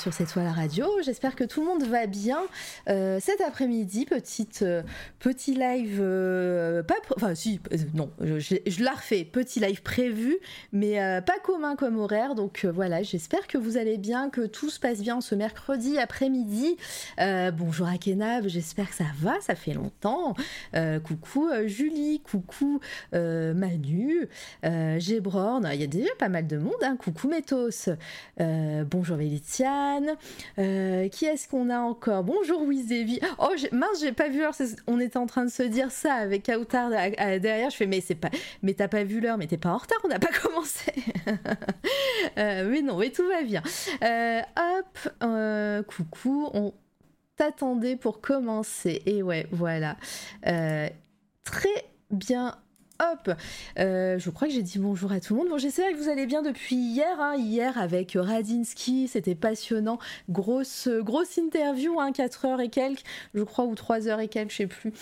sur cette fois la radio. J'espère que tout le monde va bien. Euh, cet après-midi, petite euh, petit live, euh, pas, enfin si, non, je, la refais, petit live prévu, mais pas commun comme horaire. Donc voilà, j'espère que vous allez bien, que tout se passe bien ce mercredi après-midi. bonjour à Kenab, j'espère que ça va, ça fait longtemps. coucou Julie, coucou Manu, Gébrorn, il y a déjà pas mal de monde. Hein. Coucou Métos, bonjour Euh, qui est-ce qu'on a encore? Bonjour Wizevi. Oh mince, j'ai pas vu l'heure. On était en train de se dire ça avec Aoutar derrière. Je fais mais c'est pas. Mais t'as pas vu l'heure, mais t'es pas en retard. On n'a pas commencé. euh, mais non, mais tout va bien. Euh, hop, euh, coucou. On t'attendait pour commencer. Et ouais, voilà. très bien hop euh, Je crois que j'ai dit bonjour à tout le monde. Bon, j'espère que vous allez bien depuis hier. Hein. Hier avec Radinsky, c'était passionnant. Grosse, grosse interview, hein, 4 heures et quelques, je crois, ou 3 heures et quelques, je sais plus.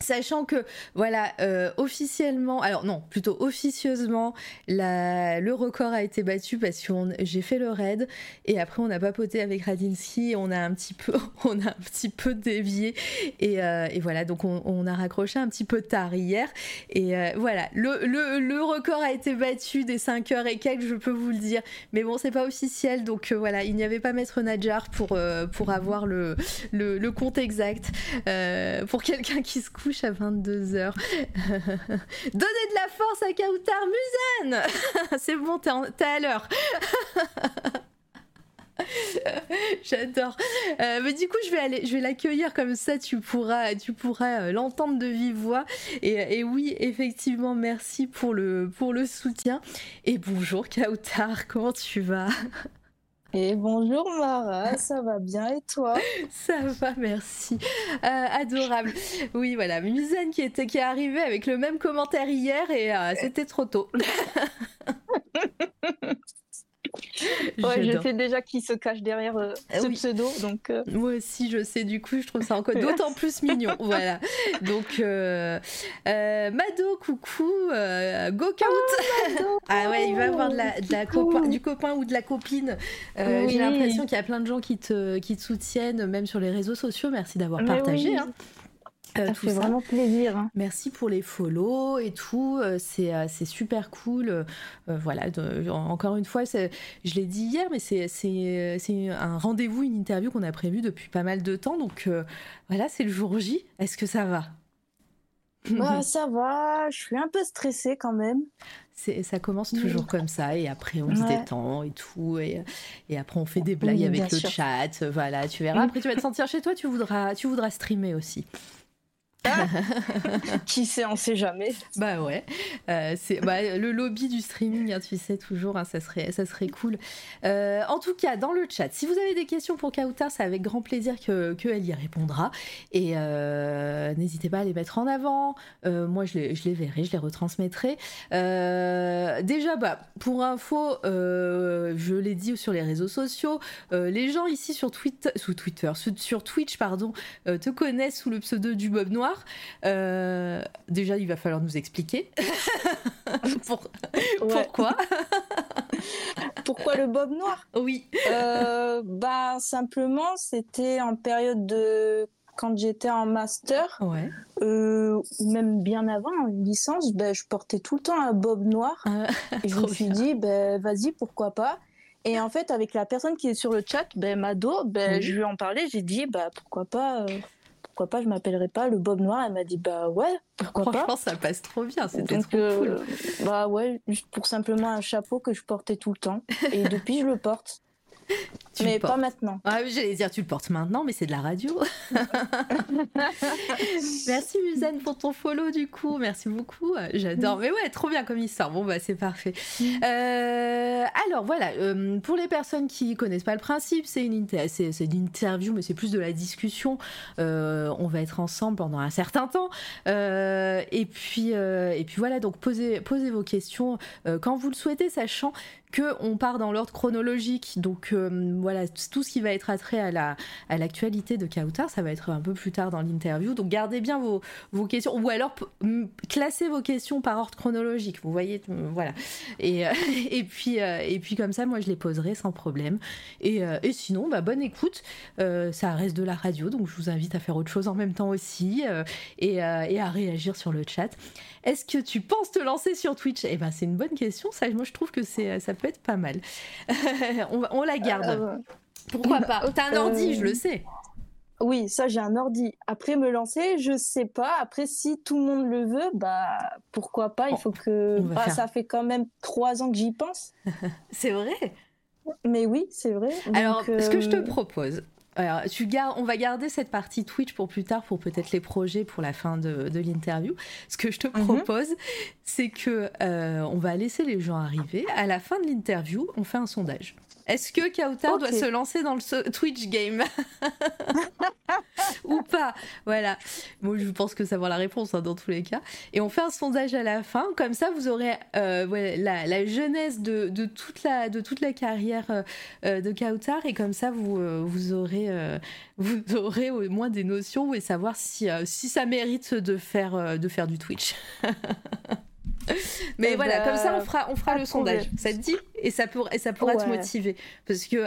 Sachant que, voilà, euh, officiellement, alors non, plutôt officieusement, le record a été battu parce que j'ai fait le raid et après on a papoté avec Radinsky on a un petit peu, on a un petit peu dévié et, euh, voilà, donc on, a raccroché un petit peu tard hier et euh, voilà, le, record a été battu des 5 heures et quelques, je peux vous le dire, mais bon, c'est pas officiel. Donc voilà, il n'y avait pas Maître Nadjar pour, pour avoir le compte exact. pour quelqu'un qui se couche à 22h. Donnez de la force à Kautar Musen C'est bon, t'es à l'heure. J'adore. Euh, mais du coup, je vais aller, je vais l'accueillir comme ça. Tu pourras, tu pourras euh, l'entendre de vive voix. Et, oui, effectivement, merci pour le, pour le soutien. Et bonjour Kautar, comment tu vas? Et bonjour Mara, ça va bien et toi? Ça va, merci. Euh, adorable. Oui, voilà, Muzane qui, était, qui est arrivée avec le même commentaire hier et euh, c'était trop tôt. ouais, je sais déjà qui se cache derrière euh, ce pseudo. Donc, euh. Moi aussi, je sais. Du coup, je trouve ça encore d'autant plus mignon. voilà. Donc, euh, Mado, coucou. go count. ah ouais, il va avoir de la, de la copain, du copain ou de la copine. J'ai l'impression qu'il y a plein de gens qui te, qui te soutiennent, même sur les réseaux sociaux. Merci d'avoir partagé. Hein. Euh, ça fait vraiment plaisir. Hein. Merci pour les follow et tout. Euh, c'est, euh, c'est super cool. voilà, encore une fois, je l'ai dit hier, mais c'est, c'est, c'est un rendez-vous, une interview qu'on a prévu depuis pas mal de temps. Donc voilà, c'est le jour J. Est-ce que ça va? Bah, ça va, je suis un peu stressée quand même. C'est, ça commence toujours comme ça et après on se détend et tout et, et, après on fait des blagues avec le chat, voilà, tu verras. Après tu vas te sentir chez toi, tu voudras, tu voudras streamer aussi. Qui sait, on sait jamais. Bah ouais, euh, c'est bah, le lobby du streaming, hein, tu sais toujours, hein, ça serait ça serait cool. Euh, en tout cas, dans le chat, si vous avez des questions pour Kauta, c'est avec grand plaisir que qu'elle y répondra. Et euh, n'hésitez pas à les mettre en avant. moi, je les, je les verrai, je les retransmettrai. déjà, bah pour info, je l'ai dit sur les réseaux sociaux, les gens ici sur Twitter, sous Twitter, sur, sur Twitch, pardon, te connaissent sous le pseudo du Bob Noir. Euh, déjà, il va falloir nous expliquer pourquoi. pourquoi le bob noir? Oui. Euh, bah simplement, c'était en période de quand j'étais en master, ouais. euh, même bien avant, en licence, ben, je portais tout le temps un bob noir. Ah, et je me suis dit, ben, vas-y, pourquoi pas. Et en fait, avec la personne qui est sur le chat, ben, Mado, ben, je lui en parlais, j'ai dit, bah, pourquoi pas. Euh, pourquoi pas, je m'appellerais pas le Bob Noir. Elle m'a dit, bah ouais, pourquoi Franchement, pas. ça passe trop bien, c'était trop euh, cool. Bah ouais, juste pour simplement un chapeau que je portais tout le temps. Et depuis, je le porte mais pas maintenant. Ah j'allais dire tu le portes maintenant, mais c'est de la radio. Merci Musen pour ton follow du coup, merci beaucoup. J'adore. Mais ouais, trop bien comme histoire. Bon bah c'est parfait. Euh, alors voilà, euh, pour les personnes qui connaissent pas le principe, c'est une, c'est, une interview, mais c'est plus de la discussion. Euh, on va être ensemble pendant un certain temps. et puis et puis voilà, donc posez posez vos questions quand vous le souhaitez, sachant que on part dans l'ordre chronologique. Donc voilà, tout ce qui va être attrait à la à l'actualité de Kautar, ça va être un peu plus tard dans l'interview. Donc gardez bien vos, vos questions ou alors classez vos questions par ordre chronologique. Vous voyez, voilà. Et, et puis et puis comme ça, moi je les poserai sans problème. Et, et sinon, bah, bonne écoute. ça reste de la radio, donc je vous invite à faire autre chose en même temps aussi et, et à réagir sur le chat. Est-ce que tu penses te lancer sur Twitch? Eh ben, c'est une bonne question. Ça, moi, je trouve que c'est, ça peut être pas mal. on, on, la garde. Euh, Pourquoi pas? T'as un ordi, je le sais. Oui, ça j'ai un ordi. Après me lancer, je sais pas. Après, si tout le monde le veut, bah pourquoi pas? Il faut que. Bah, ça fait quand même trois ans que j'y pense. c'est vrai? Mais oui, c'est vrai. Alors, ce que je te euh, propose, alors, tu on va garder cette partie Twitch pour plus tard, pour peut-être les projets pour la fin de, l'interview. Ce que je te mhm. propose, c'est que euh, on va laisser les gens arriver. À la fin de l'interview, on fait un sondage. Est-ce que Kautar doit se lancer dans le Twitch game Ou pas Voilà. Moi, je pense que ça va la réponse hein, dans tous les cas. Et on fait un sondage à la fin. Comme ça, vous aurez euh, la, jeunesse de, toute la, de toute la carrière euh, euh, de Kautar. Et comme ça, vous, vous, aurez, vous aurez au moins des notions et savoir si, si ça mérite de faire, de faire du Twitch. Mais eh voilà, comme ça, on ben, fera, on fera le sondage. Ça te dit Et ça, pour, et ça pourra te motiver. Parce que,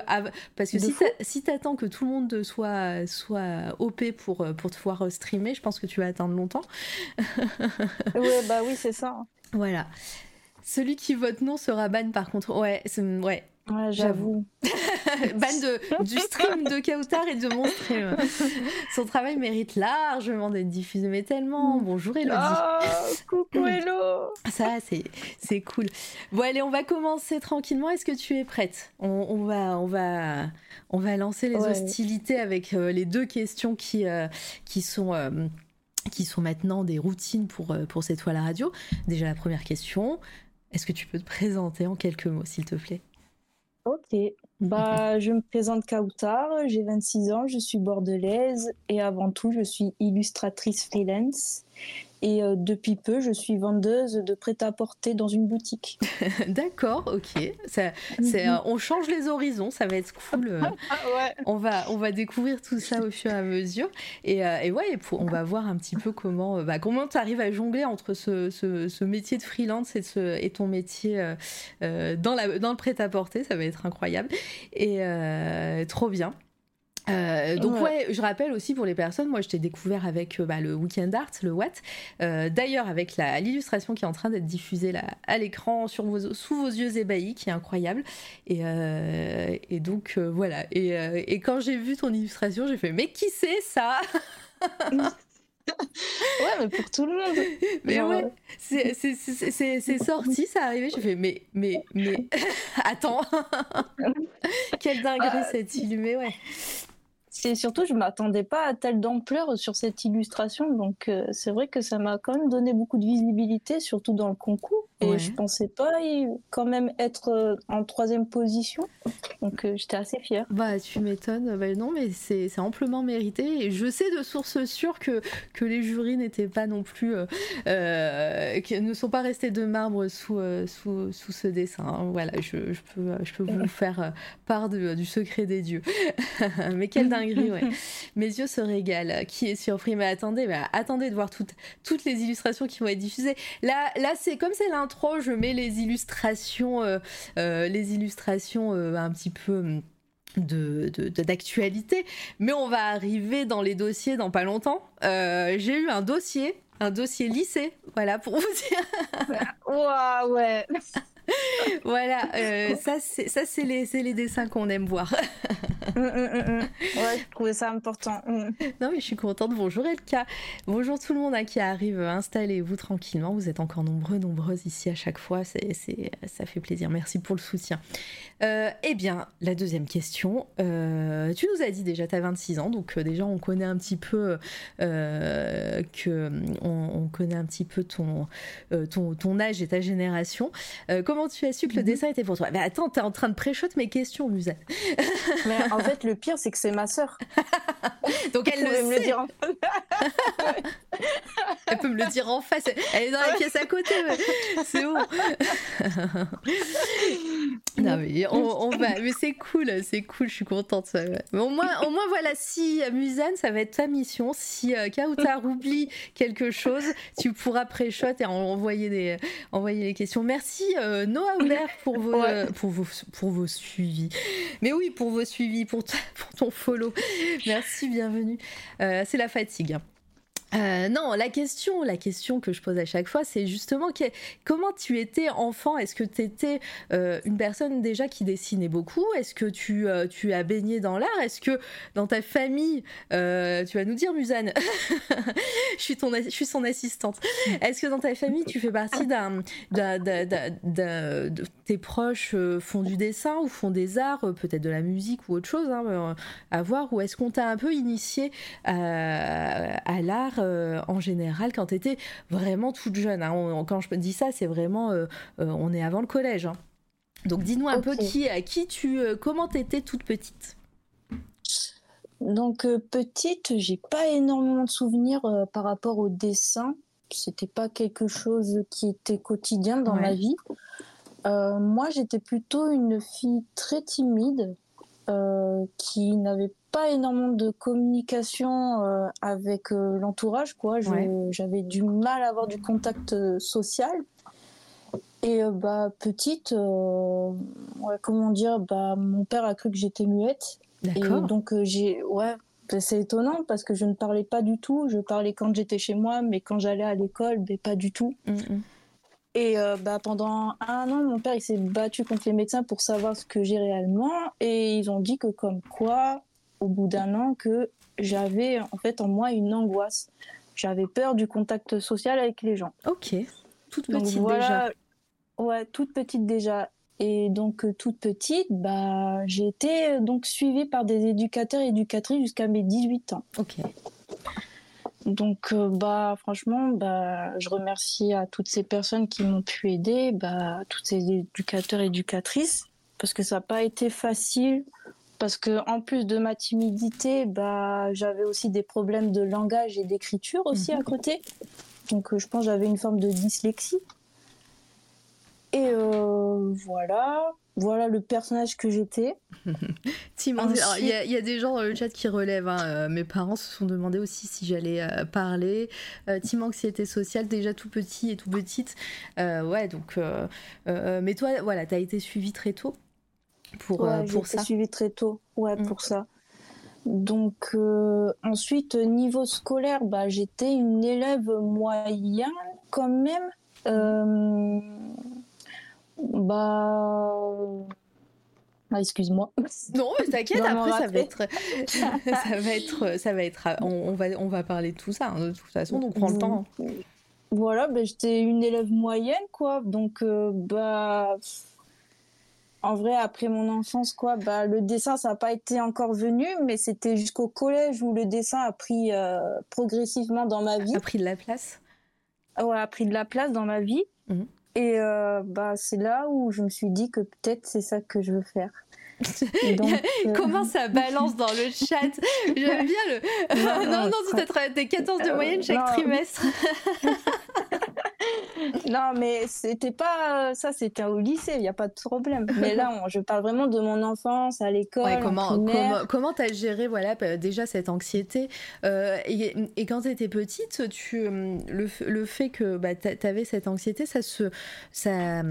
parce que si tu attends que tout le monde soit, soit OP pour, pour te voir streamer, je pense que tu vas attendre longtemps. ouais, bah oui, c'est ça. Voilà. Celui qui vote non sera ban par contre. Ouais, ouais. Ouais, j'avoue. ban de, du stream de Kautar et de mon stream. Son travail mérite largement d'être diffusé, mais tellement. Mm. Bonjour Elodie. Oh, coucou Hello. Ça, c'est cool. Bon, allez, on va commencer tranquillement. Est-ce que tu es prête? On, va, on, va, on va lancer les hostilités avec euh, les deux questions qui, euh, qui sont. Euh, qui sont maintenant des routines pour, pour cette toile à radio. Déjà la première question, est-ce que tu peux te présenter en quelques mots, s'il te plaît? Ok, bah, je me présente Kautar, j'ai 26 ans, je suis bordelaise et avant tout, je suis illustratrice freelance. Et euh, depuis peu, je suis vendeuse de prêt-à-porter dans une boutique. D'accord, ok. Ça, c'est, mhm. on change les horizons, ça va être cool. Euh. ouais. on, va, on va découvrir tout ça au fur et à mesure. Et, euh, et ouais, on va voir un petit peu comment bah, comment tu arrives à jongler entre ce, ce, ce, métier de freelance et, ce, et ton métier dans, la, dans le prêt-à-porter. Ça va être incroyable. Et trop bien. Euh, donc ouais. je rappelle aussi pour les personnes, moi je t'ai découvert avec euh, bah, le Weekend Art, le Watt, euh, d'ailleurs avec l'illustration qui est en train d'être diffusée là, à l'écran sur vos, sous vos yeux ébahis, qui est incroyable. Et, et donc voilà. Et, et quand j'ai vu ton illustration, j'ai fait mais qui c'est ça? Ouais, mais pour tout le monde. Mais ouais, c'est sorti, ça arrivé. J'ai fait, mais, mais, mais, attends, quelle dinguerie cette illumée, ouais. C'est surtout, je m'attendais pas à telle d'ampleur sur cette illustration, donc euh, c'est vrai que ça m'a quand même donné beaucoup de visibilité, surtout dans le concours. Et je pensais pas quand même être euh, en troisième position, donc euh, j'étais assez fière. Bah tu m'étonnes, bah, non mais c'est amplement mérité. Et je sais de sources sûres que que les jurys n'étaient pas non plus, ne sont pas restés de marbre sous sous, sous ce dessin. Hein. Voilà, je, je, peux je peux vous faire part du secret des dieux. mais Mes yeux se régalent. Qui est surpris Mais attendez, bah, attendez de voir toutes, toutes les illustrations qui vont être diffusées. Là, là c'est comme c'est l'intro, je mets les illustrations, euh, euh, les illustrations euh, un petit peu hum, de, d'actualité, mais on va arriver dans les dossiers dans pas longtemps. j'ai eu un dossier, un dossier lycée, voilà pour vous dire. Waouh, ouais. voilà, euh, ça c'est les les dessins qu'on aime voir. Mm, mm, mm, ouais, je trouvais ça important. Non mais je suis contente. Bonjour Elka, bonjour tout le monde hein, qui arrive. Installez-vous tranquillement. Vous êtes encore nombreux, nombreuses ici à chaque fois. C'est ça fait plaisir. Merci pour le soutien. Euh, eh bien, la deuxième question. Euh, tu nous as dit déjà, tu as 26 ans, donc déjà on connaît un petit peu que on, connaît un petit peu ton, ton, ton âge et ta génération. Comment tu as su que le mhm. dessin était pour toi Mais attends, t'es en train de pré me mes questions, Musa. Mais en fait, le pire, c'est que c'est ma sœur. Donc elle, le me le dire en Elle peut me le dire en face. Elle est dans la pièce à côté. C'est bon. Non mais on, va, mais c'est cool, c'est cool, je suis contente. au moins, au moins voilà, si euh, Musan, ça va être ta mission. Si euh, Kautar oublie quelque chose, tu pourras pré-shot et envoyer des, envoyer les questions. Merci euh, Noah Oubert pour vos, pour vos, pour vos suivis. Mais oui, pour vos suivis, pour, pour ton follow. Merci, bienvenue. c'est la fatigue. Hein. Euh, non, la question, la question que je pose à chaque fois, c'est justement comment tu étais enfant? Est-ce que tu étais euh, une personne déjà qui dessinait beaucoup? Est-ce que tu, euh, tu as baigné dans l'art? Est-ce que dans ta famille, tu vas nous dire, Musanne, je, suis ton, je suis son assistante. Est-ce que dans ta famille, tu fais partie d'un, tes proches font du dessin ou font des arts, peut-être de la musique ou autre chose hein, à voir Ou est-ce qu'on t'a un peu initié à l'art euh, en général quand tu étais vraiment toute jeune. Hein. quand je dis ça, c'est vraiment, euh, euh, on est avant le collège. Hein. Donc dis-nous un peu qui, qui tu, comment t'étais toute petite? Donc petite, j'ai pas énormément de souvenirs par rapport au dessin. C'était pas quelque chose qui était quotidien dans ma vie. Moi, j'étais plutôt une fille très timide qui n'avait pas énormément de communication euh, avec euh, l'entourage, quoi. J'avais du mal à avoir du contact euh, social. Et bah petite, comment dire, bah mon père a cru que j'étais muette. Et donc j'ai, ouais, bah, c'est étonnant parce que je ne parlais pas du tout. Je parlais quand j'étais chez moi, mais quand j'allais à l'école, mais pas du tout. Mm, mm. Et bah, pendant un an, mon père il s'est battu contre les médecins pour savoir ce que j'ai réellement. Et ils ont dit que comme quoi, au bout d'un an que j'avais en fait en moi une angoisse. J'avais peur du contact social avec les gens. Ok, toute petite déjà. Ouais, toute petite déjà. Et donc euh, toute petite, bah, j'ai été euh, donc suivie par des éducateurs et éducatrices jusqu'à mes 18 ans. Ok. Donc euh, bah franchement, bah, je remercie à toutes ces personnes qui m'ont pu aider, bah, toutes ces éducateurs et éducatrices, parce que ça n'a pas été facile parce que en plus de ma timidité, bah, j'avais aussi des problèmes de langage et d'écriture aussi à mhm. côté. Donc euh, je pense que j'avais une forme de dyslexie. Et euh, voilà, voilà le personnage que j'étais. il y, a des gens dans le chat qui relèvent. Hein. Euh, mes parents se sont demandé aussi si j'allais parler. team anxiété sociale, déjà tout petit et tout petite. ouais, donc. mais toi, voilà, tu as été suivi très tôt pour, ouais, euh, pour ça suivi très tôt, ouais, mm. pour ça. Donc euh, ensuite niveau scolaire, bah j'étais une élève moyenne quand même. Euh, bah ah, excuse-moi. Non, t'inquiète, après ça va, être, ça va être, ça va être, on, va, on va parler de tout ça hein, de toute façon, donc prends le temps. Voilà, bah, j'étais une élève moyenne, quoi. Donc, bah, en vrai, après mon enfance, quoi, bah, le dessin, ça n'a pas été encore venu, mais c'était jusqu'au collège où le dessin a pris euh, progressivement dans ma vie. A pris de la place? Ouais, a pris de la place dans ma vie. Mhm. Et euh, bah, c'est là où je me suis dit que peut-être c'est ça que je veux faire. Euh, Comment ça balance dans le chat? J'aime bien le. Non, non, non, tu as 14 de moyenne chaque trimestre. non, mais c'était pas ça, c'était au lycée, il n'y a pas de problème. Mais là, je parle vraiment de mon enfance à l'école. comment, comment tu as géré voilà, déjà cette anxiété euh, et, quand tu étais petite, tu, euh, le, le fait que bah, tu avais cette anxiété, ça se. Ça,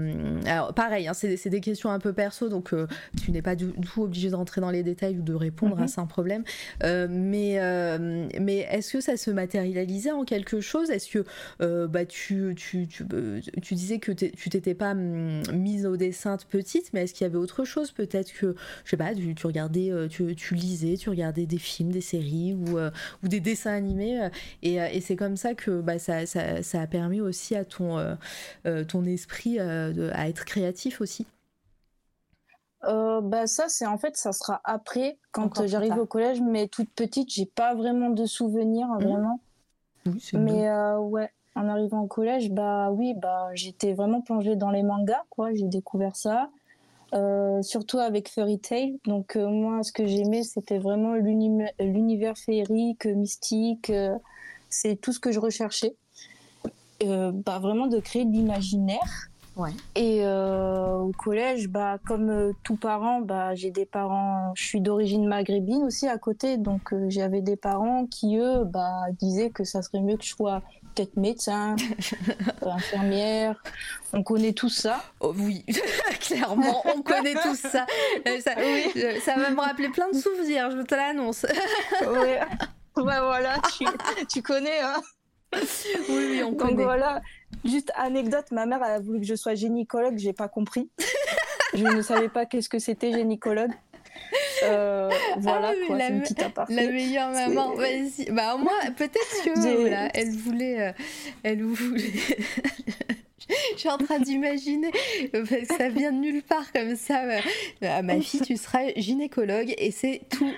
alors, pareil, hein, c'est des questions un peu perso, donc euh, tu n'es pas du tout obligé de rentrer dans les détails ou de répondre à hein, sans problème. mais mais est-ce que ça se matérialisait en quelque chose? Est-ce que bah, tu, tu, tu euh, tu disais que tu t'étais pas hum, mise au dessin de petite, mais est-ce qu'il y avait autre chose Peut-être que, je sais pas, tu, regardais, euh, tu, lisais, tu regardais des films, des séries ou, euh, ou des dessins animés, et, c'est comme ça que bah, ça, ça, a permis aussi à ton, ton esprit à être créatif aussi. bah ça c'est en fait ça sera après quand j'arrive au collège mais toute petite j'ai pas vraiment de souvenirs mmh. vraiment mais ouais en arrivant au collège, bah oui, bah j'étais vraiment plongée dans les mangas, quoi. J'ai découvert ça, euh, surtout avec Fairy Tail. Donc euh, moi, ce que j'aimais, c'était vraiment l'univers féerique, mystique. Euh, c'est tout ce que je recherchais. bah vraiment de créer de l'imaginaire. Ouais. Et au collège, bah, comme tout parent, bah, j'ai des parents, je suis d'origine maghrébine aussi à côté, donc j'avais des parents qui, eux, bah, disaient que ça serait mieux que je sois peut-être médecin, infirmière. On connaît tout ça. Oh, oui, clairement, on connaît tout ça. Euh, ça, euh, ça, va me rappeler plein de souvenirs, je te l'annonce. ouais. Bah voilà, tu, connais, hein. Oui, oui, on connaît. Donc voilà, juste anecdote, ma mère a voulu que je sois gynécologue, j'ai pas compris. je ne savais pas qu'est-ce que c'était gynécologue. Euh, voilà, ah quoi, la, une petite La meilleure maman. Bah, au moins, peut-être que voilà, elle voulait. Euh, elle voulait. Je suis en train d'imaginer, parce que ça vient de nulle part comme ça. Euh, ma fille, tu seras gynécologue et c'est tout.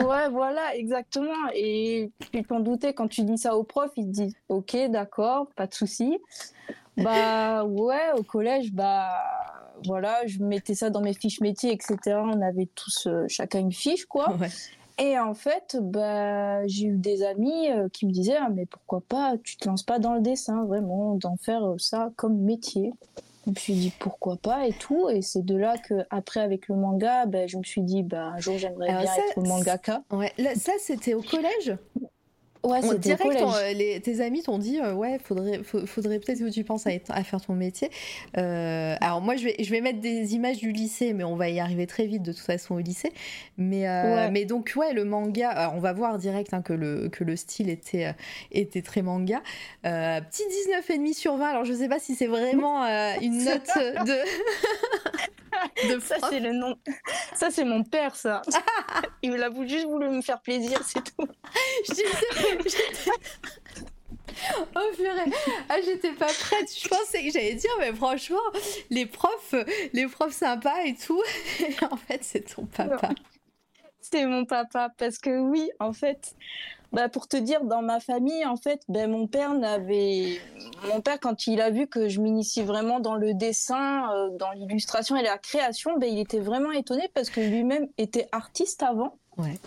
ouais, voilà, exactement. Et tu t'en doutais, quand tu dis ça au prof, il te dit Ok, d'accord, pas de souci. Bah ouais, au collège, bah voilà, je mettais ça dans mes fiches métiers, etc. On avait tous euh, chacun une fiche, quoi. Et en fait, bah, j'ai eu des amis euh, qui me disaient ah, mais pourquoi pas, tu te lances pas dans le dessin, vraiment, d'en faire euh, ça comme métier. Je me suis dit pourquoi pas et tout. Et c'est de là que après avec le manga, bah, je me suis dit bah, un jour j'aimerais bien être mangaka. Ouais, ça c'était au collège? Ouais, c'est direct. Euh, tes amis t'ont dit euh, ouais, faudrait, faudrait peut-être que tu penses à, faire ton métier. Euh, alors moi, je vais, je vais mettre des images du lycée, mais on va y arriver très vite de toute façon au lycée. Mais, mais donc ouais, le manga, on va voir direct hein, que le que le style était était très manga. petit 19,5 sur 20. Alors je sais pas si c'est vraiment une note de ça, c'est le nom. Ça, c'est mon père, ça. Il a juste voulu me faire plaisir, c'est tout. Oh purée, ah, j'étais pas prête. Je pensais que j'allais dire, mais franchement, les profs, les profs sympas et tout. en fait, c'est ton papa. C'est mon papa parce que oui, en fait, bah, pour te dire, dans ma famille, en fait, ben, mon père n'avait, mon père, quand il a vu que je m'initie vraiment dans le dessin, euh, dans l'illustration et la création, ben, il était vraiment étonné parce que lui-même était artiste avant. Ouais.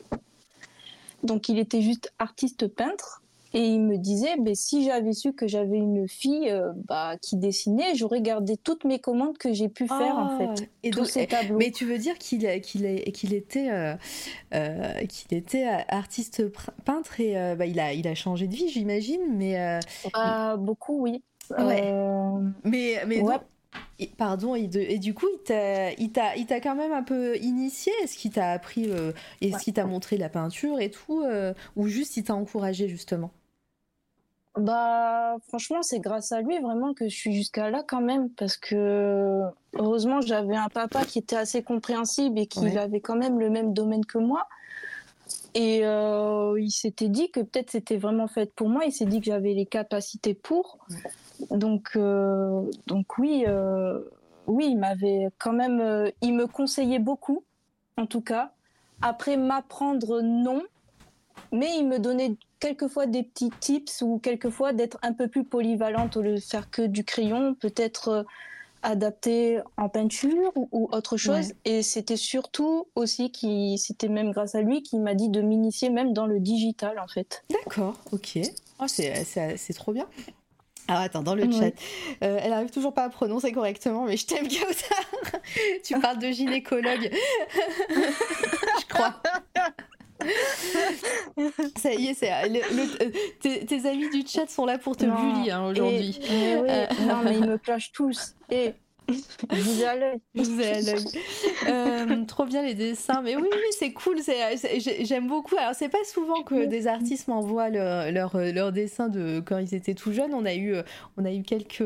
Donc, il était juste artiste peintre. Et il me disait, ben, si j'avais su que j'avais une fille euh, bah, qui dessinait, j'aurais gardé toutes mes commandes que j'ai pu faire en ah, fait. Et tous ces tableaux. Mais tu veux dire qu'il qu'il qu'il était, euh, euh, qu'il était artiste peintre et bah, il, a, il a changé de vie, j'imagine. Mais ah, beaucoup, oui. Mais, mais Pardon, et, et, du coup, il t'a quand même un peu initié? Est-ce qu'il t'a appris, est-ce qu'il t'a montré la peinture et tout Ou juste il t'a encouragé justement? Bah, franchement, c'est grâce à lui vraiment que je suis jusqu'à là quand même, parce que heureusement, j'avais un papa qui était assez compréhensible et qui avait quand même le même domaine que moi. Et euh, il s'était dit que peut-être c'était vraiment fait pour moi. Il s'est dit que j'avais les capacités pour. Donc, euh, donc oui, euh, oui, il m'avait quand même, il me conseillait beaucoup, en tout cas. Après m'apprendre, non, mais il me donnait quelquefois des petits tips ou quelquefois d'être un peu plus polyvalente au lieu de faire que du crayon, peut-être euh, adapter en peinture ou, autre chose. Et c'était surtout aussi qui, c'était même grâce à lui qui m'a dit de m'initier même dans le digital en fait. D'accord, ok. Oh, c'est trop bien. Alors attends, dans le chat, euh, elle arrive toujours pas à prononcer correctement, mais je t'aime Kautar. tu parles de gynécologue, je crois. Ça y est, c'est, euh, tes, amis du chat sont là pour te bully hein, aujourd'hui. Euh, non, mais ils me clashent tous. Et vous à l'œil. vous ai à l'œil. Euh, trop bien les dessins. Mais oui, oui, c'est cool. j'aime beaucoup. Alors, c'est pas souvent que des artistes m'envoient leurs leur, dessins de quand ils étaient tout jeunes. On a eu, on a eu quelques,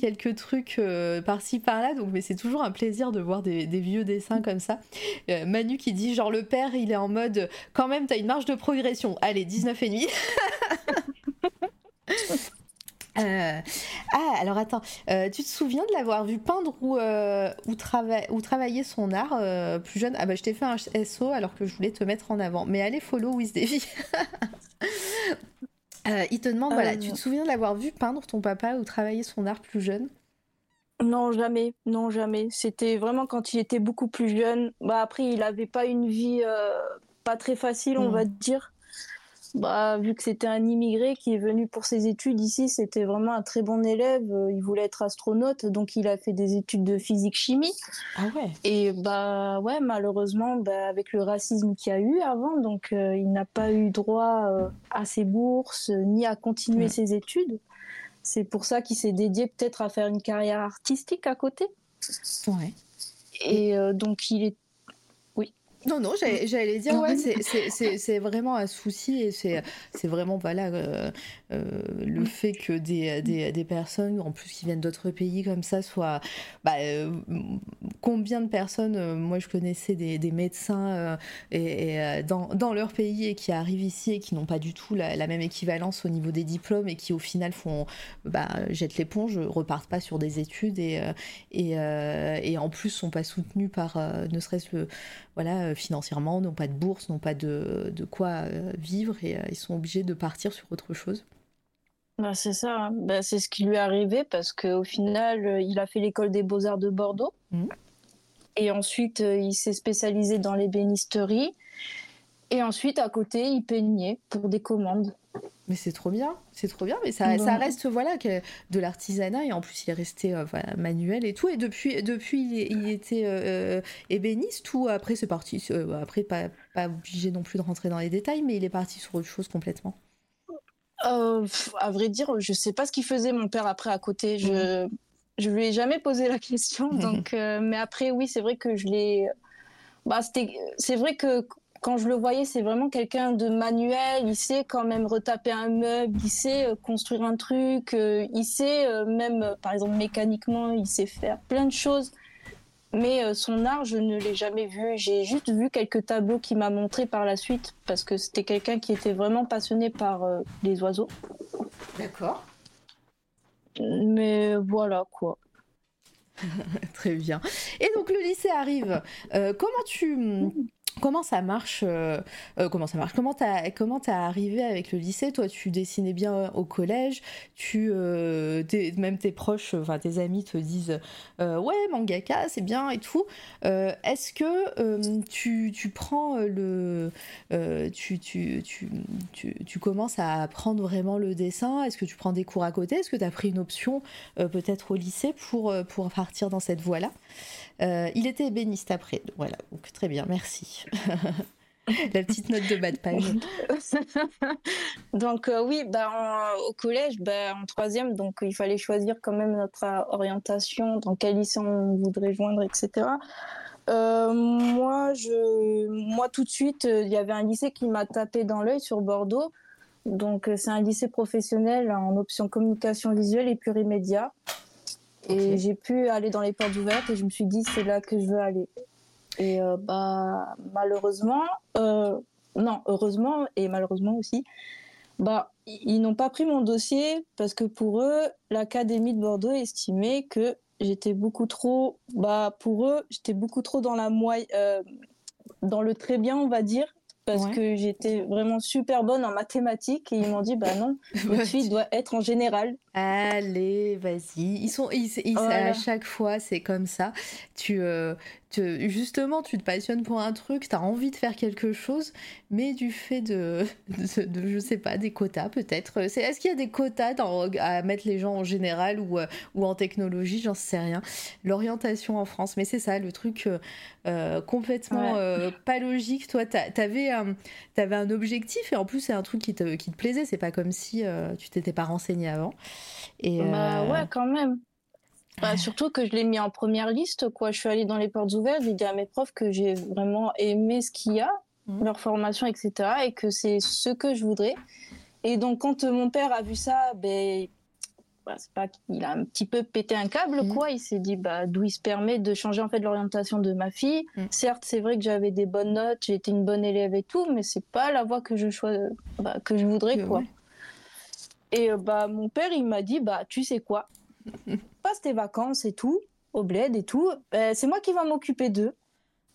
quelques trucs par-ci par-là. Donc, mais c'est toujours un plaisir de voir des, vieux dessins comme ça. Manu qui dit genre le père, il est en mode quand même, t'as une marge de progression. Allez, 19 et demi. Euh, ah, alors attends, euh, tu te souviens de l'avoir vu peindre ou, euh, ou, travailler son art plus jeune? Ah bah je t'ai fait un SO alors que je voulais te mettre en avant. Mais allez follow WizDavy. il te demande, voilà, tu te souviens de l'avoir vu peindre ton papa ou travailler son art plus jeune? Non, jamais, non, jamais. C'était vraiment quand il était beaucoup plus jeune. Bah, après, il n'avait pas une vie pas très facile, on hmm. va dire. Bah, vu que c'était un immigré qui est venu pour ses études ici, c'était vraiment un très bon élève. Euh, il voulait être astronaute, donc il a fait des études de physique-chimie. Ah ouais. Et bah ouais, malheureusement, bah, avec le racisme qu'il y a eu avant, donc euh, il n'a pas eu droit euh, à ses bourses ni à continuer ses études. C'est pour ça qu'il s'est dédié peut-être à faire une carrière artistique à côté. Ouais. Et donc il est non, non, j'allais dire, ouais, c'est vraiment un souci et c'est vraiment, voilà, euh, euh, le fait que des, des, des, personnes, en plus qui viennent d'autres pays comme ça, soient. Bah, euh, combien de personnes, moi je connaissais des, des médecins et, dans, dans, leur pays et qui arrivent ici et qui n'ont pas du tout la, la, même équivalence au niveau des diplômes et qui au final font. Bah, jettent l'éponge, repartent pas sur des études et, et, et en plus sont pas soutenus par ne serait-ce le voilà, euh, financièrement, n'ont pas de bourse, n'ont pas de, de quoi euh, vivre et euh, ils sont obligés de partir sur autre chose. Bah, c'est ça, bah, c'est ce qui lui est arrivé parce qu'au final, il a fait l'école des beaux-arts de Bordeaux. Mmh. Et ensuite, il s'est spécialisé dans l'ébénisterie. Et ensuite, à côté, il peignait pour des commandes. Mais c'est trop bien, c'est trop bien. Mais ça, ça reste voilà que de l'artisanat et en plus il est resté euh, manuel et tout. Et depuis, depuis il, était euh, euh, ébéniste ou après c'est parti. après pas, pas obligé non plus de rentrer dans les détails, mais il est parti sur autre chose complètement. à vrai dire, je sais pas ce qu'il faisait mon père après à côté. Je je lui ai jamais posé la question. Donc, mais après oui, c'est vrai que je l'ai. Bah, c'est vrai que quand je le voyais, c'est vraiment quelqu'un de manuel. Il sait quand même retaper un meuble, il sait euh, construire un truc, euh, il sait euh, même, par exemple, mécaniquement, il sait faire plein de choses. Mais son art, je ne l'ai jamais vu. J'ai juste vu quelques tableaux qu'il m'a montré par la suite parce que c'était quelqu'un qui était vraiment passionné par les oiseaux. D'accord. Mais voilà quoi. Très bien. Et donc le lycée arrive. comment tu Comment ça marche euh, euh, Comment ça marche Comment t'as comment arrivé avec le lycée Toi, tu dessinais bien au collège. Tu euh, même tes proches, enfin tes amis te disent ouais mangaka c'est bien et tout. Est-ce que tu, tu, prends le tu, tu, tu, tu, commences à apprendre vraiment le dessin? Est-ce que tu prends des cours à côté? Est-ce que tu as pris une option peut-être au lycée pour pour partir dans cette voie là euh, il était ébéniste après. Voilà, donc très bien, merci. La petite note de bas de page. donc euh, oui, bah, au collège, bah, en troisième, donc il fallait choisir quand même notre orientation, dans quel lycée on voudrait joindre, etc. Euh, moi, je, moi, tout de suite, il y avait un lycée qui m'a tapé dans l'œil sur Bordeaux. Donc, c'est un lycée professionnel en option communication visuelle et plurimédia. Et j'ai pu aller dans les portes ouvertes et je me suis dit, c'est là que je veux aller. Et euh, bah, malheureusement, euh, non, heureusement et malheureusement aussi, bah, ils n'ont pas pris mon dossier parce que pour eux, l'Académie de Bordeaux estimait que j'étais beaucoup trop, bah, pour eux, j'étais beaucoup trop dans la moyenne, euh, dans le très bien, on va dire, parce que j'étais vraiment super bonne en mathématiques et ils m'ont dit bah non, votre fille doit être en général. Allez, vas-y. Ils sont, ils, à chaque fois c'est comme ça. Tu, euh, justement, tu te passionnes pour un truc, tu as envie de faire quelque chose, mais du fait de, de, je sais pas, des quotas peut-être. Est-ce qu'il y a des quotas à mettre les gens en général ou, euh, ou en technologie? J'en sais rien. L'orientation en France, mais c'est ça, le truc euh, euh, complètement pas logique. Toi, tu avais, avais, un objectif et en plus, c'est un truc qui te, qui te plaisait. C'est pas comme si tu t'étais pas renseigné avant. Et, bah ouais, quand même. Bah, surtout que je l'ai mis en première liste, quoi. Je suis allée dans les portes ouvertes, j'ai dit à mes profs que j'ai vraiment aimé ce qu'il y a, mmh. leur formation, etc., et que c'est ce que je voudrais. Et donc, quand euh, mon père a vu ça, ben, bah, c'est pas qu'il a un petit peu pété un câble, mmh. quoi. Il s'est dit, bah, d'où il se permet de changer en fait l'orientation de ma fille. Mmh. Certes, c'est vrai que j'avais des bonnes notes, j'étais une bonne élève et tout, mais c'est pas la voie que je bah, que je voudrais, quoi. Et euh, bah, mon père, il m'a dit, bah, tu sais quoi? passe tes vacances et tout, au bled et tout, ben, c'est moi qui va m'occuper d'eux.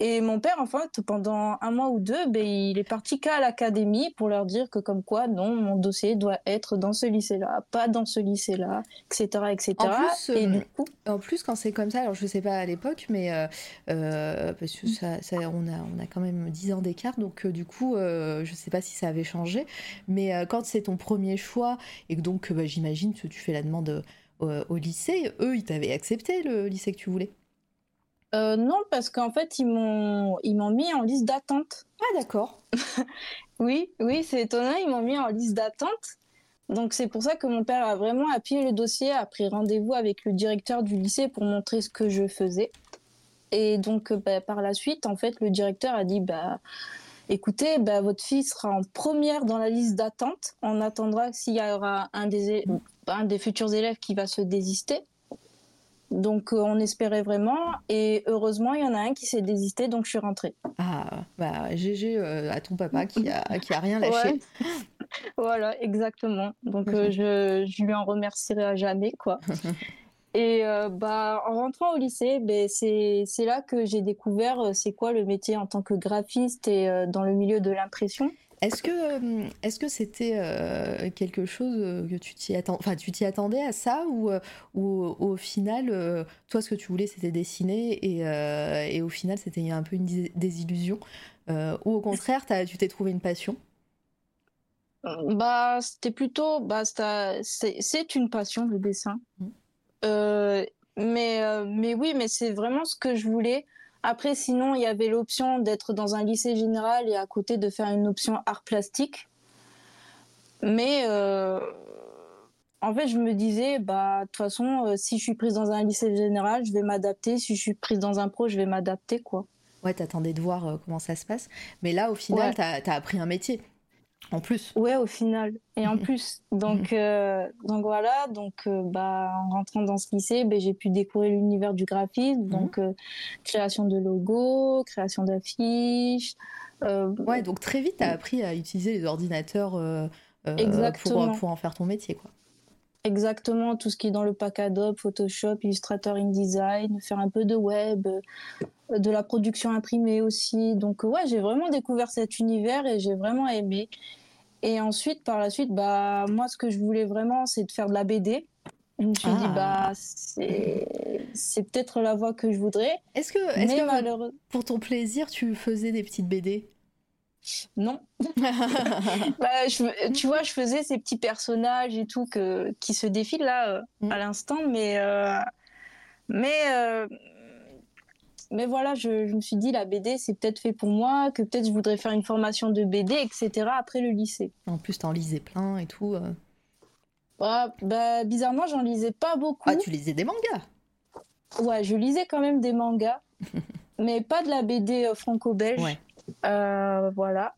Et mon père, en fait, pendant un mois ou deux, ben, il est parti qu'à l'académie pour leur dire que comme quoi, non, mon dossier doit être dans ce lycée-là, pas dans ce lycée-là, etc., etc. En plus, et du coup... en plus quand c'est comme ça, alors je sais pas à l'époque, mais euh, euh, parce que ça, ça, on, a, on a quand même 10 ans d'écart, donc du coup, je sais pas si ça avait changé, mais quand c'est ton premier choix, et que donc bah, j'imagine que tu fais la demande au lycée, eux, ils t'avaient accepté le lycée que tu voulais? Euh, non, parce qu'en fait, ils m'ont, ils m'ont mis en liste d'attente. Ah, d'accord. oui, oui, c'est étonnant, ils m'ont mis en liste d'attente. Donc, c'est pour ça que mon père a vraiment appuyé le dossier, a pris rendez-vous avec le directeur du lycée pour montrer ce que je faisais. Et donc, bah, par la suite, en fait, le directeur a dit, bah, écoutez, bah, votre fille sera en première dans la liste d'attente. On attendra s'il y aura un des, un des futurs élèves qui va se désister. Donc euh, on espérait vraiment et heureusement il y en a un qui s'est désisté donc je suis rentrée. Ah bah GG euh, à ton papa qui a qui a rien lâché. voilà exactement. Donc euh, je, je lui en remercierai à jamais quoi. Et bah, en rentrant au lycée, ben, c'est là que j'ai découvert c'est quoi le métier en tant que graphiste et dans le milieu de l'impression. Est-ce que euh, est-ce que c'était euh, quelque chose euh, que tu t'y attends, enfin tu t'y attendais à ça ou, ou au final toi ce que tu voulais c'était dessiner et, et, au final c'était un peu une désillusion ou au contraire tu t'es trouvé une passion? Bah c'était plutôt bah c'est une passion le dessin. Mmh. mais mais oui mais c'est vraiment ce que je voulais. Après, sinon, il y avait l'option d'être dans un lycée général et à côté de faire une option art plastique. Mais euh, en fait, je me disais, bah, de toute façon, euh, si je suis prise dans un lycée général, je vais m'adapter. Si je suis prise dans un pro, je vais m'adapter, quoi. Ouais, t'attendais de voir euh, comment ça se passe. Mais là, au final, tu t'as as appris un métier. En plus. Ouais, au final. Et en plus. Donc, euh, donc voilà. Donc, euh, bah, en rentrant dans ce lycée, bah, j'ai pu découvrir l'univers du graphisme. Mhm. Donc, euh, création de logos, création d'affiches. ouais, donc très vite, tu as appris à utiliser les ordinateurs pour, pour en faire ton métier, quoi. Exactement, tout ce qui est dans le pack Adobe, Photoshop, Illustrator, InDesign, faire un peu de web, de la production imprimée aussi. Donc ouais, j'ai vraiment découvert cet univers et j'ai vraiment aimé. Et ensuite, par la suite, bah moi, ce que je voulais vraiment, c'est de faire de la BD. Je me suis dit, ah. bah, c'est peut-être la voie que je voudrais. Est-ce que, est que pour ton plaisir, tu faisais des petites BD non. bah, tu vois, je faisais ces petits personnages et tout que, qui se défilent là euh, mm. à l'instant, mais euh, mais euh, mais voilà, je, je, me suis dit la BD c'est peut-être fait pour moi, que peut-être je voudrais faire une formation de BD, etc. Après le lycée. En plus, t'en lisais plein et tout. bah, bizarrement, j'en lisais pas beaucoup. Ah, tu lisais des mangas Ouais, je lisais quand même des mangas, mais pas de la BD franco-belge. Ouais. Euh, voilà.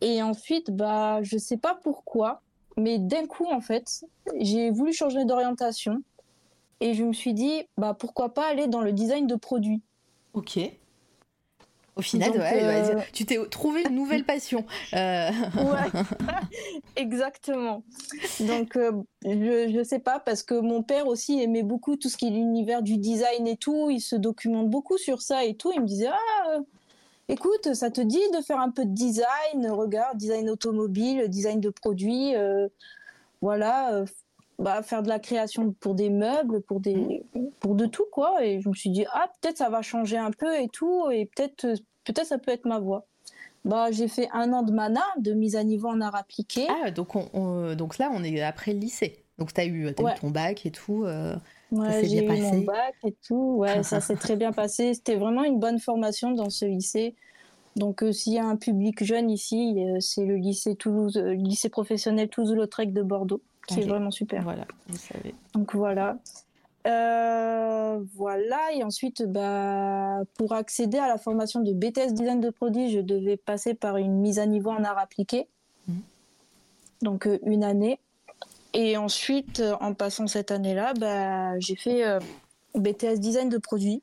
Et ensuite, bah, je sais pas pourquoi, mais d'un coup, en fait, j'ai voulu changer d'orientation et je me suis dit, bah, pourquoi pas aller dans le design de produits. Ok. Au final, euh, tu t'es trouvé une nouvelle passion. Euh. Ouais, exactement. Donc, je, je sais pas, parce que mon père aussi aimait beaucoup tout ce qui est l'univers du design et tout. Il se documente beaucoup sur ça et tout. Il me disait, ah, écoute, ça te dit de faire un peu de design, regarde, design automobile, design de produits, euh, voilà, euh, bah, faire de la création pour des meubles, pour des, pour de tout quoi. Et je me suis dit ah peut-être ça va changer un peu et tout, et peut-être, peut-être ça peut être ma voie. Bah, j'ai fait un an de mana, de mise à niveau en art appliqué. Ah, donc, on, donc là, on est après le lycée. Donc, tu as, eu, ton bac et tout. Euh, ouais, j'ai eu mon bac et tout. Ouais, ça s'est très bien passé. C'était vraiment une bonne formation dans ce lycée. Donc, euh, s'il y a un public jeune ici, c'est le lycée Toulouse, euh, lycée professionnel Toulouse-Lautrec de Bordeaux, qui est vraiment super. Voilà, vous savez. Donc voilà. Euh, voilà, et ensuite, bah, pour accéder à la formation de BTS Design de produits, je devais passer par une mise à niveau en art appliqué. Mhm. Donc, une année. Et ensuite, en passant cette année-là, bah, j'ai fait BTS Design de produits.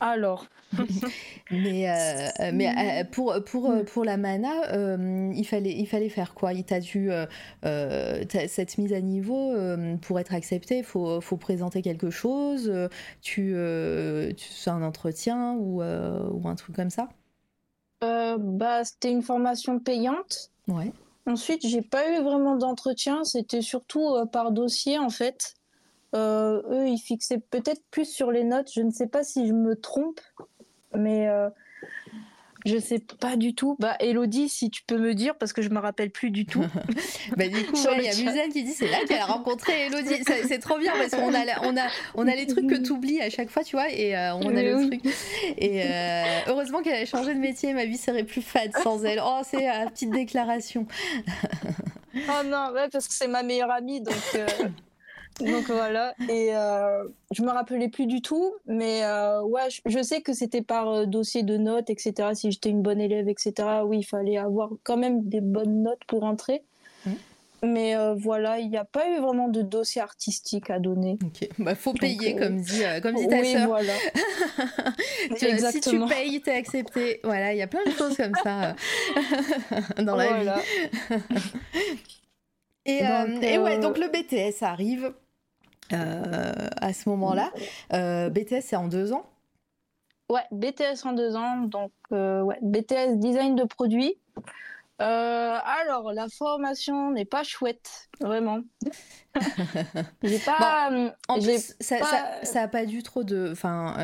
Alors. mais euh, mais euh, pour, pour, pour la mana, il, fallait, il fallait faire quoi? Il t'a dû. cette mise à niveau, pour être accepté, il faut, faut présenter quelque chose Tu, tu fais un entretien ou, ou un truc comme ça? Bah, C'était une formation payante. Ouais. Ensuite, j'ai pas eu vraiment d'entretien, c'était surtout par dossier en fait. Euh, eux, ils fixaient peut-être plus sur les notes. Je ne sais pas si je me trompe, mais euh, je sais pas du tout. Bah, Elodie, si tu peux me dire, parce que je me rappelle plus du tout. bah, du coup, il y a Musen qui dit c'est là qu'elle a rencontré Elodie. C'est trop bien parce qu'on a, on a, on a les trucs que tu oublies à chaque fois, tu vois, et euh, on a le truc. Et heureusement qu'elle a changé de métier, ma vie serait plus fade sans elle. Oh, c'est la petite déclaration. oh non, ouais, parce que c'est ma meilleure amie, donc. Donc voilà, et euh, je me rappelais plus du tout, mais euh, ouais, je, sais que c'était par euh, dossier de notes, etc. Si j'étais une bonne élève, etc. Oui, il fallait avoir quand même des bonnes notes pour entrer. Mmh. Mais euh, voilà, il n'y a pas eu vraiment de dossier artistique à donner. Ok, bah faut payer comme dit comme dit ta oui, voilà. si tu payes, t'es accepté. Voilà, il y a plein de choses comme ça dans la vie. et, et ouais, donc le BTS arrive. Euh, à ce moment-là. Euh, BTS, c'est en deux ans Ouais, BTS en deux ans. Donc, euh, ouais, BTS design de produit. alors, la formation n'est pas chouette, vraiment. j'ai pas. en plus, ça, pas... Ça, a pas dû trop de. Enfin,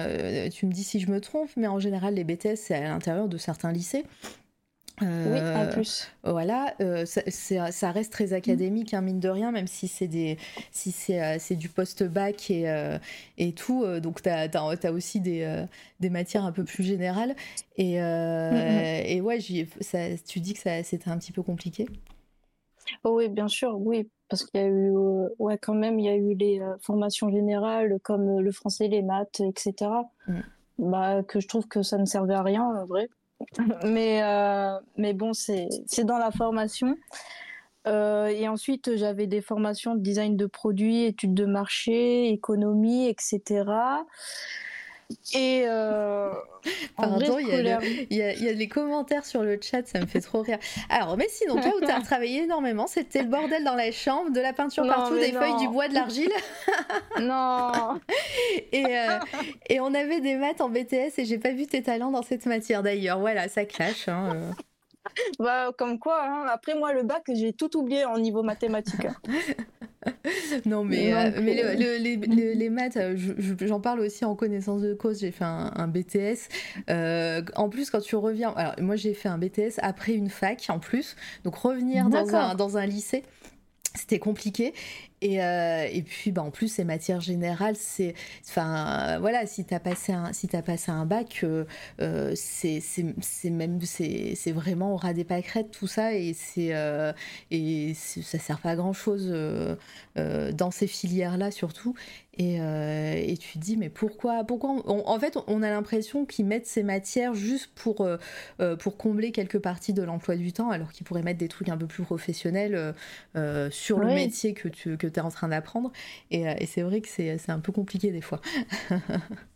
tu me dis si je me trompe, mais en général, les BTS, c'est à l'intérieur de certains lycées oui, en euh, plus. Voilà, euh, ça, reste très académique, hein, mine de rien, même si c'est des, si c'est, euh, du post-bac et, et tout. donc, tu as, as, aussi des, des matières un peu plus générales. Et, et ouais, ça, tu dis que ça, c'était un petit peu compliqué? Oh Oui, bien sûr, oui. Parce qu'il y a eu, ouais, quand même, il y a eu les formations générales comme le français, les maths, etc. Mm. Bah, que je trouve que ça ne servait à rien, en vrai. Mais, euh, mais bon, c'est dans la formation. Euh, et ensuite, j'avais des formations de design de produits, études de marché, économie, etc. Et euh, Pardon, il y, y, a les commentaires sur le chat, ça me fait trop rire. Alors, mais sinon, toi où tu as travaillé énormément, c'était le bordel dans la chambre, de la peinture partout, des feuilles, du bois, de l'argile. non. et, euh, et on avait des maths en BTS et j'ai pas vu tes talents dans cette matière d'ailleurs. Voilà, ça clash. Hein, euh. Bah, comme quoi, hein. après moi, le bac, j'ai tout oublié en niveau mathématique. Non, mais, euh, mais euh, les, maths, euh, j'en parle aussi en connaissance de cause. J'ai fait un, BTS. en plus, quand tu reviens, alors moi j'ai fait un BTS après une fac en plus, donc revenir dans un, dans un lycée c'était compliqué et, euh, et, puis bah, en plus ces matières générales c'est enfin voilà si t'as passé un si as passé un bac euh, euh c'est même c'est vraiment au ras des pâquerettes tout ça et c'est euh, et ça sert pas à grand chose euh, dans ces filières là surtout et, et, tu te dis mais pourquoi pourquoi en fait on a l'impression qu'ils mettent ces matières juste pour pour combler quelques parties de l'emploi du temps alors qu'ils pourraient mettre des trucs un peu plus professionnels sur le métier que tu que es en train d'apprendre. Et, euh, et c'est vrai que c'est un peu compliqué des fois.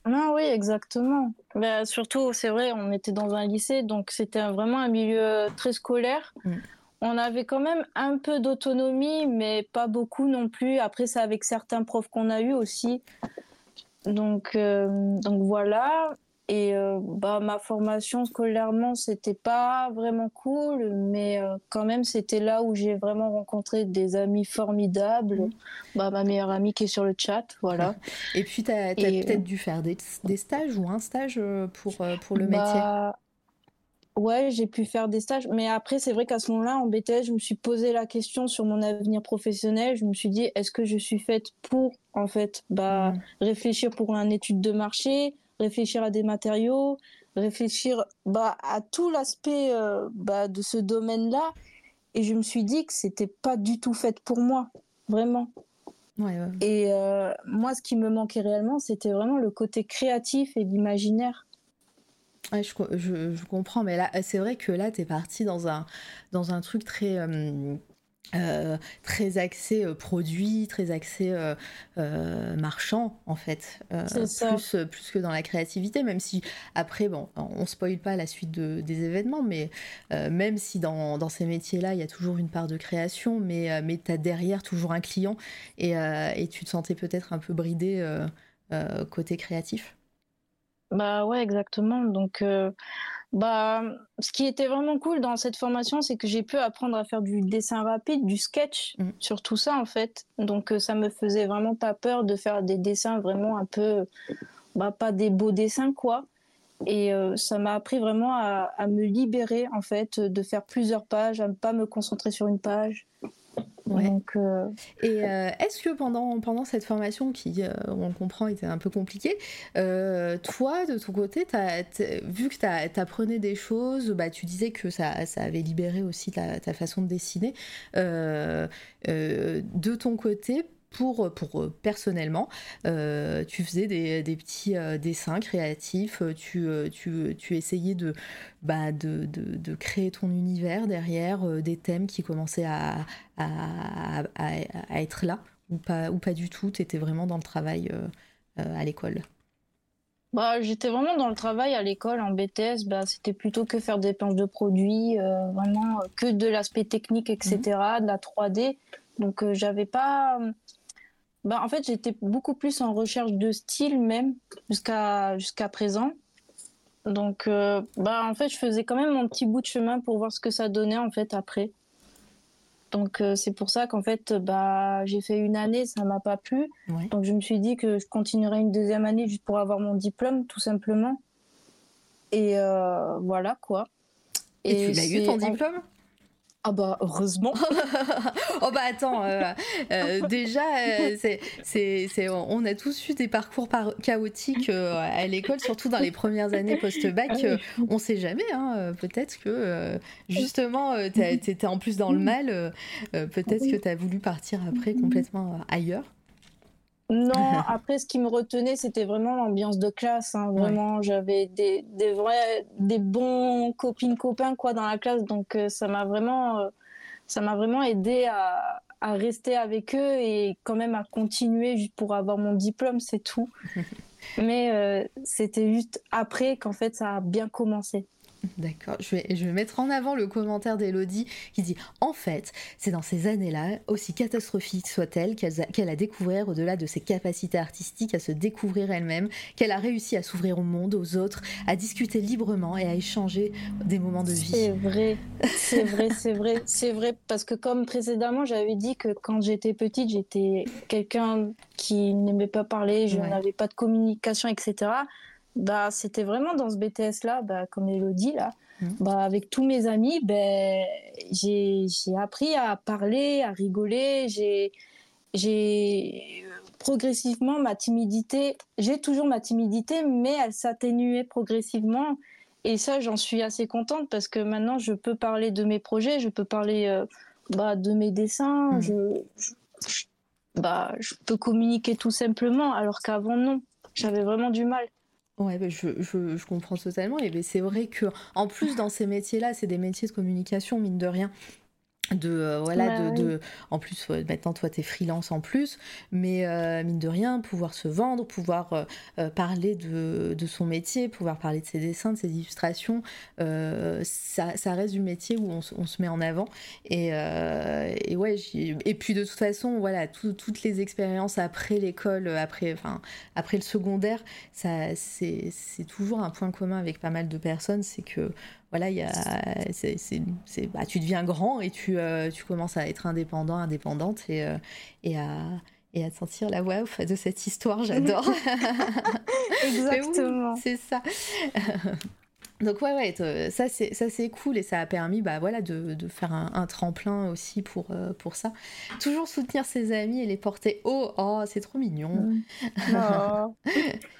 non, oui, exactement. Bah, surtout, c'est vrai, on était dans un lycée, donc c'était vraiment un milieu très scolaire. Mm. On avait quand même un peu d'autonomie, mais pas beaucoup non plus. Après, c'est avec certains profs qu'on a eu aussi. Donc, euh, donc voilà. Et euh, bah, ma formation scolairement, c'était pas vraiment cool, mais euh, quand même, c'était là où j'ai vraiment rencontré des amis formidables. Mmh. Bah, ma meilleure amie qui est sur le chat, voilà. Et puis, tu as, peut-être dû faire des, des, stages ou un stage pour, pour le métier? bah, Ouais, j'ai pu faire des stages, mais après, c'est vrai qu'à ce moment-là, en BTS, je me suis posé la question sur mon avenir professionnel. Je me suis dit, est-ce que je suis faite pour, en fait, bah, mmh. réfléchir pour une étude de marché réfléchir à des matériaux, réfléchir bah, à tout l'aspect euh, bah, de ce domaine-là. Et je me suis dit que c'était pas du tout fait pour moi, vraiment. Et euh, moi, ce qui me manquait réellement, c'était vraiment le côté créatif et l'imaginaire. Je, comprends, mais là, c'est vrai que là, tu es parti dans un, dans un truc très. Euh, euh, très axé euh, produit, très axé euh, marchand en fait, plus, plus que dans la créativité, même si après, bon, on spoil pas la suite des événements, mais même si dans, dans ces métiers-là, il y a toujours une part de création, mais, mais tu as derrière toujours un client et, et tu te sentais peut-être un peu bridé côté créatif. Bah ouais, exactement. Donc bah, ce qui était vraiment cool dans cette formation, c'est que j'ai pu apprendre à faire du dessin rapide, du sketch, mm. sur tout ça en fait. Donc euh, ça me faisait vraiment pas peur de faire des dessins vraiment un peu, bah, pas des beaux dessins quoi. Et euh, ça m'a appris vraiment à, à, me libérer en fait, de faire plusieurs pages, à ne pas me concentrer sur une page. Euh, Et euh, est-ce que pendant, pendant cette formation, qui, euh, on comprend, était un peu compliquée, toi, de ton côté, as, vu que tu apprenais des choses, bah, tu disais que ça, ça avait libéré aussi ta, ta façon de dessiner. de ton côté, pour, pour euh, personnellement, euh, tu faisais des, des petits euh, dessins créatifs, tu, tu, tu essayais de, bah, de, de, de, créer ton univers derrière, des thèmes qui commençaient à, à, à, être là, ou pas, ou pas du tout, tu étais vraiment dans le travail à l'école? Bah, J'étais vraiment dans le travail à l'école, en BTS, bah, c'était plutôt que faire des planches de produits, vraiment que de l'aspect technique, etc., mmh. de la 3D. Donc j'avais pas bah, en fait, j'étais beaucoup plus en recherche de style même jusqu'à jusqu'à présent. Donc, euh, bah, en fait, je faisais quand même mon petit bout de chemin pour voir ce que ça donnait en fait après. Donc, euh, c'est pour ça qu'en fait, bah, j'ai fait une année, ça m'a pas plu. Donc, je me suis dit que je continuerais une deuxième année juste pour avoir mon diplôme, tout simplement. Et euh, voilà quoi. Et, tu l'as eu ton diplôme? Ah bah heureusement. oh bah attends, euh, euh, déjà, euh, c'est, c'est, on a tous eu des parcours chaotiques à l'école, surtout dans les premières années post-bac. Ah on sait jamais, hein, peut-être que justement, t'étais en plus dans le mal, peut-être que t'as voulu partir après complètement ailleurs. Non, après, ce qui me retenait, c'était vraiment l'ambiance de classe. Hein. Vraiment, j'avais des, des vrais, des bons copines, copains, quoi, dans la classe. Donc, euh, ça m'a vraiment, euh, ça m'a vraiment aidé à, à, rester avec eux et quand même à continuer juste pour avoir mon diplôme, c'est tout. Mais euh, c'était juste après qu'en fait, ça a bien commencé. D'accord, je vais, je vais mettre en avant le commentaire d'Elodie qui dit En fait, c'est dans ces années-là, aussi catastrophiques soient-elles, qu'elle a découvert, au-delà de ses capacités artistiques, à se découvrir elle-même, qu'elle a réussi à s'ouvrir au monde, aux autres, à discuter librement et à échanger des moments de vie. C'est vrai, c'est vrai, c'est vrai, c'est vrai, parce que comme précédemment, j'avais dit que quand j'étais petite, j'étais quelqu'un qui n'aimait pas parler, je n'avais pas de communication, etc bah, c'était vraiment dans ce BTS-là, bah, comme Elodie, là. Mmh. Bah, avec tous mes amis, ben, j'ai appris à parler, à rigoler. J'ai j'ai progressivement ma timidité, j'ai toujours ma timidité, mais elle s'atténuait progressivement. Et ça, j'en suis assez contente parce que maintenant, je peux parler de mes projets, je peux parler euh, bah, de mes dessins, mmh. je, bah, je peux communiquer tout simplement, alors qu'avant, non. J'avais vraiment du mal. Ouais, bah, je, je, je, comprends totalement. Et c'est vrai que, en plus, dans ces métiers-là, c'est des métiers de communication, mine de rien de euh, voilà de, de, en plus maintenant toi t'es freelance en plus mais euh, mine de rien pouvoir se vendre pouvoir euh, parler de, de, son métier pouvoir parler de ses dessins de ses illustrations ça, ça, reste du métier où on, on, se met en avant. Et, et ouais et puis de toute façon voilà toutes les expériences après l'école après enfin après le secondaire ça c'est toujours un point commun avec pas mal de personnes c'est que voilà, y a, c'est, bah, tu deviens grand et tu, euh, tu commences à être indépendant, indépendante et, euh, et, à, et à te sentir la voix de cette histoire, j'adore. Exactement. c'est ça. Donc ouais ouais ça c'est ça c'est cool et ça a permis bah voilà de, de faire un, tremplin aussi pour euh, pour ça. Toujours soutenir ses amis et les porter haut. Oh c'est trop mignon. Oh.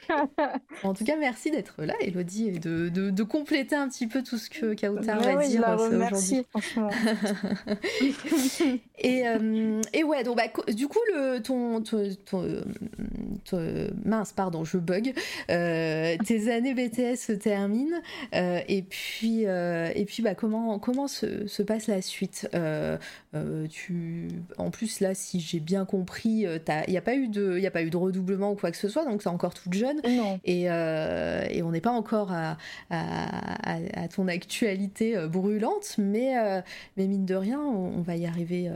en tout cas merci d'être là Elodie et de, de, de, compléter un petit peu tout ce que Kautar va dire euh, aujourd'hui. et, euh, et ouais donc bah, du coup le ton, ton, mince pardon je bug. Tes années BTS se terminent et puis, et puis bah, comment, comment se, se passe la suite? Tu... En plus, là, si j'ai bien compris, il n'y a, pas eu de, y a pas eu de redoublement ou quoi que ce soit, donc c'est encore toute jeune. Et, et on n'est pas encore à, à, ton actualité brûlante, mais, mais mine de rien, on, va y arriver.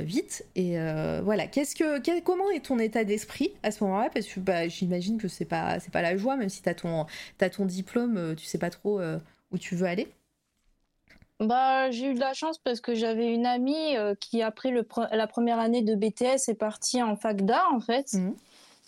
Vite et voilà qu'est-ce que comment est ton état d'esprit à ce moment-là? Parce que bah, j'imagine que c'est pas c'est pas la joie même si tu as ton as ton diplôme tu sais pas trop où tu veux aller bah, j'ai eu de la chance parce que j'avais une amie euh, qui, après le la première année de BTS, est partie en fac d'art, en fait. Mhm.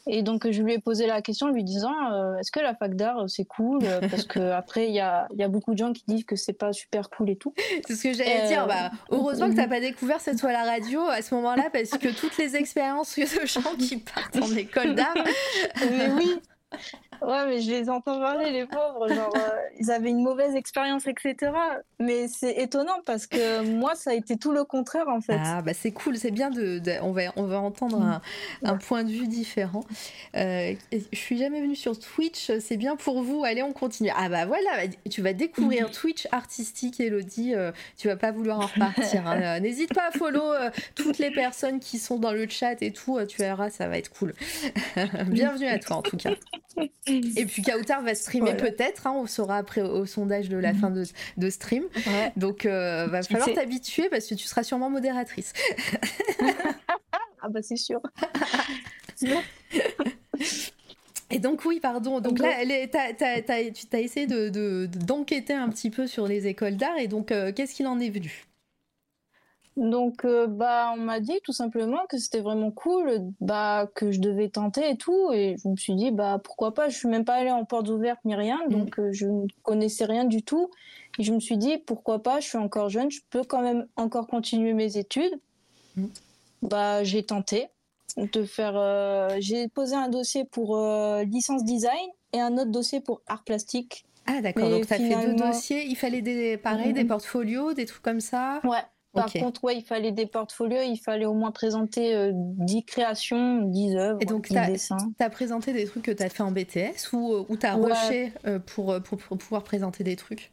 Et donc, je lui ai posé la question lui disant euh, Est-ce que la fac d'art, euh, c'est cool? Parce qu'après, il y a, y a, beaucoup de gens qui disent que c'est pas super cool et tout. C'est ce que j'allais dire. Bah, heureusement que tu n'as pas découvert cette fois la radio à ce moment-là, parce que toutes les expériences de gens qui partent en école d'art. Mais oui Ouais, mais je les entends parler, les pauvres. Genre, euh, ils avaient une mauvaise expérience, etc. Mais c'est étonnant parce que moi, ça a été tout le contraire, en fait. Ah, bah c'est cool, c'est bien de, On, va, on va entendre un, un point de vue différent. Euh, je suis jamais venue sur Twitch, c'est bien pour vous. Allez, on continue. Ah, bah voilà, bah, tu vas découvrir Twitch artistique, Elodie. Euh, tu vas pas vouloir en repartir. Hein. N'hésite pas à follow toutes les personnes qui sont dans le chat et tout. tu verras, ça va être cool. Bienvenue à toi, en tout cas. Et puis Kautar va streamer peut-être, hein, on saura après au, sondage de la fin de, de stream. Donc euh, va falloir t'habituer parce que tu seras sûrement modératrice. ah bah c'est sûr. Et donc oui, pardon. Donc là, tu as, essayé d'enquêter de, un petit peu sur les écoles d'art et donc euh, qu'est-ce qu'il en est venu? Donc, euh, bah, on m'a dit tout simplement que c'était vraiment cool, bah, que je devais tenter et tout. Et je me suis dit, bah, pourquoi pas? Je suis même pas allée en porte ouverte ni rien, mm. donc euh, je ne connaissais rien du tout. Et je me suis dit, pourquoi pas? Je suis encore jeune, je peux quand même encore continuer mes études. Mm. Bah, j'ai tenté de faire. Euh, j'ai posé un dossier pour licence design et un autre dossier pour art plastique. Ah d'accord, donc tu as fait deux dossiers, il fallait des, pareil, des mm-hmm. portfolios, des trucs comme ça Ouais, par contre, ouais, il fallait des portfolios, il fallait au moins présenter 10 euh, créations, 10 œuvres, Et donc, 10 dessins. Tu as présenté des trucs que tu as fait en BTS ou, euh, ou tu as rushé euh, pour, pour, pouvoir présenter des trucs?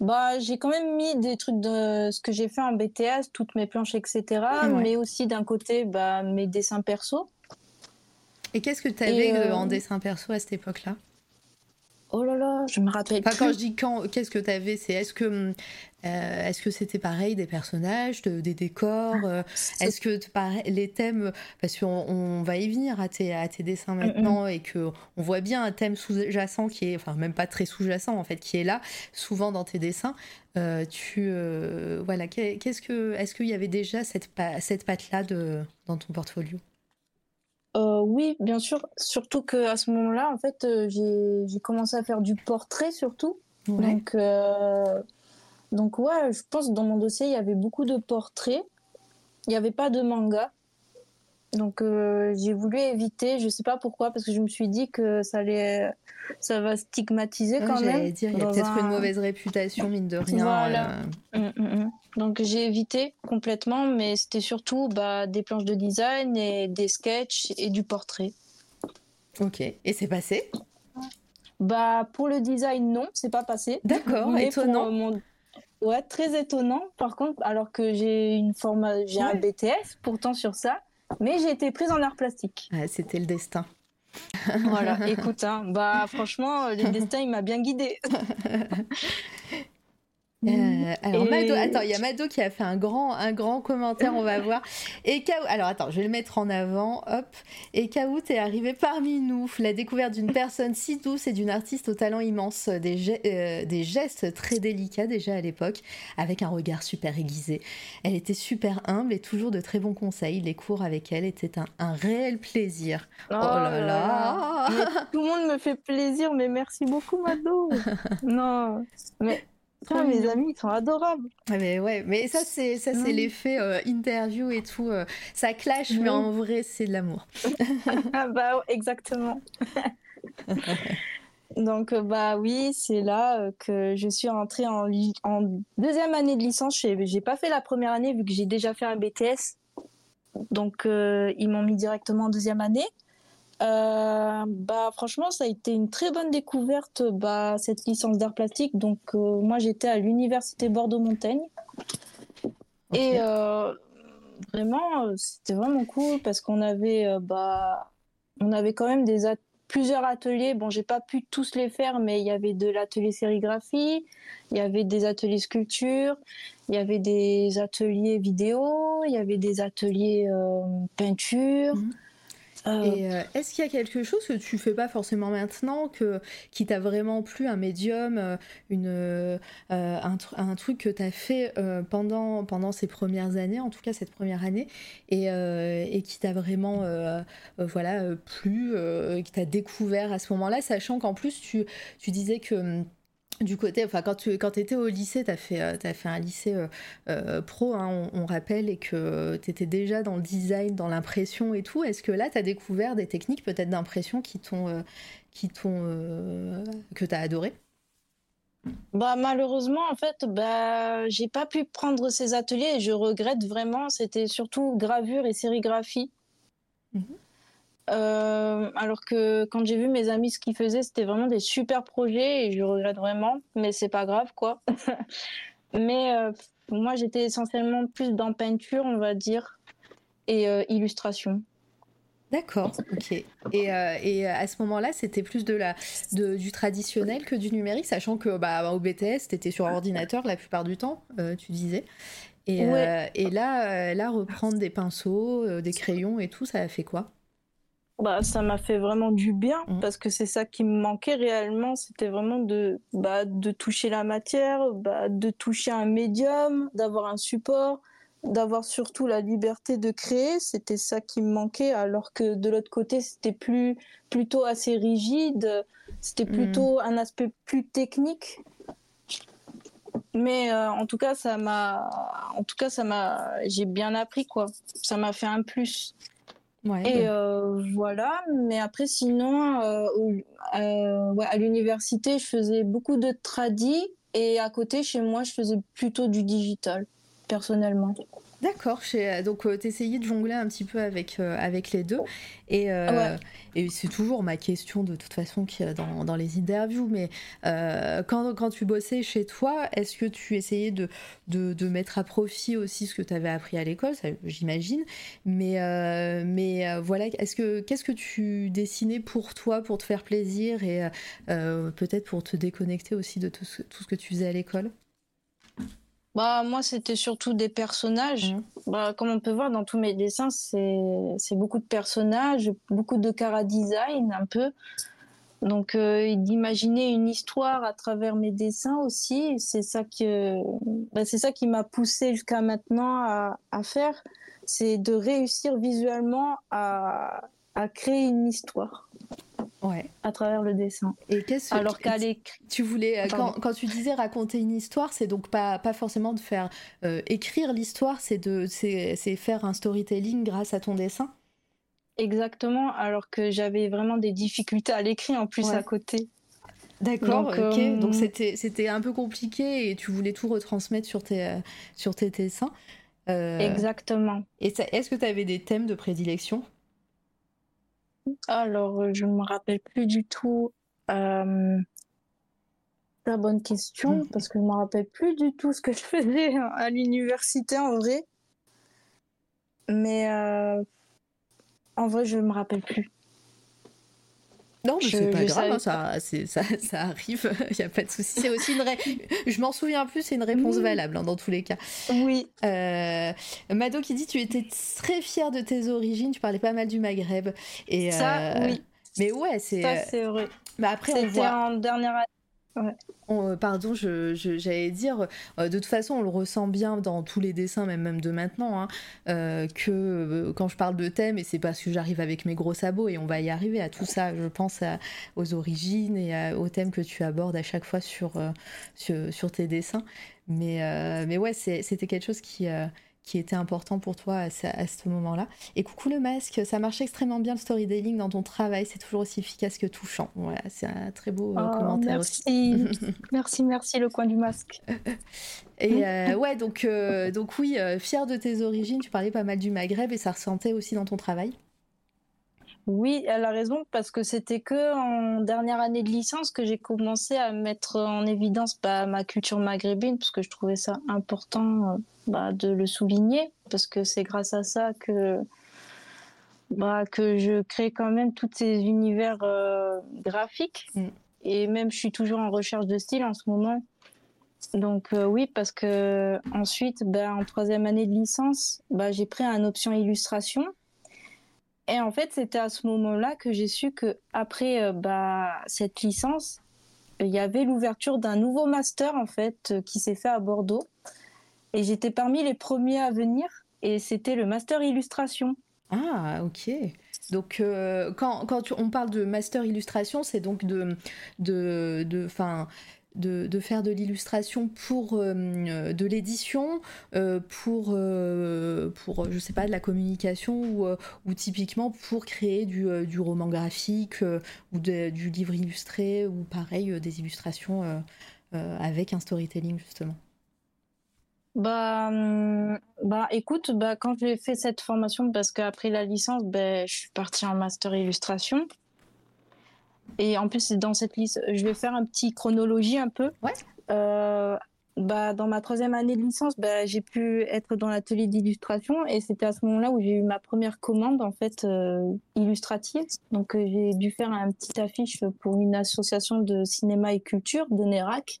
Bah, j'ai quand même mis des trucs de ce que j'ai fait en BTS, toutes mes planches, etc. Mais aussi d'un côté, bah, mes dessins perso. Et qu'est-ce que tu avais en dessin perso à cette époque-là? Oh là là, je me rappelle. Quand je dis quand, qu'est-ce que tu avais C'est est-ce que euh, est-ce que c'était pareil des personnages, des décors ah, euh, Est-ce que les thèmes, parce qu'on on va y venir à tes, à tes dessins maintenant et que on voit bien un thème sous-jacent qui est, enfin même pas très sous-jacent en fait, qui est là souvent dans tes dessins. Euh, tu voilà, qu'est-ce que, est-ce qu'il y avait déjà cette cette patte là de dans ton portfolio? Oui, bien sûr. Surtout que à ce moment-là, en fait, j'ai commencé à faire du portrait surtout. Donc, donc ouais, je pense que dans mon dossier, il y avait beaucoup de portraits. Il n'y avait pas de manga. Donc euh, j'ai voulu éviter, je sais pas pourquoi, parce que je me suis dit que ça allait, ça va stigmatiser quand même. dire, il y a peut-être une mauvaise réputation mine de rien. Voilà. Euh. Mm, mm, mm. Donc j'ai évité complètement, mais c'était surtout bah, des planches de design et des sketchs et du portrait. Ok, et c'est passé? Bah pour le design non, c'est pas passé. D'accord, étonnant. Pour, Ouais, très étonnant. Par contre, alors que j'ai une forme, j'ai un BTS pourtant sur ça, mais j'ai été prise en art plastique. C'était le destin. voilà, écoute, hein, bah franchement, le destin il m'a bien guidée. Euh, alors Mado, attends, il y a Mado qui a fait un grand, un grand commentaire, on va voir. Et Kao, alors attends, je vais le mettre en avant, hop. Et Kao, est arrivé parmi nous. La découverte d'une personne si douce et d'une artiste au talent immense, des, euh, des gestes très délicats déjà à l'époque, avec un regard super aiguisé. Elle était super humble et toujours de très bons conseils. Les cours avec elle étaient un, un réel plaisir. Oh, oh là là, Tout le monde me fait plaisir, mais merci beaucoup Mado. non, mais mes amis, ils sont adorables. Mais ouais, mais ça c'est ça c'est l'effet euh, interview et tout. Euh, ça clash, mais en vrai c'est de l'amour. ah bah exactement. Donc euh, bah oui, c'est là que je suis rentrée en, en deuxième année de licence. J'ai pas fait la première année vu que j'ai déjà fait un BTS. Donc ils m'ont mis directement en deuxième année. Bah franchement ça a été une très bonne découverte bah cette licence d'art plastique donc moi j'étais à l'université Bordeaux Montaigne et vraiment c'était vraiment cool parce qu'on avait bah on avait quand même des plusieurs ateliers. Bon, j'ai pas pu tous les faire, mais il y avait de l'atelier sérigraphie, il y avait des ateliers sculpture, il y avait des ateliers vidéo, il y avait des ateliers euh, peinture. Mhm. Euh, Et euh, est-ce qu'il y a quelque chose que tu fais pas forcément maintenant, que, qui t'a vraiment plu, un médium, euh, une, un, truc que tu as fait pendant, pendant ces premières années, en tout cas cette première année, et, et qui t'a vraiment voilà, plu, qui t'a découvert à ce moment-là, sachant qu'en plus tu, tu disais que hum, du côté, enfin quand tu quand étais au lycée, tu as fait, euh, as fait un lycée euh, euh, pro, hein, on, rappelle, et que tu étais déjà dans le design, dans l'impression et tout. Est-ce que là, tu as découvert des techniques peut-être d'impression qui t'ont, qui t'ont, que tu as adoré? Bah malheureusement en fait bah j'ai pas pu prendre ces ateliers et je regrette vraiment c'était surtout gravure et sérigraphie. Mmh euh, alors que quand j'ai vu mes amis ce qu'ils faisaient, c'était vraiment des super projets et je regrette vraiment, mais c'est pas grave quoi. mais euh, moi j'étais essentiellement plus dans peinture, on va dire, et euh, illustration. D'accord, ok. Et, et, à ce moment-là, c'était plus de la, de, du traditionnel que du numérique, sachant que bah, au BTS, tu étais sur ordinateur la plupart du temps, tu disais. Et, et là, là, reprendre des pinceaux, des crayons et tout, ça a fait quoi? Bah, ça m'a fait vraiment du bien mmh. parce que c'est ça qui me manquait réellement. C'était vraiment de, bah, de toucher la matière, bah, de toucher un médium, d'avoir un support, d'avoir surtout la liberté de créer. C'était ça qui me manquait, alors que de l'autre côté, c'était plus, plutôt assez rigide. C'était mmh. plutôt un aspect plus technique. Mais euh, en tout cas, ça m'a, en tout cas, ça m'a, j'ai bien appris quoi. Ça m'a fait un plus et euh, voilà, mais après sinon, euh, euh, à l'université, je faisais beaucoup de tradi et à côté, chez moi, je faisais plutôt du digital, personnellement. D'accord, euh, donc euh, tu essayais de jongler un petit peu avec, euh, avec les deux. Et, et c'est toujours ma question de toute façon qui, dans, dans les interviews, mais quand, quand, tu bossais chez toi, est-ce que tu essayais de, de, de, mettre à profit aussi ce que tu avais appris à l'école, j'imagine, mais, mais voilà, est-ce que, qu'est-ce que tu dessinais pour toi, pour te faire plaisir et peut-être pour te déconnecter aussi de tout tout ce que tu faisais à l'école? Bah, moi, c'était surtout des personnages. Mmh. Bah, comme on peut voir dans tous mes dessins, c'est beaucoup de personnages, beaucoup de cara design un peu. Donc, euh, d'imaginer une histoire à travers mes dessins aussi, c'est ça, que, bah, ça qui m'a poussé jusqu'à maintenant à, à faire. C'est de réussir visuellement à, à créer une histoire ouais. à travers le dessin. Et qu'est-ce alors qu'à tu voulais euh, quand, quand, tu disais raconter une histoire, c'est donc pas pas forcément de faire euh, écrire l'histoire, c'est de c'est faire un storytelling grâce à ton dessin? Exactement, alors que j'avais vraiment des difficultés à l'écrire en plus à côté. D'accord, ok. Donc euh, c'était c'était un peu compliqué et tu voulais tout retransmettre sur tes sur tes dessins. Exactement. Et est-ce que tu avais des thèmes de prédilection? Alors, euh, je ne me rappelle plus du tout. Euh, la bonne question, mmh. parce que je ne me rappelle plus du tout ce que je faisais à l'université en vrai. Mais euh, en vrai, je ne me rappelle plus. Non, mais c'est pas grave, hein, ça, ça, ça, arrive, il n'y a pas de souci. C'est aussi une Je m'en souviens plus, c'est une réponse valable hein, dans tous les cas. Oui. Euh, Mado qui dit Tu étais très fière de tes origines, tu parlais pas mal du Maghreb. Et, ça, euh, oui. Mais ouais, c'est. Ça, c'est vrai. Mais après, on voit... en dernière année euh, pardon, j'allais dire, euh, de toute façon, on le ressent bien dans tous les dessins, même, même de maintenant, hein, euh, que quand je parle de thème, et c'est parce que j'arrive avec mes gros sabots, et on va y arriver à tout ça, je pense aux origines et aux thèmes que tu abordes à chaque fois sur, sur, sur, tes dessins. Mais, mais ouais, c'était quelque chose qui qui était important pour toi à, ce moment-là. Et coucou le masque, ça marche extrêmement bien le storytelling dans ton travail, c'est toujours aussi efficace que touchant. Voilà, c'est un très beau euh, oh, commentaire merci. merci, merci le coin du masque. Et euh, ouais, donc, euh, donc oui, fier de tes origines, tu parlais pas mal du Maghreb et ça ressentait aussi dans ton travail oui, elle a raison parce que c'était que en dernière année de licence que j'ai commencé à mettre en évidence bah, ma culture maghrébine parce que je trouvais ça important euh, bah, de le souligner parce que c'est grâce à ça que bah, que je crée quand même tous ces univers euh, graphiques mm. et même je suis toujours en recherche de style en ce moment. Donc euh, oui, parce que ensuite, bah, en troisième année de licence, bah, j'ai pris une option illustration et en fait, c'était à ce moment-là que j'ai su que après euh, bah, cette licence, il y avait l'ouverture d'un nouveau master en fait euh, qui s'est fait à Bordeaux. Et j'étais parmi les premiers à venir. Et c'était le master illustration. Ah, ok. Donc, euh, quand, on parle de master illustration, c'est donc de, de, de, de, faire de l'illustration pour euh, de l'édition, euh, pour, euh, pour, je sais pas, de la communication ou, ou typiquement pour créer du, du roman graphique ou du livre illustré ou pareil, des illustrations avec un storytelling justement. Bah, hum, bah écoute, bah, quand j'ai fait cette formation, parce qu'après la licence, bah, je suis partie en master illustration. Et en plus, dans cette liste, je vais faire un petit chronologie un peu. Ouais. Euh, bah, dans ma troisième année de licence, bah, j'ai pu être dans l'atelier d'illustration et c'était à ce moment-là où j'ai eu ma première commande en fait euh, illustrative. Donc euh, j'ai dû faire un petit affiche pour une association de cinéma et culture de Nérac.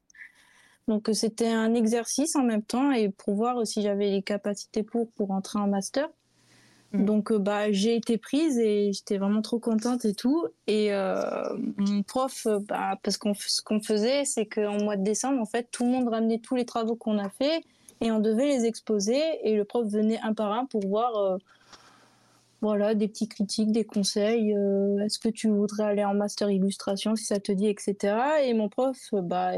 Donc c'était un exercice en même temps et pour voir si j'avais les capacités pour pour entrer en master. Mm. Donc euh, bah j'ai été prise et j'étais vraiment trop contente et tout. Et euh, mon prof, euh, bah, parce qu'on ce qu'on faisait, c'est qu'en mois de décembre, en fait, tout le monde ramenait tous les travaux qu'on a fait et on devait les exposer. Et le prof venait un par un pour voir, voilà, des petits critiques, des conseils. Est-ce que tu voudrais aller en master illustration si ça te dit, etc. Et mon prof, bah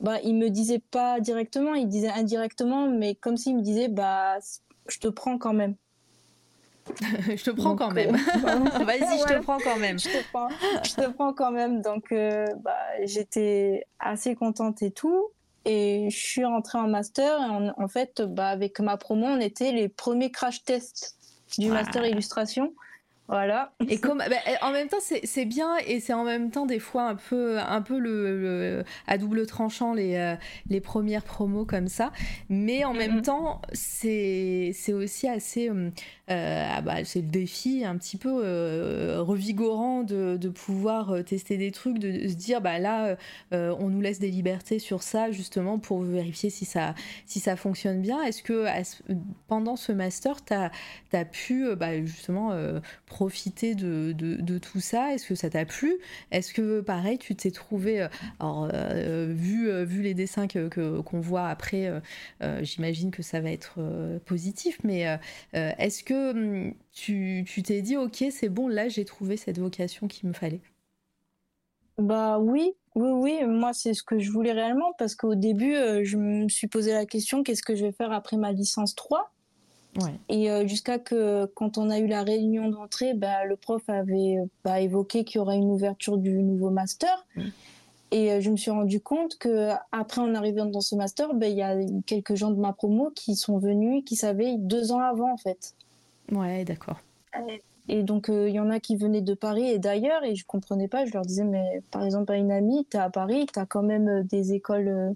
bah, il me disait pas directement, il disait indirectement, mais comme s'il me disait, bah, je te prends quand même. je te prends quand même. Euh, Vas-y, je te prends quand même. Je te prends, je te prends quand même. Donc, euh, bah, j'étais assez contente et tout. Et je suis rentrée en master. Et en, fait, bah, avec ma promo, on était les premiers crash tests du master illustration. Voilà. Et comme, bah, en même temps, c'est bien et c'est en même temps des fois un peu, un peu le, à double tranchant les, euh, les premières promos comme ça. Mais en même temps, c'est aussi assez, euh, euh, ah bah, c'est le défi un petit peu revigorant de, de, pouvoir tester des trucs, de, se dire bah là, on nous laisse des libertés sur ça justement pour vérifier si ça, si ça fonctionne bien. Est-ce que pendant ce master, tu as, as, pu bah, justement profiter de, tout ça? Est-ce que ça t'a plu? Est-ce que, pareil, tu t'es trouvé, euh, alors, euh, vu, euh, vu les dessins qu'on que, qu'on voit après, j'imagine que ça va être positif, mais est-ce que hum, tu t'es dit, ok, c'est bon, là, j'ai trouvé cette vocation qu'il me fallait? Bah oui, oui, oui, moi c'est ce que je voulais réellement parce qu'au début je me suis posé la question qu'est-ce que je vais faire après ma licence 3 et euh, jusqu'à que, quand on a eu la réunion d'entrée, bah, le prof avait bah, évoqué qu'il y aurait une ouverture du nouveau master. Mm. Et euh, je me suis rendu compte que après en arrivant dans ce master, bah, il y a quelques gens de ma promo qui sont venus, qui savaient deux ans avant en fait. Ouais, d'accord. Et donc euh, il y en a qui venaient de Paris et d'ailleurs et je comprenais pas. Je leur disais mais par exemple à une amie, t'es à Paris, t'as quand même des écoles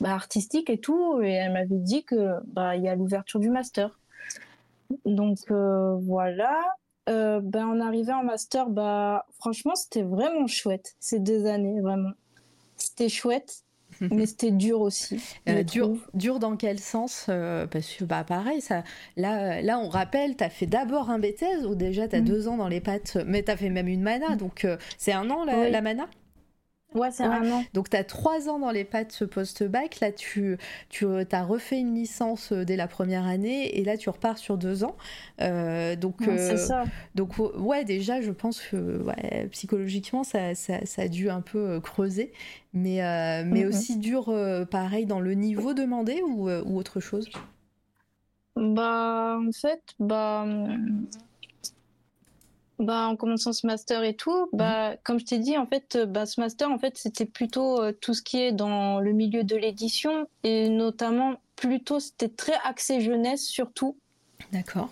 bah, artistique et tout. Et elle m'avait dit que bah il y a l'ouverture du master. Donc euh, voilà. Euh, ben on arrivait en master, bah franchement c'était vraiment chouette ces deux années vraiment. C'était chouette. mais c'était dur aussi. Euh, dur, dur dans quel sens Parce que bah pareil, ça, là, là on rappelle, tu as fait d'abord un BTS ou déjà tu as mm. deux ans dans les pattes, mais tu as fait même une mana, donc c'est un an la, la mana? Ouais, c'est un an. Donc, tu as trois ans dans les pattes post-bac. Là, tu, tu euh, as refait une licence euh, dès la première année et là, tu repars sur deux ans. Euh, donc, ça. donc, ouais, déjà, je pense que ouais, psychologiquement, ça, ça, ça, a dû un peu creuser. Mais, mais aussi dur, pareil, dans le niveau demandé ou, ou autre chose? Bah, en fait, bah bah, en commençant ce master et tout, bah, mhm. comme je t'ai dit, en fait, euh, bah, ce master, en fait, c'était plutôt euh, tout ce qui est dans le milieu de l'édition et notamment plutôt, c'était très axé jeunesse surtout. D'accord.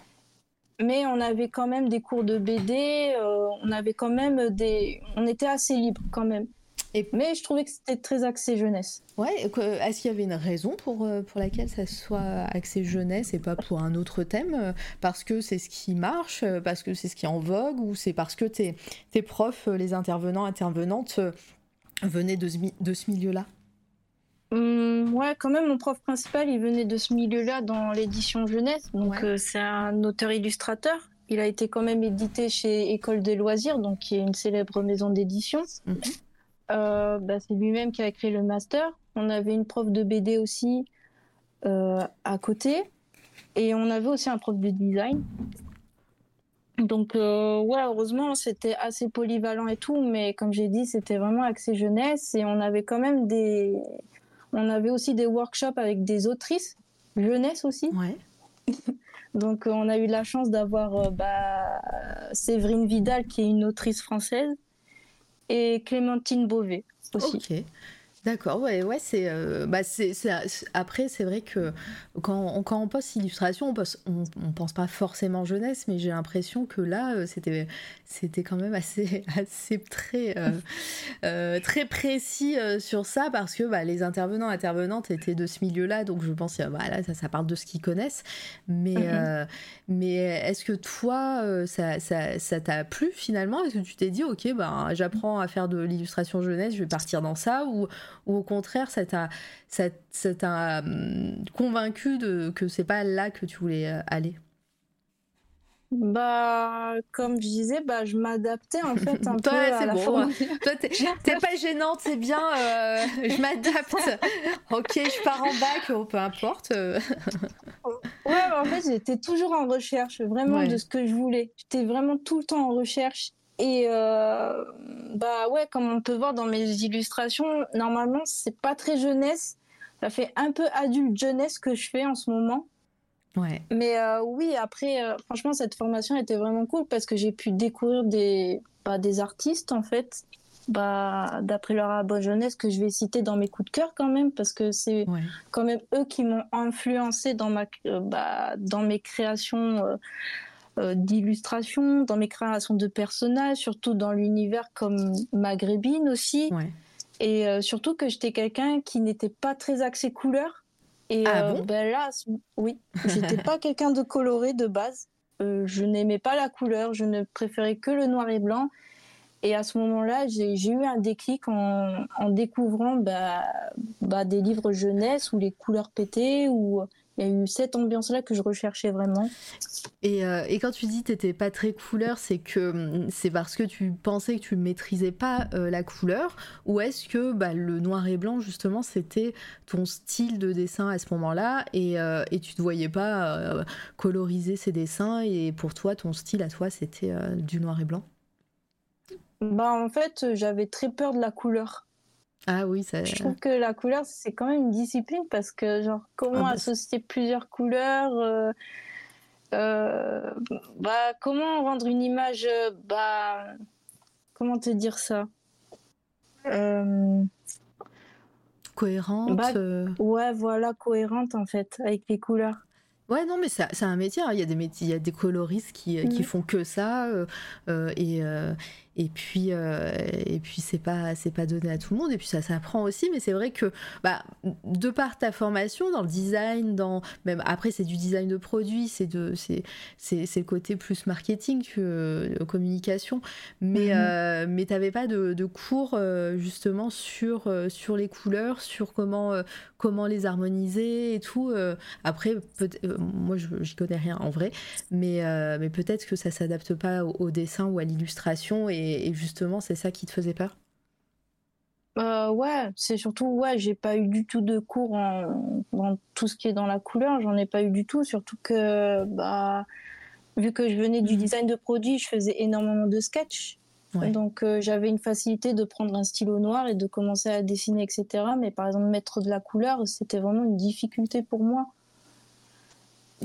mais on avait quand même des cours de BD, on avait quand même des, on était assez libre quand même. Mais je trouvais que c'était très axé jeunesse. Ouais, est-ce qu'il y avait une raison pour, euh, pour laquelle ça soit axé jeunesse et pas pour un autre thème euh, Parce que c'est ce qui marche, euh, parce que c'est ce qui est en vogue, ou c'est parce que tes, tes profs, les intervenants, intervenantes venaient de ce, de ce milieu-là? Hum, ouais, quand même, mon prof principal, il venait de ce milieu-là dans l'édition jeunesse. Donc, c'est un auteur-illustrateur. Il a été quand même édité chez École des loisirs, donc qui est une célèbre maison d'édition. Mhm. Euh, bah, c'est lui-même qui a créé le master. On avait une prof de BD aussi euh, à côté. Et on avait aussi un prof de design. Donc, euh, ouais, heureusement, c'était assez polyvalent et tout. Mais comme j'ai dit, c'était vraiment axé jeunesse. Et on avait quand même des. On avait aussi des workshops avec des autrices, jeunesse aussi. Ouais. Donc, on a eu la chance d'avoir bah, Séverine Vidal, qui est une autrice française, et Clémentine Beauvais aussi. D'accord, ouais, ouais, c'est, euh, bah c'est, après c'est vrai que quand on, quand on poste illustration, on, pense, on, pense pas forcément jeunesse, mais j'ai l'impression que là euh, c'était, c'était quand même assez, assez très, euh, très précis sur ça parce que bah, les intervenants intervenantes étaient de ce milieu-là, donc je pense que voilà, ça, ça parle de ce qu'ils connaissent, mais, mhm. mais est-ce que toi ça, ça, ça t'a plu finalement? Est-ce que tu t'es dit ok, ben j'apprends à faire de l'illustration jeunesse, je vais partir dans ça? Ou ou au contraire, ça t'a, ça, hum, convaincu de, que c'est pas là que tu voulais euh, aller? Bah, comme je disais, bah, je m'adaptais en fait un peu à la bon. Toi, t'es pas gênante, c'est bien. Euh, je m'adapte. ok, je pars en bac, oh, peu importe. ouais, en fait, j'étais toujours en recherche, vraiment de ce que je voulais. J'étais vraiment tout le temps en recherche. Et euh, bah ouais, comme on peut voir dans mes illustrations, normalement c'est pas très jeunesse. Ça fait un peu adulte jeunesse que je fais en ce moment. Ouais. Mais euh, oui, après, euh, franchement, cette formation était vraiment cool parce que j'ai pu découvrir des, bah, des artistes en fait, bah, d'après leur bonne jeunesse que je vais citer dans mes coups de cœur quand même parce que c'est quand même eux qui m'ont influencé dans ma, bah, dans mes créations d'illustration, dans mes créations de personnages, surtout dans l'univers comme maghrébine aussi. Et euh, surtout que j'étais quelqu'un qui n'était pas très axé couleur. Et ah euh, ben là, oui, j'étais pas quelqu'un de coloré de base. je n'aimais pas la couleur, je ne préférais que le noir et blanc. Et à ce moment-là, j'ai eu un déclic en, découvrant bah, bah, des livres jeunesse où les couleurs pétaient, ou il y a eu cette ambiance-là que je recherchais vraiment. Et, euh, et quand tu dis que t'étais pas très couleur, c'est que hum, c'est parce que tu pensais que tu maîtrisais pas euh, la couleur, ou est-ce que bah, le noir et blanc justement c'était ton style de dessin à ce moment-là et, euh, et tu te voyais pas coloriser ces dessins et pour toi ton style à toi c'était du noir et blanc? Bah en fait j'avais très peur de la couleur. Ah oui, ça. Je trouve que la couleur, c'est quand même une discipline parce que, genre, comment ah bah, associer plusieurs couleurs euh, euh, bah, Comment rendre une image. Euh, bah, comment te dire ça Cohérente bah, Ouais, voilà, cohérente en fait, avec les couleurs. Ouais, non, mais c'est un métier. Hein. Il y a des métiers, il y a des coloristes qui, qui font que ça. et, et puis euh, et puis c'est pas c'est pas donné à tout le monde. Et puis ça s'apprend aussi. Mais c'est vrai que bah de par ta formation dans le design dans même après c'est du design de produit c'est de c'est c'est le côté plus marketing que euh, communication. Mais mhm. euh, mais t'avais pas de, de cours justement sur sur les couleurs sur comment comment les harmoniser et tout après moi j'y connais rien en vrai. Mais mais peut-être que ça s'adapte pas au, au dessin ou à l'illustration et et, justement, c'est ça qui te faisait peur? Euh, ouais, c'est surtout, ouais, j'ai pas eu du tout de cours en, dans tout ce qui est dans la couleur, j'en ai pas eu du tout, surtout que, bah, vu que je venais du mhm. design de produit, je faisais énormément de sketch. Donc euh, j'avais une facilité de prendre un stylo noir et de commencer à dessiner, etc. Mais par exemple, mettre de la couleur, c'était vraiment une difficulté pour moi.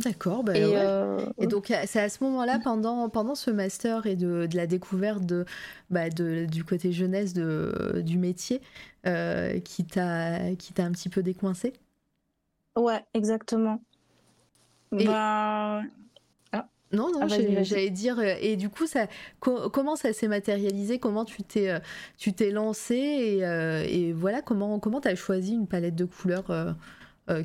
D'accord, bah et, euh, et, donc c'est à ce moment-là, pendant, pendant ce master et de, de la découverte de, bah de, du côté jeunesse de, du métier, euh, qui t'a un petit peu décoincé Ouais, exactement. Et, bah... ah. Non, non, ah, j'allais dire. Et du coup, ça, comment ça s'est matérialisé? Comment tu t'es, tu t'es lancé et, et, voilà, comment, comment tu as choisi une palette de couleurs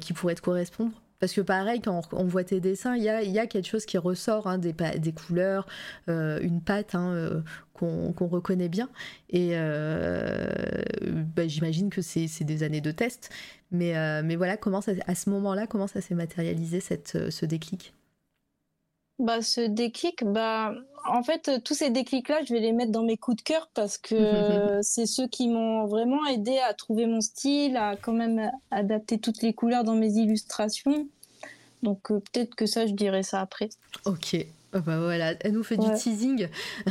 qui pourrait te correspondre? Parce que pareil, quand on, voit tes dessins, il y a, y a, quelque chose qui ressort, hein, des, des, couleurs, euh, une patte hein, euh, qu'on reconnaît bien. Et euh, bah, j'imagine que c'est des années de test. Mais, mais voilà, comment ça, à ce moment-là, comment ça s'est matérialisé, cette, ce déclic? Bah, ce déclic, bah, en fait, tous ces déclics-là, je vais les mettre dans mes coups de cœur parce que c'est ceux qui m'ont vraiment aidé à trouver mon style, à quand même adapter toutes les couleurs dans mes illustrations. Donc euh, peut-être que ça, je dirais ça après. Ok, ah bah voilà, elle nous fait du teasing.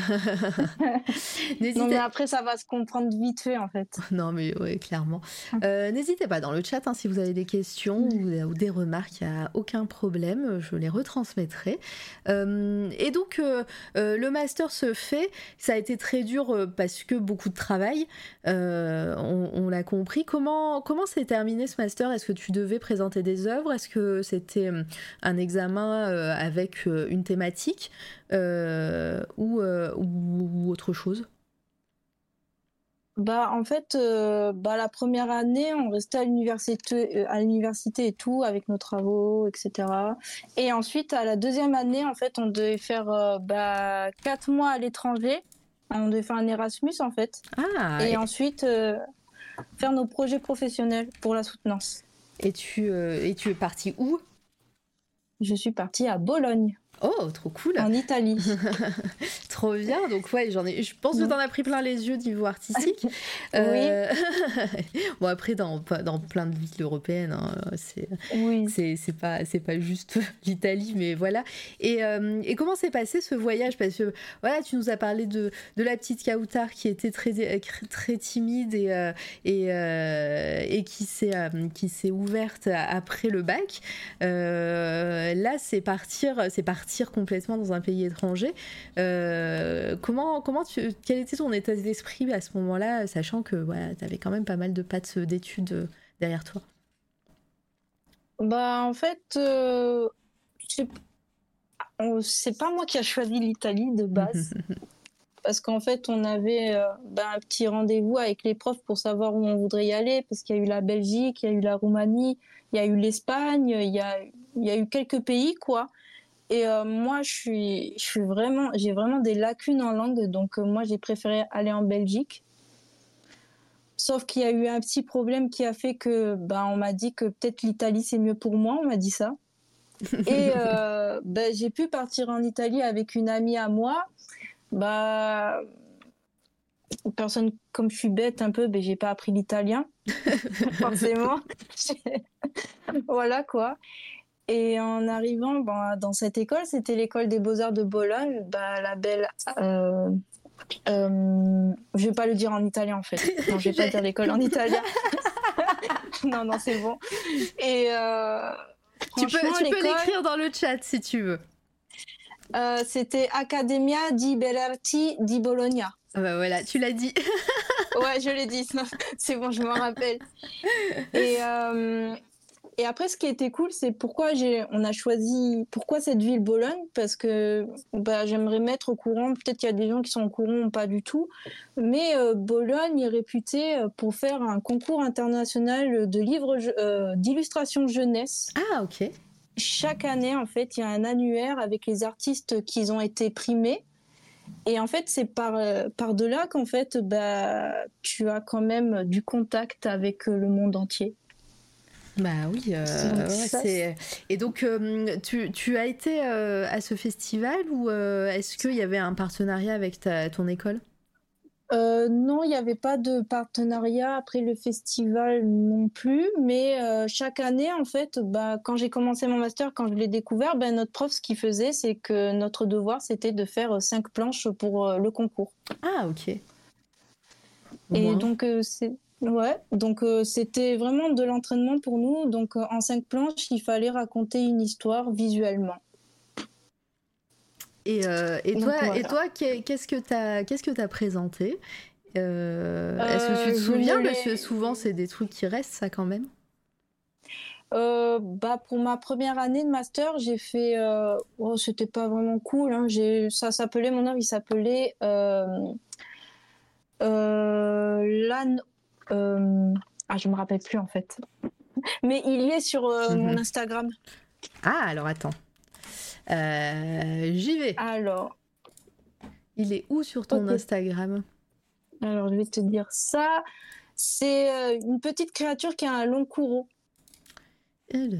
non mais après ça va se comprendre vite fait en fait. Non mais oui clairement. Hum. Euh, n'hésitez pas dans le chat hein, si vous avez des questions ou, des remarques, il n'y a aucun problème, je les retransmettrai. Euh, et donc euh, le master se fait, ça a été très dur parce que beaucoup de travail, on, l'a compris. Comment comment s'est terminé ce master? Est-ce que tu devais présenter des œuvres? Est-ce que c'était un examen avec une thématique? Euh, euh, ou, autre chose? Bah en fait euh, bah la première année on restait à l'université à l'université et tout avec nos travaux etc et ensuite à la deuxième année en fait on devait faire bah, quatre mois à l'étranger. On devait faire un Erasmus en fait. Ah, et, ensuite faire nos projets professionnels pour la soutenance. Et tu et tu es parti où? Je suis partie à Bologne Oh, trop cool. En Italie. trop bien. Donc ouais, j'en ai. Je pense que t'en as pris plein les yeux niveau artistique. euh... bon après dans dans plein de villes européennes, hein, c'est oui. c'est pas c'est pas juste l'Italie, mais voilà. Et, euh, et comment s'est passé ce voyage? Parce que voilà, tu nous as parlé de de la petite Kautar qui était très très timide et euh, et, et qui s'est qui s'est ouverte après le bac. là, c'est partir c'est partir complètement dans un pays étranger. Euh, comment, comment tu, quel était ton état d'esprit à ce moment-là, sachant que voilà, tu avais quand même pas mal de pattes d'études euh, derrière toi? Bah en fait, euh, c'est pas moi qui a choisi l'Italie de base. parce qu'en fait, on avait bah, un petit rendez-vous avec les profs pour savoir où on voudrait y aller, parce qu'il y a eu la Belgique, il y a eu la Roumanie, il y a eu l'Espagne, il y a, il y a eu quelques pays, quoi. Et euh, moi, je suis, je suis vraiment, j'ai vraiment des lacunes en langue, donc euh, moi, j'ai préféré aller en Belgique. Sauf qu'il y a eu un petit problème qui a fait que, ben, on m'a dit que peut-être l'Italie c'est mieux pour moi, on m'a dit ça. Et euh, ben, j'ai pu partir en Italie avec une amie à moi. Bah, personne comme je suis bête un peu, ben j'ai pas appris l'italien forcément. voilà quoi. Et en arrivant bah, dans cette école, c'était l'école des beaux-arts de Bologne, bah, la belle... Euh, euh, je vais pas le dire en italien en fait. Non, je vais pas dire l'école en italien. non, non, c'est bon. Et euh, tu peux, tu peux l'écrire dans le chat si tu veux. Euh, c'était Accademia di Bellarti di Bologna. Ah bah voilà, tu l'as dit. ouais, je l'ai dit. C'est bon, je m'en rappelle. Et, euh, et après, ce qui était cool, c'est pourquoi j'ai, on a choisi, pourquoi cette ville Bologne, parce que bah, j'aimerais mettre au courant, peut-être qu'il y a des gens qui sont au courant, pas du tout, mais euh, Bologne est réputée euh, pour faire un concours international de livres euh, d'illustration jeunesse. Ah, ok. Chaque année, en fait, il y a un annuaire avec les artistes qui ont été primés. Et en fait, c'est par, par de là qu'en fait, bah, tu as quand même du contact avec le monde entier. Bah oui, euh, et donc euh, tu, tu, as été euh, à ce festival ou est-ce qu'il y avait un partenariat avec ta, ton école? Non, il n'y avait pas de partenariat après le festival non plus, mais chaque année, en fait, bah, quand j'ai commencé mon master, quand je l'ai découvert, bah, notre prof, ce qu'il faisait, c'est que notre devoir, c'était de faire cinq planches pour le concours. Ah, ok. Et donc, c'est Ouais, donc euh, c'était vraiment de l'entraînement pour nous. Donc euh, en cinq planches, il fallait raconter une histoire visuellement. Et, euh, et toi, et toi, qu'est-ce que tu as, qu'est-ce que as présenté? Est-ce que tu te souviens Parce que souvent, c'est des trucs qui restent, ça quand même? bah pour ma première année de master, j'ai fait. Oh, c'était pas vraiment cool. Hein. Ça s'appelait mon œuvre, il s'appelait euh, l'âne. Euh, ah, je me rappelle plus en fait. Mais il est sur euh, mon Instagram. Ah, alors attends. Euh, J'y vais. Alors, Il est où sur ton. Instagram? Alors je vais te dire ça. C'est une petite créature qui a un long courroux. Alors,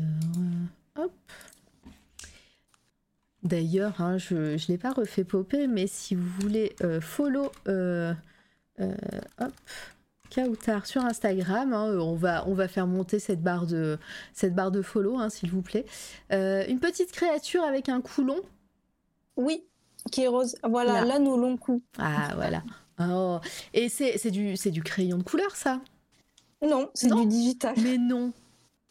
hop. D'ailleurs, hein, je ne l'ai pas refait popper, mais si vous voulez euh, follow hop, Kautar sur Instagram, hein, euh, on, va, on va faire monter cette barre de, cette barre de follow, hein, s'il vous plaît. Euh, une petite créature avec un coulon. Oui, qui est rose. Voilà, Là. l'âne au long cou. Ah, voilà. Oh. Et c'est c'est du, c'est du crayon de couleur, ça? Non, c'est du digital. Mais non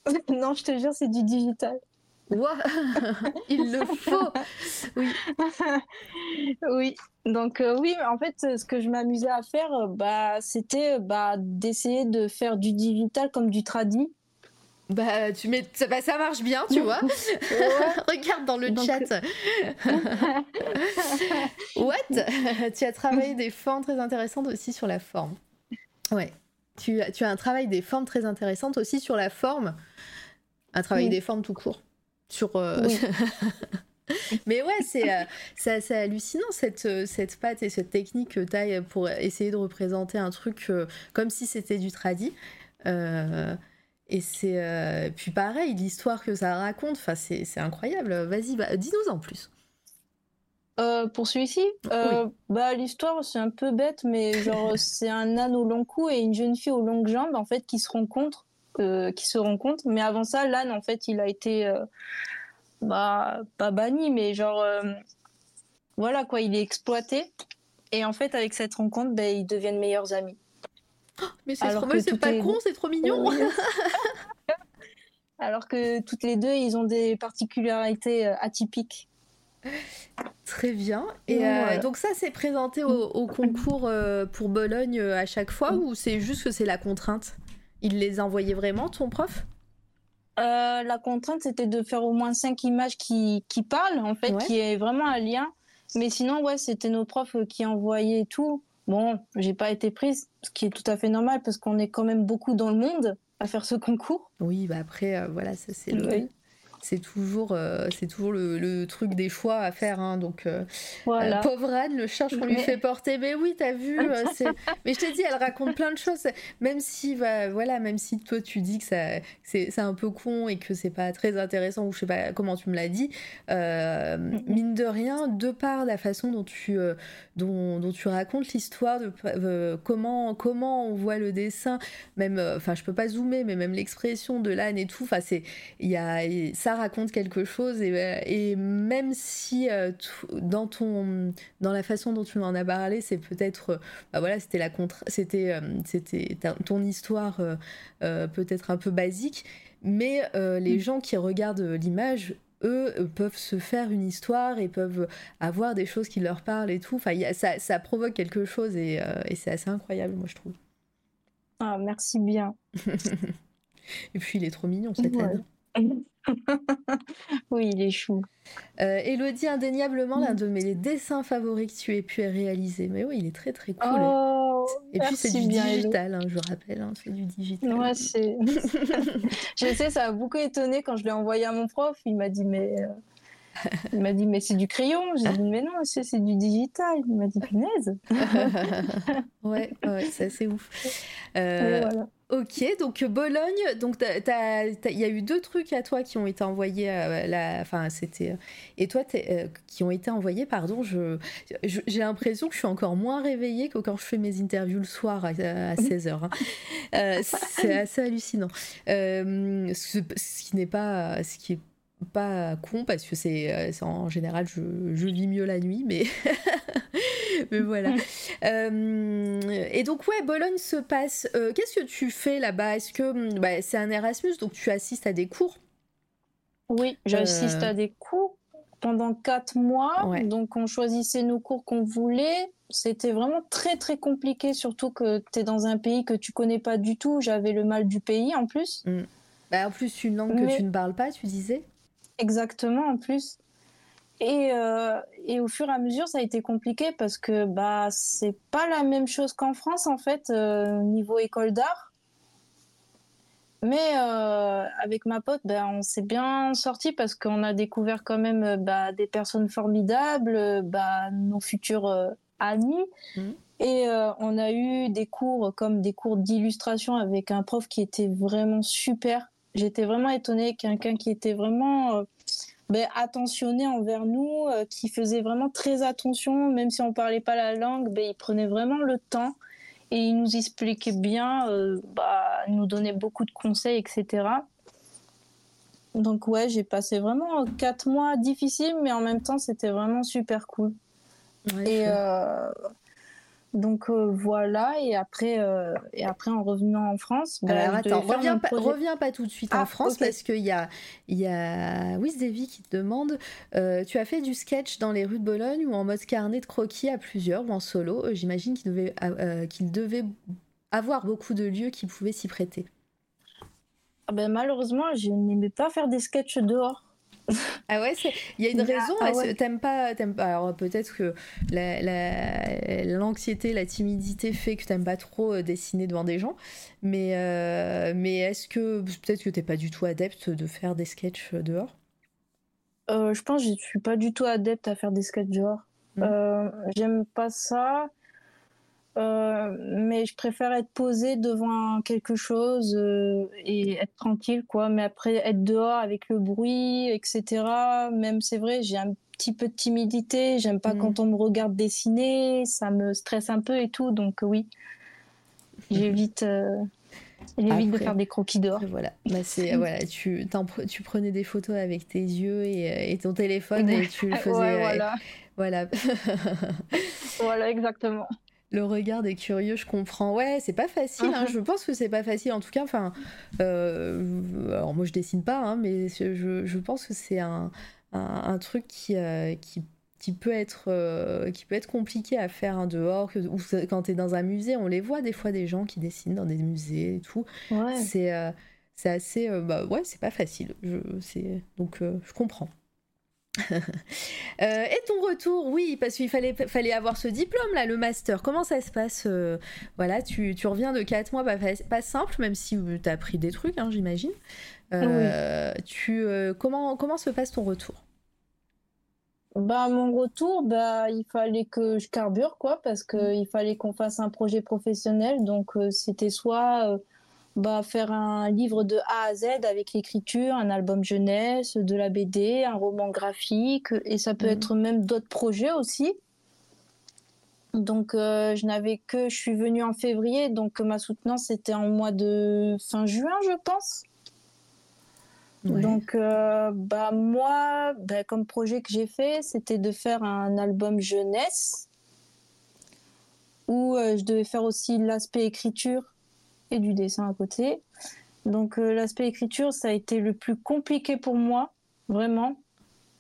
non, je te jure, c'est du digital. Ouah, Il le faut Oui. Oui, donc euh, oui, en fait, euh, ce que je m'amusais à faire, euh, bah, c'était bah, d'essayer de faire du digital comme du tradi. Bah, tu mets... ça, bah, ça marche bien, tu vois. Regarde dans le Donc- chat. What? Tu as travaillé des formes très intéressantes aussi sur la forme. Ouais. Tu as, tu as un travail des formes très intéressantes aussi sur la forme. Un travail Oui. des formes tout court. Sur. euh, Oui. Mais ouais, c'est euh, assez hallucinant cette, euh, cette patte et cette technique que tu as pour essayer de représenter un truc comme si c'était du tradi. Euh, et c'est. euh, puis pareil, l'histoire que ça raconte, c'est incroyable. Vas-y, bah, dis-nous en plus. Euh, pour celui-ci, bah, l'histoire, c'est un peu bête, mais genre, c'est un âne au long cou et une jeune fille aux longues jambes, en fait, qui se rencontrent. Euh, qui se rencontrent. Mais avant ça, l'âne, en fait, il a été. euh, bah, pas banni, mais genre. euh, voilà, quoi, il est exploité. Et en fait, avec cette rencontre, ben, ils deviennent meilleurs amis. Mais c'est trop- c'est pas est- con, c'est trop mignon. Alors que toutes les deux, ils ont des particularités atypiques. Très bien. Et Donc, euh, voilà. donc ça, c'est présenté au, au concours euh, pour Bologne à chaque fois ou c'est juste que c'est la contrainte? Il les a envoyés vraiment, ton prof? Euh, la contrainte, c'était de faire au moins cinq images qui, qui parlent, en fait, Ouais. qui est vraiment un lien. Mais sinon, ouais, c'était nos profs euh, qui envoyaient tout. Bon, j'ai pas été prise, ce qui est tout à fait normal parce qu'on est quand même beaucoup dans le monde à faire ce concours. Oui, bah après, euh, voilà, ça c'est le- Oui. C'est toujours, euh, c'est toujours le, le truc des choix à faire. hein, donc, euh, Voilà. euh, pauvre Anne, le charge qu'on lui fait porter. Mais oui, t'as vu. mais je t'ai dit, elle raconte plein de choses. Même si, bah, voilà, même si toi tu dis que ça, c'est un peu con et que c'est pas très intéressant ou je sais pas comment tu me l'as dit, mine de rien, de par la façon dont tu, dont, dont tu racontes l'histoire, de comment, comment on voit le dessin, même, enfin, je peux pas zoomer, mais même l'expression de l'âne et tout, enfin, c'est, il y a, et ça raconte quelque chose et, euh, et même si euh, dans ton, dans la façon dont tu m'en as parlé, c'est peut-être, euh, bah voilà, c'était la contre, c'était, c'était ta- ton histoire euh, peut-être un peu basique, mais euh, les gens qui regardent l'image eux peuvent se faire une histoire et peuvent avoir des choses qui leur parlent et tout. Enfin, a- ça, ça provoque quelque chose et, euh, et c'est assez incroyable, moi, je trouve. Ah, merci bien. Et puis, il est trop mignon, cet Ouais. âne. oui, il est chou. Euh, Elodie, indéniablement, Mm. l'un de mes dessins favoris que tu aies pu réaliser. Mais oui, il est très, très cool. Oh, et puis, c'est du digital, hein, je rappelle. hein, c'est du digital. Ouais, je sais, ça a beaucoup étonné quand je l'ai envoyé à mon prof. Il m'a dit, mais. euh, Il m'a dit, mais c'est du crayon. J'ai dit, mais non, c'est du digital. Il m'a dit, punaise. ouais, ouais, c'est assez ouf. Euh, voilà. Ok, donc euh, Bologne, donc il y a eu deux trucs à toi qui ont été envoyés, à la, enfin c'était, euh, et toi euh, qui ont été envoyés, pardon, je, j'ai l'impression que je suis encore moins réveillée que quand je fais mes interviews le soir à, à 16h. c'est assez hallucinant. Euh, ce, ce qui n'est pas, ce qui est pas con parce que c'est euh, c'est en général je, je vis mieux la nuit mais mais voilà Euh, et donc ouais Bologne se passe euh, qu'est-ce que tu fais là-bas? Est-ce que bah, c'est un Erasmus donc tu assistes à des cours? Oui, j'assiste Euh, à des cours pendant quatre mois. Ouais. Donc, on choisissait nos cours qu'on voulait. C'était vraiment très, très compliqué, surtout que tu es dans un pays que tu connais pas du tout. J'avais le mal du pays en plus. Mm. Bah, en plus, une langue que tu ne parles pas, tu disais? Exactement, en plus. Et, euh, et, au fur et à mesure, ça a été compliqué parce que bah c'est pas la même chose qu'en France en fait euh, niveau école d'art. Mais euh, avec ma pote, ben, on s'est bien sorti parce qu'on a découvert quand même bah, des personnes formidables, bah, nos futurs amis. Mmh. Et on a eu des cours comme des cours d'illustration avec un prof qui était vraiment super. J'étais vraiment étonnée, quelqu'un qui était vraiment ben, attentionné envers nous, euh, qui faisait vraiment très attention, même si on parlait pas la langue, ben, il prenait vraiment le temps et il nous expliquait bien, euh, bah, nous donnait beaucoup de conseils, etc. Donc ouais, j'ai passé vraiment quatre mois difficiles, mais en même temps, c'était vraiment super cool. et euh, donc euh, voilà, et après, euh, et après en revenant en France. Bah, Alors attends, reviens pas, reviens pas, tout de suite en ah, France parce qu'il y a, y a Wiz Davy qui te demande euh, Tu as fait du sketch dans les rues de Bologne ou en mode carnet de croquis à plusieurs ou en solo? J'imagine qu'il devait, qu'il devait avoir beaucoup de lieux qui pouvaient s'y prêter. Ah ben, malheureusement, je n'aimais pas faire des sketchs dehors. Ah ouais, il y a une raison. Ah t'aimes pas, pas. Alors peut-être que l'anxiété, la, timidité fait que t'aimes pas trop euh, dessiner devant des gens. Mais, euh, mais est-ce que peut-être que t'es pas du tout adepte de faire des sketchs euh, dehors? Je pense que je suis pas du tout adepte à faire des sketchs dehors. Mmh. J'aime pas ça. Euh, mais je préfère être posée devant quelque chose euh, et être tranquille, quoi. Mais après, être dehors avec le bruit, etc. Même, c'est vrai, j'ai un petit peu de timidité. J'aime pas quand mm. on me regarde dessiner. Ça me stresse un peu et tout. Donc, oui, j'évite. Euh, j'évite de faire des croquis dehors. Voilà, bah c'est voilà, tu, tu prenais des photos avec tes yeux et, et ton téléphone et tu le faisais. voilà. Voilà. voilà, exactement le regard des curieux, je comprends. Ouais, c'est pas facile. Hein. Uh-huh. Je pense que c'est pas facile. En tout cas, enfin, euh, alors moi je dessine pas, hein, mais je, pense que c'est un, truc qui, euh, qui, qui, peut être, euh, qui peut être compliqué à faire en dehors. ou quand tu es dans un musée, on les voit des fois des gens qui dessinent dans des musées et tout. C'est c'est assez. bah ouais, c'est pas facile. Je, donc je comprends. Euh, et ton retour, oui, parce qu'il fallait, fallait avoir ce diplôme là, le master. Comment ça se passe euh, Voilà, tu, tu, reviens de 4 mois, pas, simple, même si euh, tu as appris des trucs, hein, j'imagine. tu, comment, comment se passe ton retour? Bah, mon retour, bah, il fallait que je carbure, quoi, parce qu'il fallait qu'on fasse un projet professionnel. Donc, c'était soit bah, faire un livre de A à Z avec l'écriture, un album jeunesse, de la BD, un roman graphique, et ça peut mhm. être même d'autres projets aussi. Donc euh, je n'avais que, je suis venue en février, donc ma soutenance c'était en mois de fin juin, je pense. Donc euh, bah moi, bah, comme projet que j'ai fait, c'était de faire un album jeunesse où euh, je devais faire aussi l'aspect écriture et du dessin à côté. Donc euh, l'aspect écriture, ça a été le plus compliqué pour moi, vraiment.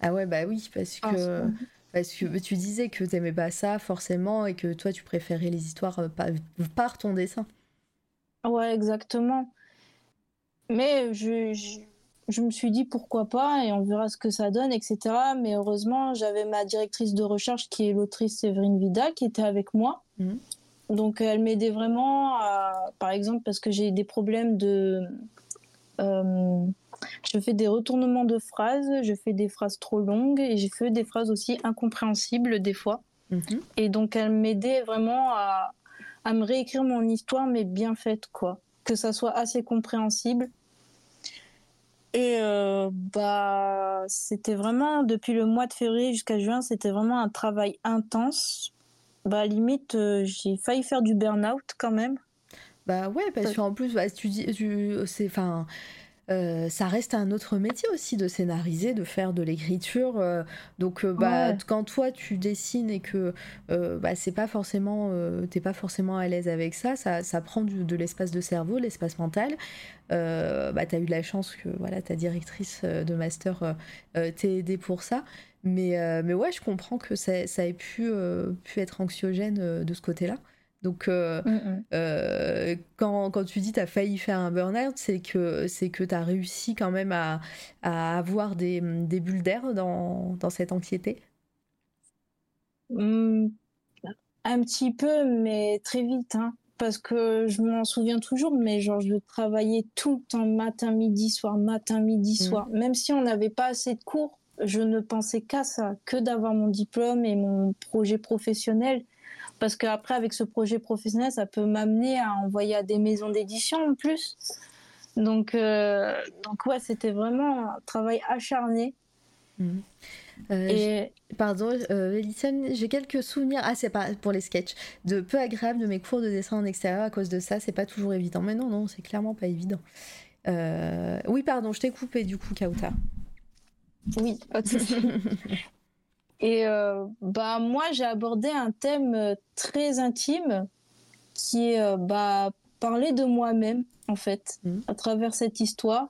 Ah ouais, bah oui, parce que, parce que tu disais que tu n'aimais pas ça forcément et que toi tu préférais les histoires euh, par, ton dessin. Ouais, exactement. Mais je, je, me suis dit pourquoi pas et on verra ce que ça donne, etc. Mais heureusement, j'avais ma directrice de recherche qui est l'autrice Séverine Vidal qui était avec moi. Mmh. Donc elle m'aidait vraiment, par exemple, parce que j'ai des problèmes de... Euh, je fais des retournements de phrases, je fais des phrases trop longues et j'ai fait des phrases aussi incompréhensibles des fois. Mhm. Et donc elle m'aidait vraiment à, me réécrire mon histoire, mais bien faite, quoi. Que ça soit assez compréhensible. Et euh, bah, c'était vraiment, depuis le mois de février jusqu'à juin, c'était vraiment un travail intense bah, limite, euh, j'ai failli faire du burn-out quand même. Bah ouais, parce qu'en plus, bah, tu dis, c'est, enfin, euh, ça reste un autre métier aussi de scénariser, de faire de l'écriture. Euh, donc, bah, quand toi tu dessines et que bah, c'est pas forcément, t'es pas forcément à l'aise avec ça, ça, ça prend de l'espace de cerveau, l'espace mental. bah, t'as eu de la chance que voilà, ta directrice de master t'ait aidé pour ça. Mais, euh, mais ouais, je comprends que ça, ça ait pu, euh, pu être anxiogène euh, de ce côté-là. Donc, mm, mm. quand, quand, tu dis tu as failli faire un burn-out, c'est que c'est que tu as réussi quand même à, à avoir des, des bulles d'air dans, dans, cette anxiété? Mm, Un petit peu, mais très vite. Hein parce que je m'en souviens toujours, mais genre je travaillais tout le temps, matin, midi, soir, matin, midi, soir. Même si on n'avait pas assez de cours, je ne pensais qu'à ça, que d'avoir mon diplôme et mon projet professionnel. Parce qu'après, avec ce projet professionnel, ça peut m'amener à envoyer à des maisons d'édition en plus. Donc, euh, donc ouais, c'était vraiment un travail acharné. Mm. Euh, et... Pardon, euh, j'ai quelques souvenirs, ah c'est pas pour les sketchs, de peu agréables de mes cours de dessin en extérieur à cause de ça, c'est pas toujours évident. Mais non, non, c'est clairement pas évident. Euh, oui, pardon, je t'ai coupé du coup, Kauta. Oui, Et euh, bah moi j'ai abordé un thème très intime qui est bah parler de moi-même en fait mmh. à travers cette histoire.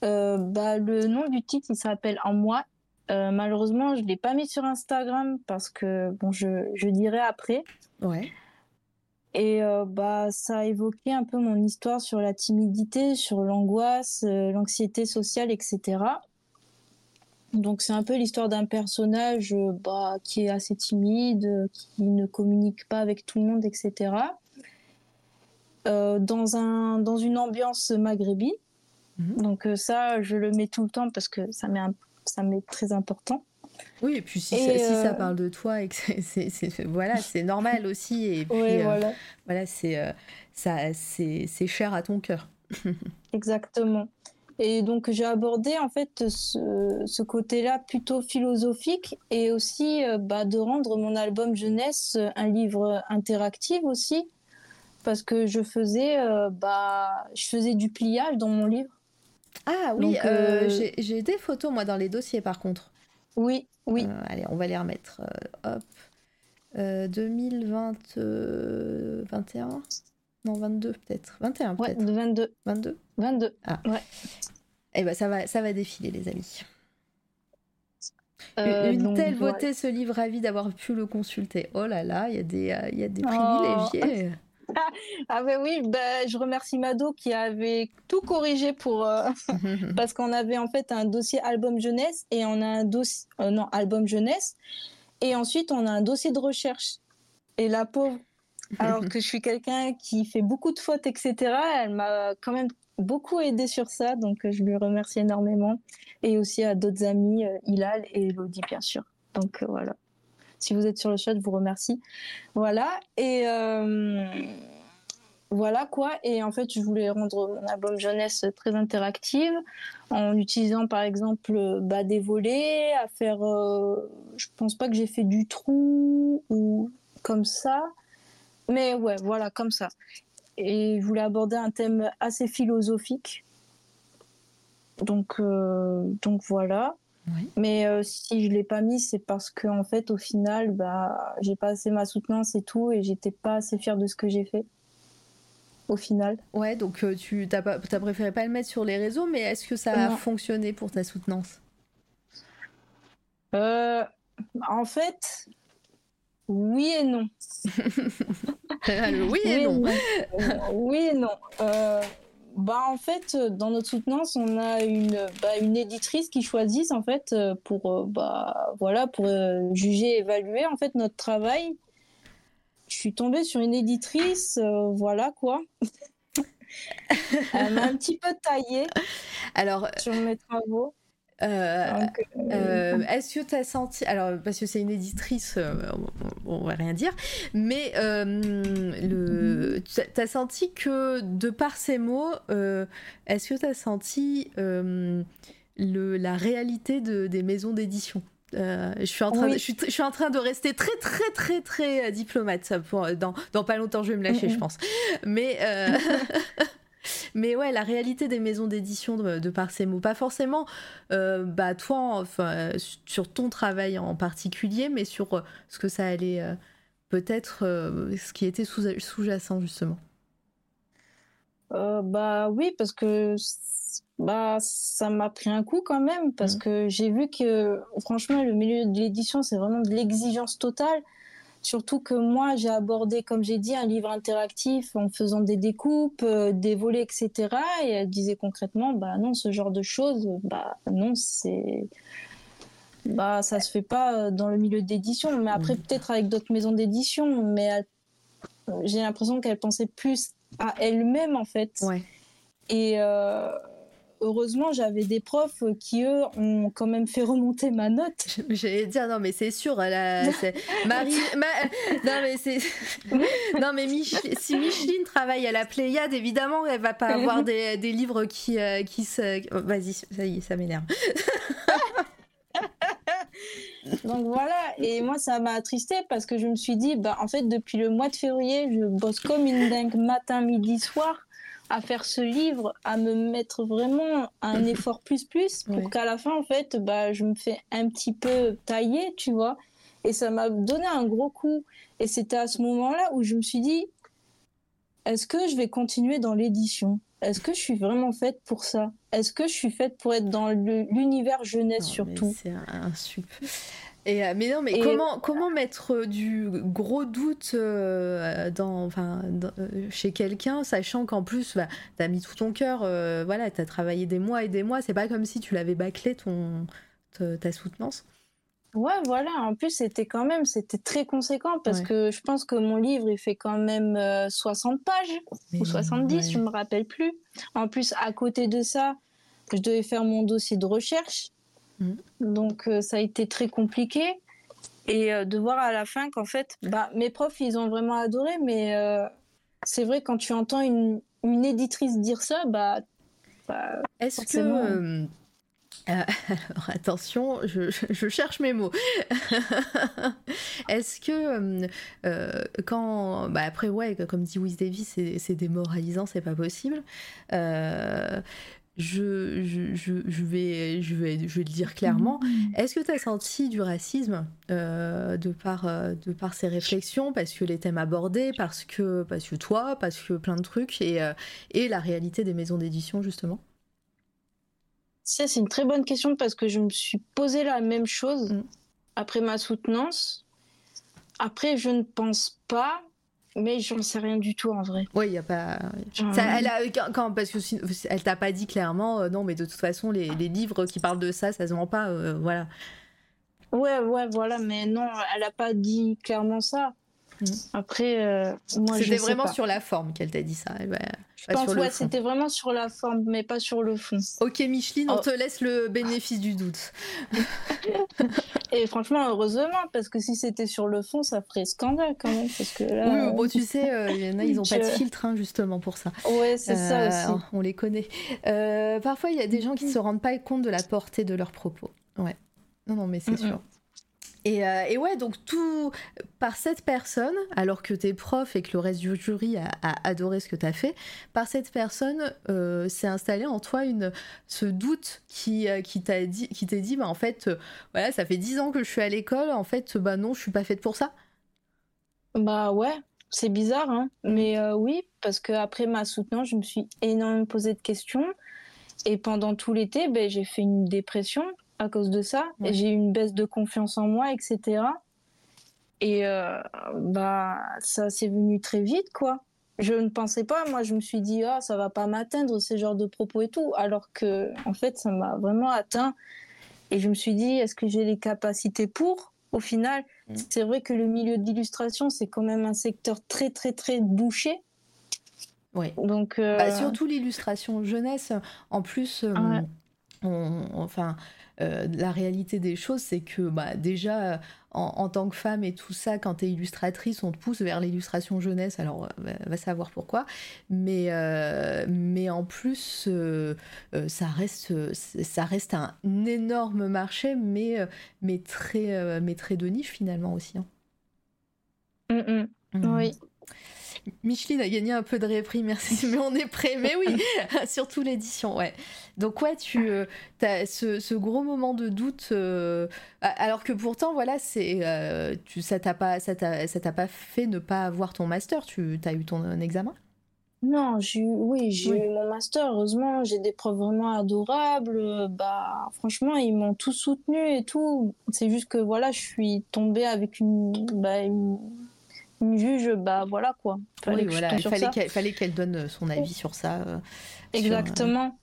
bah le nom du titre il s'appelle En moi euh, malheureusement, je ne l'ai pas mis sur Instagram parce que, bon, je, je dirai après. Ouais. Et euh, bah, ça a évoqué un peu mon histoire sur la timidité, sur l'angoisse, euh, l'anxiété sociale, etc. Donc c'est un peu l'histoire d'un personnage bah, qui est assez timide, qui ne communique pas avec tout le monde, etc. dans, un, dans une ambiance maghrébine. Mhm. Donc ça, je le mets tout le temps parce que ça m'est très important. Oui, et puis si, ça, euh, parle de toi, et que c'est, voilà, c'est normal aussi. Et puis, euh, voilà, voilà c'est, euh, ça, c'est, cher à ton cœur. Exactement. Et donc j'ai abordé en fait ce, ce côté-là plutôt philosophique et aussi bah, de rendre mon album jeunesse un livre interactif aussi parce que je faisais bah je faisais du pliage dans mon livre ah oui, euh, euh, j'ai des photos moi dans les dossiers par contre. Oui, oui. Euh, allez, on va les remettre. hop. 2021 Non, 22 peut-être. 21 peut-être. Ouais, 22. 22 22. Ah. Ouais. Eh ben ça va, ça va défiler les amis. Une telle beauté, ce livre, ravi d'avoir pu le consulter. Oh là là, il y a des, il y a des oh. privilégiés. ah ben oui, ben, je remercie Mado qui avait tout corrigé pour euh, parce qu'on avait en fait un dossier album jeunesse et on a un dossier euh, non album jeunesse et ensuite on a un dossier de recherche et la pauvre alors que je suis quelqu'un qui fait beaucoup de fautes etc elle m'a quand même beaucoup aidé sur ça donc je lui remercie énormément et aussi à d'autres amis euh, Hilal et Elodie bien sûr donc voilà si vous êtes sur le chat, je vous remercie. Voilà. Et euh, voilà quoi. Et en fait, je voulais rendre mon album jeunesse très interactive en utilisant par exemple des volets, à faire. Euh, je pense pas que j'ai fait du trou ou comme ça. Mais ouais, voilà, comme ça. Et je voulais aborder un thème assez philosophique. Donc, euh, donc voilà. Mais euh, si je l'ai pas mis, c'est parce que en fait, au final, bah, j'ai pas assez ma soutenance et tout, et j'étais pas assez fière de ce que j'ai fait. Au final. Ouais, donc euh, tu t'as, pas, préféré pas le mettre sur les réseaux, mais est-ce que ça a fonctionné pour ta soutenance? En fait, oui et non. oui et non. oui et non. Bah en fait, euh, dans notre soutenance, on a une, bah, une éditrice qui choisit en fait euh, pour euh, bah voilà pour juger, évaluer en fait notre travail. Je suis tombée sur une éditrice, voilà quoi. Elle m'a un petit peu taillée. Alors sur mes travaux. Euh, euh, est-ce que tu as senti, alors parce que c'est une éditrice, euh, on, va rien dire, mais le, tu as senti que de par ces mots, est-ce que tu as senti le, la réalité de, des maisons d'édition? Je, suis en train de, je, suis, je, suis en train de rester très très très très diplomate pour, dans, dans pas longtemps je vais me lâcher je pense. Mais Mais ouais, la réalité des maisons d'édition de, par ces mots, pas forcément euh, bah, toi, enfin, sur ton travail en particulier, mais sur euh, ce que ça allait euh, peut-être, ce qui était sous-jacent justement. bah oui, parce que bah ça m'a pris un coup quand même, parce mmh. que j'ai vu que franchement, le milieu de l'édition, c'est vraiment de l'exigence totale Surtout que moi, j'ai abordé, comme j'ai dit, un livre interactif en faisant des découpes, euh, des volets, etc. Et elle disait concrètement, bah non, ce genre de choses, bah non, c'est, bah ça se fait pas dans le milieu d'édition. Mais après, mmh. peut-être avec d'autres maisons d'édition. Mais j'ai l'impression qu'elle pensait plus à elle-même en fait. Ouais. Et euh, heureusement, j'avais des profs qui, eux, ont quand même fait remonter ma note. J'allais dire, non, mais c'est sûr, Marie. Non, mais c'est. non, mais si Micheline travaille à la Pléiade, évidemment, elle va pas avoir des, des livres qui, euh, qui se. Vas-y, ça y est, ça m'énerve. Donc voilà, et moi ça m'a attristé parce que je me suis dit, bah en fait depuis le mois de février, je bosse comme une dingue matin, midi, soir à faire ce livre, à me mettre vraiment un effort plus plus pour qu'à la fin en fait, bah je me fais un petit peu tailler, tu vois. Et ça m'a donné un gros coup. Et c'était à ce moment-là où je me suis dit, est-ce que je vais continuer dans l'édition? Est-ce que je suis vraiment faite pour ça? Est-ce que je suis faite pour être dans l'univers jeunesse surtout? C'est un, sup. Et, euh, mais non, mais comment, comment mettre euh, du gros doute euh, dans, enfin, chez quelqu'un, sachant qu'en plus, bah, tu as mis tout ton cœur, voilà, tu as travaillé des mois et des mois, c'est pas comme si tu l'avais bâclé ton, ta soutenance. Ouais, voilà. En plus, c'était quand même, c'était très conséquent parce que je pense que mon livre, il fait quand même 60 pages ou 70, je me rappelle plus. En plus, à côté de ça, je devais faire mon dossier de recherche. Mm. Donc euh, ça a été très compliqué. Et euh, de voir à la fin qu'en fait, bah, mes profs, ils ont vraiment adoré, mais euh, c'est vrai, quand tu entends une, une, éditrice dire ça, bah. bah Est-ce que. alors attention, je, je, cherche mes mots. Est-ce que quand, bah après ouais, comme dit Wiz Davis, c'est démoralisant, c'est pas possible je, je, je, vais, je, vais, je vais le dire clairement. Mm. Est-ce que tu as senti du racisme euh, de, par, euh, de par ces réflexions? Parce que les thèmes abordés, parce que, parce que toi, parce que plein de trucs, et, euh, et la réalité des maisons d'édition, justement? Ça, c'est une très bonne question parce que je me suis posé la même chose mm. après ma soutenance. Après, je ne pense pas mais j'en sais rien du tout en vrai. Oui, il y a pas. elle a quand, parce que elle t'a pas dit clairement euh, non, mais de toute façon les, les, livres qui parlent de ça, ça se vend pas, euh, voilà. Ouais, ouais, voilà, mais non, elle a pas dit clairement ça. Mm. Après, euh, moi, c'était vraiment sur la forme qu'elle t'a dit ça. je pense ouais, c'était vraiment sur la forme, mais pas sur le fond. Ok, Micheline, on oh. te laisse le bénéfice du doute. Et franchement, heureusement, parce que si c'était sur le fond, ça ferait scandale quand même. Parce que là, oui, bon, tu sais, euh, il y en a, ils n'ont pas de filtre hein, justement pour ça. Ouais, c'est ça euh, aussi. On les connaît. parfois, il y a des gens qui ne se rendent pas compte de la portée de leurs propos. Ouais. Non, non, mais c'est sûr. Euh, et, ouais, donc tout par cette personne, alors que t'es prof et que le reste du jury a, adoré ce que t'as fait, par cette personne euh, s'est installé en toi une, ce doute qui, euh, qui t'a dit, qui t'est dit, bah en fait, voilà, ça fait dix ans que je suis à l'école, en fait, bah non, je suis pas faite pour ça. Bah ouais, c'est bizarre, hein, mais oui, parce que après ma soutenance, je me suis énormément posé de questions. Et pendant tout l'été, ben, j'ai fait une dépression à cause de ça. J'ai eu une baisse de confiance en moi, etc. Et euh, bah ça s'est venu très vite, quoi. Je ne pensais pas, moi je me suis dit ah ça va pas m'atteindre ces genres de propos et tout, alors que en fait ça m'a vraiment atteint. Et je me suis dit est-ce que j'ai les capacités pour? Au final, mm. c'est vrai que le milieu de l'illustration c'est quand même un secteur très très très bouché. Oui. Donc euh, bah, surtout l'illustration jeunesse. En plus, euh, on, enfin euh, la réalité des choses, c'est que bah, déjà, en, tant que femme et tout ça, quand tu es illustratrice, on te pousse vers l'illustration jeunesse, alors on euh, va savoir pourquoi, mais, euh, mais en plus, ça, reste, ça reste un énorme marché, mais, mais, très, mais très de niche finalement aussi. Hein. Mm, mm. Mm. Oui. Micheline a gagné un peu de répris, merci, mais on est prêt. Mais oui, surtout l'édition, ouais. Donc ouais, tu euh, as ce, gros moment de doute, euh, alors que pourtant, voilà, c'est euh, ça t'a pas, ça t'a pas fait ne pas avoir ton master. Tu as eu ton examen? Non, j'ai eu, oui, j'ai eu mon master. Heureusement, j'ai des profs vraiment adorables. Bah, franchement, ils m'ont tout soutenu et tout. C'est juste que voilà, je suis tombée avec une, bah, une, juge. Bah voilà quoi. Fallait voilà, il fallait qu'elle donne son avis sur ça. Euh, Exactement.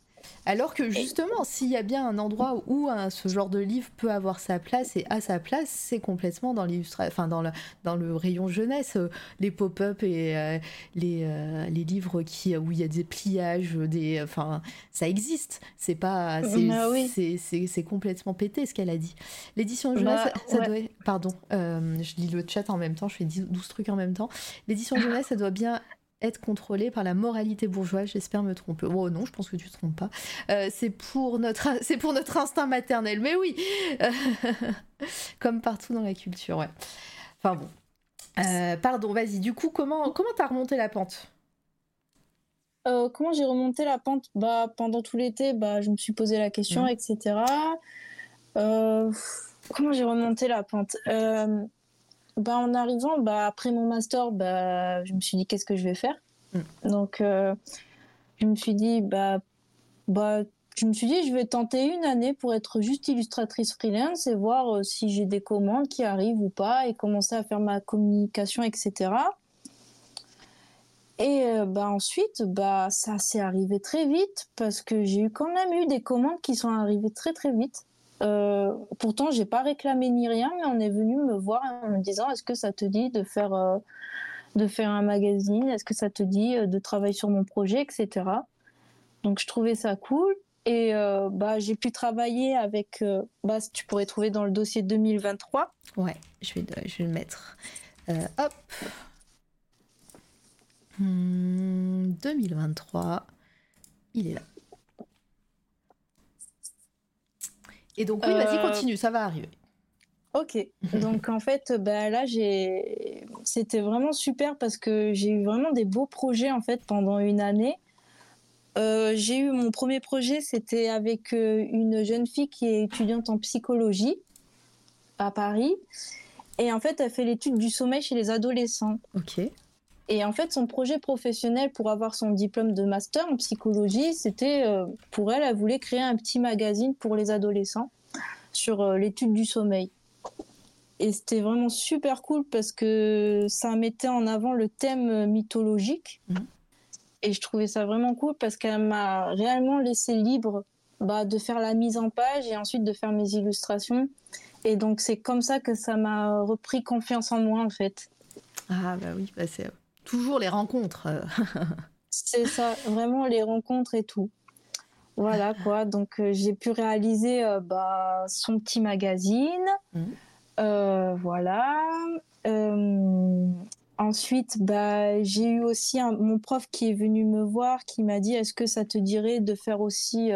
Alors que justement, s'il y a bien un endroit où ce genre de livre peut avoir sa place et à sa place, c'est complètement dans enfin dans le, dans le rayon jeunesse, euh, les pop-up et euh, les, euh, les livres qui où il y a des pliages, des, enfin ça existe. C'est pas, c'est c'est complètement pété ce qu'elle a dit. L'édition jeunesse, bah, ça, doit, pardon, je lis le chat en même temps, je fais 12 trucs en même temps. L'édition jeunesse, ça doit bien être contrôlé par la moralité bourgeoise. J'espère me tromper. Oh non, je pense que tu te trompes pas. Euh, c'est pour notre, c'est pour notre instinct maternel. Mais oui, comme partout dans la culture, ouais. Enfin bon. Euh, pardon, vas-y. Du coup, comment comment t'as remonté la pente? Euh, Comment j'ai remonté la pente? Bah pendant tout l'été, bah je me suis posé la question, mmh. etc. comment j'ai remonté la pente? Bah, en arrivant, bah, après mon master, bah, je me suis dit qu'est-ce que je vais faire? Mm. Donc, euh, je me suis dit, bah, bah, je me suis dit, je vais tenter une année pour être juste illustratrice freelance et voir euh, si j'ai des commandes qui arrivent ou pas et commencer à faire ma communication, etc. Et euh, bah ensuite, bah ça s'est arrivé très vite parce que j'ai eu quand même eu des commandes qui sont arrivées très très vite. Euh, pourtant, j'ai pas réclamé ni rien, mais on est venu me voir en me disant est-ce que ça te dit de faire euh, un magazine? Est-ce que ça te dit euh, de travailler sur mon projet, etc. Donc, je trouvais ça cool. Et bah, j'ai pu travailler avec. bah, tu pourrais trouver dans le dossier 2023. Ouais, je vais, je vais le mettre. hop. 2023. Hmm, Il est là. Et donc oui, vas-y, euh, continue, ça va arriver. Ok, donc en fait, bah, là, j'ai, c'était vraiment super parce que j'ai eu vraiment des beaux projets en fait pendant une année. Euh, j'ai eu mon premier projet, c'était avec euh, une jeune fille qui est étudiante en psychologie à Paris. Et en fait, elle fait l'étude du sommeil chez les adolescents. Ok. Et en fait, son projet professionnel pour avoir son diplôme de master en psychologie, c'était euh, pour elle, elle voulait créer un petit magazine pour les adolescents sur euh, l'étude du sommeil. Et c'était vraiment super cool parce que ça mettait en avant le thème mythologique. Mmh. Et je trouvais ça vraiment cool parce qu'elle m'a réellement laissé libre bah, de faire la mise en page et ensuite de faire mes illustrations. Et donc c'est comme ça que ça m'a repris confiance en moi en fait. Ah bah oui, bah c'est toujours les rencontres. c'est ça, vraiment les rencontres et tout. Voilà quoi, donc euh, j'ai pu réaliser euh, bah, son petit magazine. Mmh. Euh, voilà. ensuite, bah, j'ai eu aussi mon prof qui est venu me voir, qui m'a dit est-ce que ça te dirait de faire aussi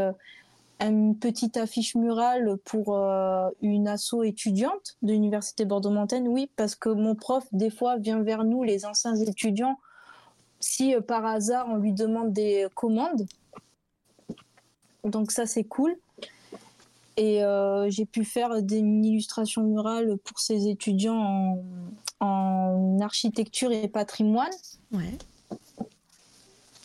une petite affiche murale pour une asso étudiante de l'université Bordeaux-Montaigne Oui, parce que mon prof, des fois, vient vers nous, les anciens étudiants, si par hasard on lui demande des commandes. Donc ça, c'est cool. Et j'ai pu faire des, une illustration murale pour ces étudiants en, en architecture et patrimoine. Ouais.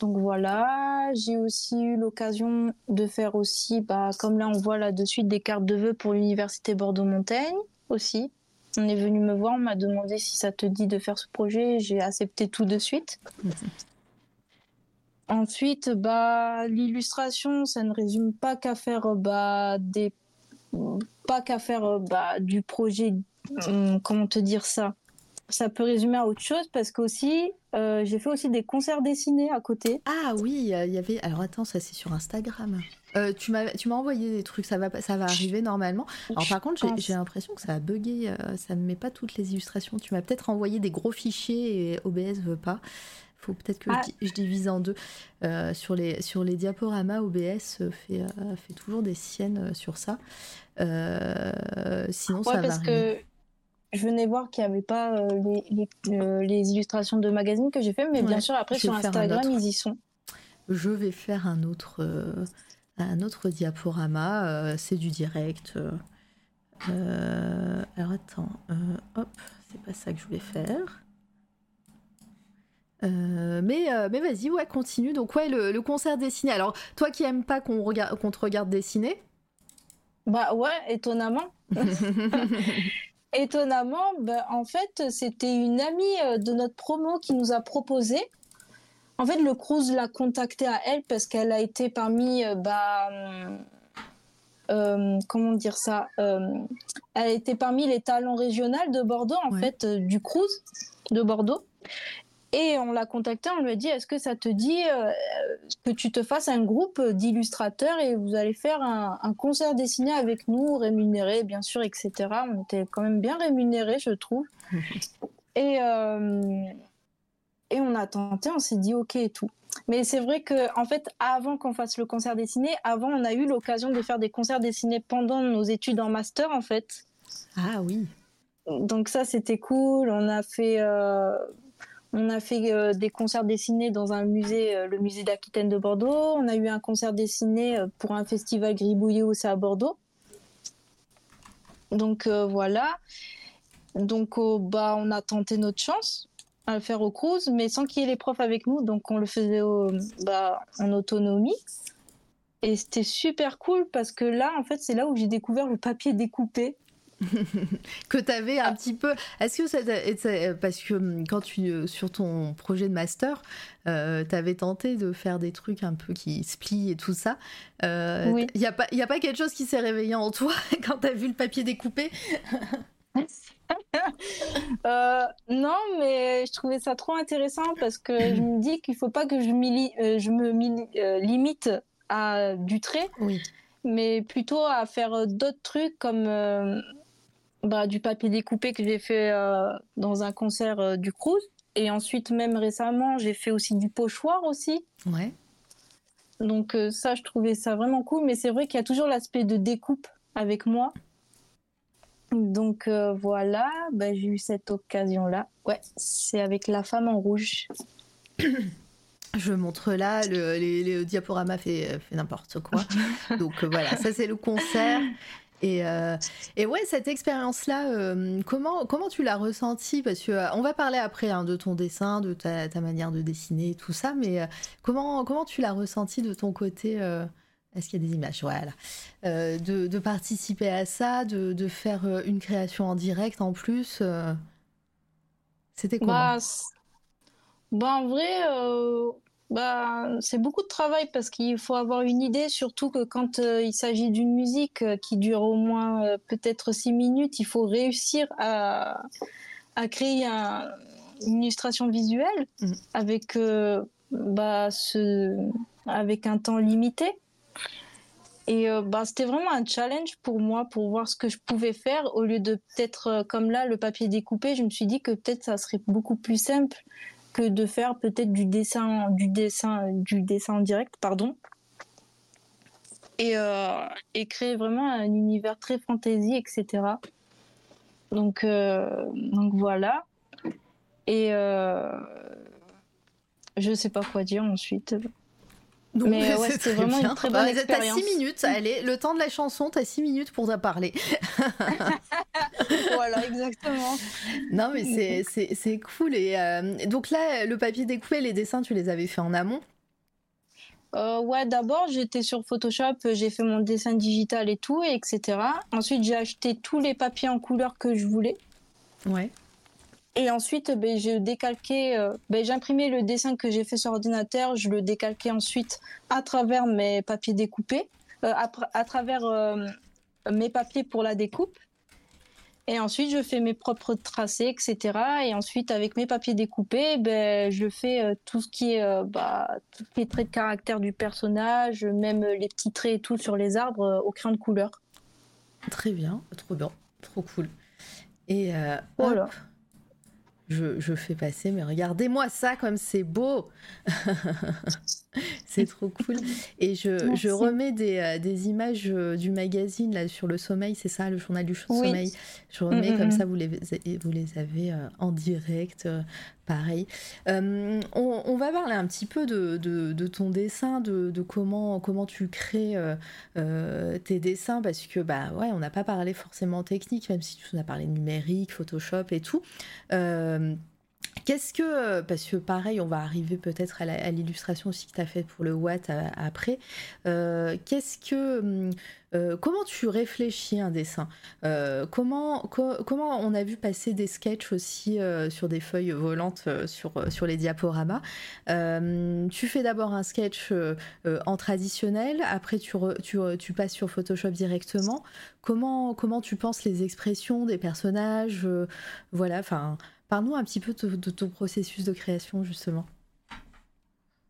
Donc voilà, j'ai aussi eu l'occasion de faire aussi, bah, comme là on voit là de suite, des cartes de vœux pour l'université Bordeaux-Montaigne aussi. On est venu me voir, on m'a demandé si ça te dit de faire ce projet, j'ai accepté tout de suite. Ensuite, bah, l'illustration, ça ne résume pas qu'à faire bah, des, pas qu'à faire bah, du projet. Hum, comment te dire ça Ça peut résumer à autre chose parce qu'aussi euh, j'ai fait aussi des concerts dessinés à côté. Ah oui, il y avait. Alors attends, ça c'est sur Instagram. Euh, tu m'as tu m'as envoyé des trucs, ça va ça va arriver normalement. Alors par contre, j'ai l'impression que ça a bugué, euh, ça ne met pas toutes les illustrations. Tu m'as peut-être envoyé des gros fichiers et OBS veut pas. Faut peut-être que ah. je, divise en deux. sur les sur les diaporamas, OBS fait fait toujours des siennes sur ça. sinon ça va. Que je venais voir qu'il n'y avait pas euh, euh, les, illustrations de magazines que j'ai fait, mais bien sûr, après sur Instagram, ils y sont. Je vais faire un autre, euh, un autre diaporama. c'est du direct. alors attends, hop, c'est pas ça que je voulais faire. mais mais vas-y, ouais, continue. Donc ouais, le, concert dessiné. Alors toi qui aimes pas qu'on regarde, qu'on te regarde dessiner? Bah ouais, étonnamment. étonnamment, bah, en fait, c'était une amie de notre promo qui nous a proposé. En fait, le Cruz l'a contactée à elle parce qu'elle a été parmi bah, euh, comment dire ça euh, Elle était parmi les talents régionaux de Bordeaux, en fait, euh, du Cruz de Bordeaux. Et on l'a contacté, on lui a dit Est-ce que ça te dit que tu te fasses un groupe d'illustrateurs et vous allez faire un, concert dessiné avec nous, rémunéré, bien sûr, etc. On était quand même bien rémunérés, je trouve. et, et on a tenté, on s'est dit Ok et tout. Mais c'est vrai que, en fait, avant qu'on fasse le concert dessiné, avant, on a eu l'occasion de faire des concerts dessinés pendant nos études en master, en fait. Ah oui. Donc ça, c'était cool. On a fait, euh, on a fait euh, des concerts dessinés dans un musée, euh, le musée d'Aquitaine de Bordeaux. On a eu un concert dessiné pour un festival gribouillé aussi à Bordeaux. Donc voilà. Donc bah, on a tenté notre chance à le faire au cruise, mais sans qu'il y ait les profs avec nous. Donc on le faisait bah, en autonomie. Et c'était super cool parce que là, en fait, c'est là où j'ai découvert le papier découpé. que tu avais un petit peu. Est-ce que ça, parce que hum, quand tu euh, sur ton projet de master, euh, tu avais tenté de faire des trucs un peu qui se plient et tout ça. Il euh, n'y a pas il a pas quelque chose qui s'est réveillé en toi quand tu as vu le papier découpé? Euh, non, mais je trouvais ça trop intéressant parce que je me dis qu'il faut pas que je, euh, je me euh, limite à du trait, mais plutôt à faire d'autres trucs comme bah, du papier découpé que j'ai fait dans un concert du Cruz. Et ensuite, même récemment, j'ai fait aussi du pochoir aussi. Ouais. Donc ça, je trouvais ça vraiment cool. Mais c'est vrai qu'il y a toujours l'aspect de découpe avec moi. Donc euh, voilà, bah, j'ai eu cette occasion-là. Ouais, c'est avec la femme en rouge. Je montre là, le, diaporama fait, fait n'importe quoi. Donc euh, voilà, ça c'est le concert. Et, euh, et ouais, cette expérience-là, comment, comment tu l'as ressentie? Parce que on va parler après hein, de ton dessin, de ta, manière de dessiner, tout ça, mais comment, comment tu l'as ressenti de ton côté est-ce qu'il y a des images? Voilà. Euh, de, participer à ça, de, faire euh, une création en direct en plus. Euh, c'était comment? Bah, bah, En vrai, bah, c'est beaucoup de travail parce qu'il faut avoir une idée, surtout que quand il s'agit d'une musique qui dure au moins peut-être six minutes, il faut réussir à, créer une illustration visuelle mmh. avec, bah, ce, avec un temps limité. Et euh, bah, c'était vraiment un challenge pour moi pour voir ce que je pouvais faire. Au lieu de peut-être, euh, comme là, le papier découpé, je me suis dit que peut-être ça serait beaucoup plus simple que de faire peut-être du dessin, du dessin, du dessin en direct, pardon. Et, euh, et créer vraiment un univers très fantasy, etc. Donc, donc voilà. Et je sais pas quoi dire ensuite. Donc, mais ouais, c'était vraiment une très bonne expérience. T'as 6 minutes, allez, le temps de la chanson, t'as 6 minutes pour en parler. voilà, exactement. Non, mais c'est cool. Et euh, donc là, le papier découpé, les dessins, tu les avais fait en amont? Euh, ouais, d'abord j'étais sur Photoshop, j'ai fait mon dessin digital et tout, etc. Ensuite j'ai acheté tous les papiers en couleur que je voulais. Ouais. Et ensuite, ben, j'ai décalqué, euh, ben, j'imprimais le dessin que j'ai fait sur ordinateur, je le décalquais ensuite à travers mes papiers découpés, euh, à, travers euh, mes papiers pour la découpe. Et ensuite, je fais mes propres tracés, etc. Et ensuite, avec mes papiers découpés, ben, je fais tout ce qui est, bah, tous les traits de caractère du personnage, même les petits traits et tout sur les arbres au crayon de couleur. Très bien, trop bien, trop cool. Et voilà je, fais passer, mais regardez-moi ça comme c'est beau. c'est trop cool. Et je, remets des, euh, des images euh, du magazine là sur le sommeil, c'est ça, le journal du sommeil. Je remets mm, mm, comme mm. ça, vous les, vous les avez euh, en direct pareil. Euh, on, va parler un petit peu de, ton dessin, de, comment, comment tu crées euh, tes dessins, parce que bah ouais, on n'a pas parlé forcément technique, même si tu en as parlé numérique, Photoshop et tout. Qu'est-ce que, parce que pareil, on va arriver peut-être à l'illustration aussi que tu as faite pour le Watt après. Qu'est-ce que euh, comment tu réfléchis un dessin? Euh, comment, comment on a vu passer des sketchs aussi euh, sur des feuilles volantes sur, sur les diaporamas? Tu fais d'abord un sketch en traditionnel, après tu, tu, tu, passes sur Photoshop directement. Comment, comment tu penses les expressions des personnages Voilà, enfin, parle-nous un petit peu de, de, ton processus de création justement.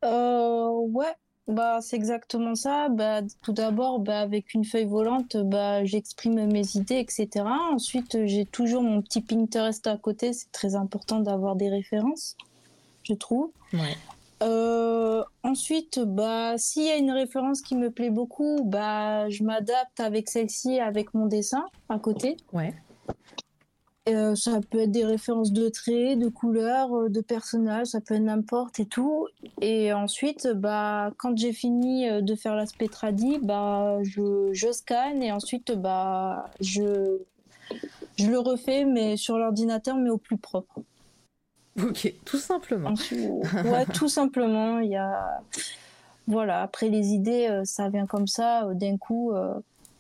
ouais, bah, c'est exactement ça. Bah, tout d'abord, bah, avec une feuille volante, bah, j'exprime mes idées, etc. Ensuite, j'ai toujours mon petit Pinterest à côté. C'est très important d'avoir des références, je trouve. Euh, ensuite, bah, s'il y a une référence qui me plaît beaucoup, bah, je m'adapte avec celle-ci, avec mon dessin à côté. Ouais. Euh, ça peut être des références de traits, de couleurs, euh, de personnages, ça peut être n'importe et tout. Et ensuite, bah, quand j'ai fini euh, de faire l'aspect tradi, bah, je, je, scanne et ensuite, bah, je, je le refais, mais sur l'ordinateur, mais au plus propre. Ok, tout simplement. ouais, tout simplement. Il y a, voilà. Après les idées, ça vient comme ça d'un coup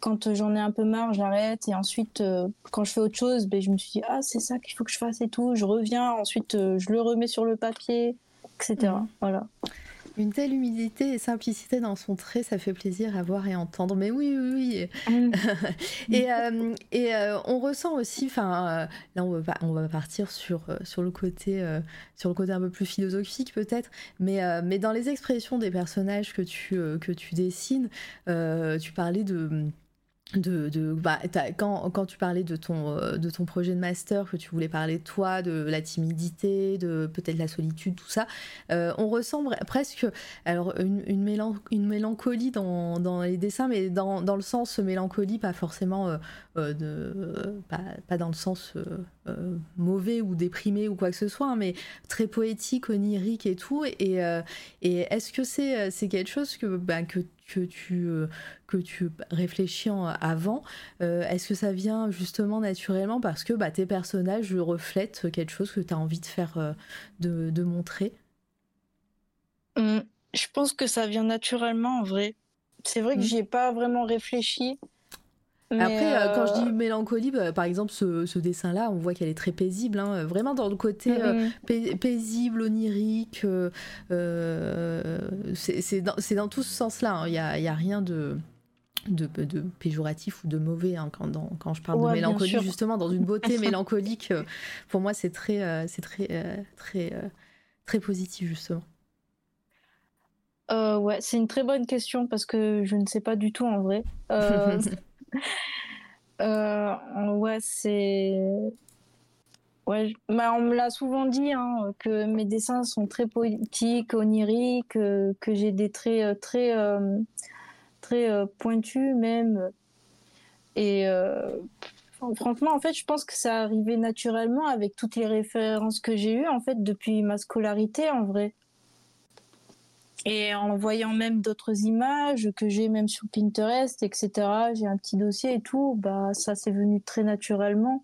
quand j'en ai un peu marre, j'arrête. Et ensuite, euh, quand je fais autre chose, ben, je me suis dit, ah, c'est ça qu'il faut que je fasse et tout. Je reviens, ensuite, euh, je le remets sur le papier, etc. Mhm. Voilà. Une telle humilité et simplicité dans son trait, ça fait plaisir à voir et entendre. Mais oui, oui, oui. Mhm. et euh, et on ressent aussi, enfin, là on va, on va partir sur, sur, le côté, sur le côté un peu plus philosophique peut-être, mais, mais dans les expressions des personnages que tu, que tu dessines, tu parlais de de, bah, quand, quand, tu parlais de ton, euh, de ton projet de master, que tu voulais parler de toi, de la timidité, de peut-être la solitude, tout ça, euh, on ressent presque alors une, une, une mélancolie dans, dans, les dessins, mais dans, dans, le sens mélancolie, pas forcément euh, de, pas, pas, dans le sens mauvais ou déprimé ou quoi que ce soit, hein, mais très poétique, onirique et tout. Et, et est-ce que c'est c'est quelque chose que, bah, que que tu, euh, que tu réfléchis avant, euh, est-ce que ça vient justement naturellement parce que bah, tes personnages reflètent quelque chose que tu as envie de faire, euh, de, montrer? Mmh, Je pense que ça vient naturellement en vrai. C'est vrai que mmh. j'y ai pas vraiment réfléchi. Après, euh, quand je dis euh, mélancolie, bah, par exemple, ce, dessin-là, on voit qu'elle est très paisible, hein, vraiment dans le côté euh, mm-hmm. paisible, onirique. c'est dans, dans, tout ce sens-là. Hein. Il n'y a, rien de, de, de, péjoratif ou de mauvais hein, quand, quand, je parle de mélancolie, justement, dans une beauté mélancolique. pour moi, c'est très, c'est très, très, très positif, justement. ouais, c'est une très bonne question parce que je ne sais pas du tout en vrai. Euh, ouais, c'est. Ouais, bah, on me l'a souvent dit hein, que mes dessins sont très poétiques, oniriques, que, j'ai des traits euh, très, euh, très pointus même. Et franchement, en fait, je pense que ça arrivait naturellement avec toutes les références que j'ai eues en fait depuis ma scolarité en vrai. Et en voyant même d'autres images que j'ai même sur Pinterest, etc., j'ai un petit dossier et tout, bah ça c'est venu très naturellement.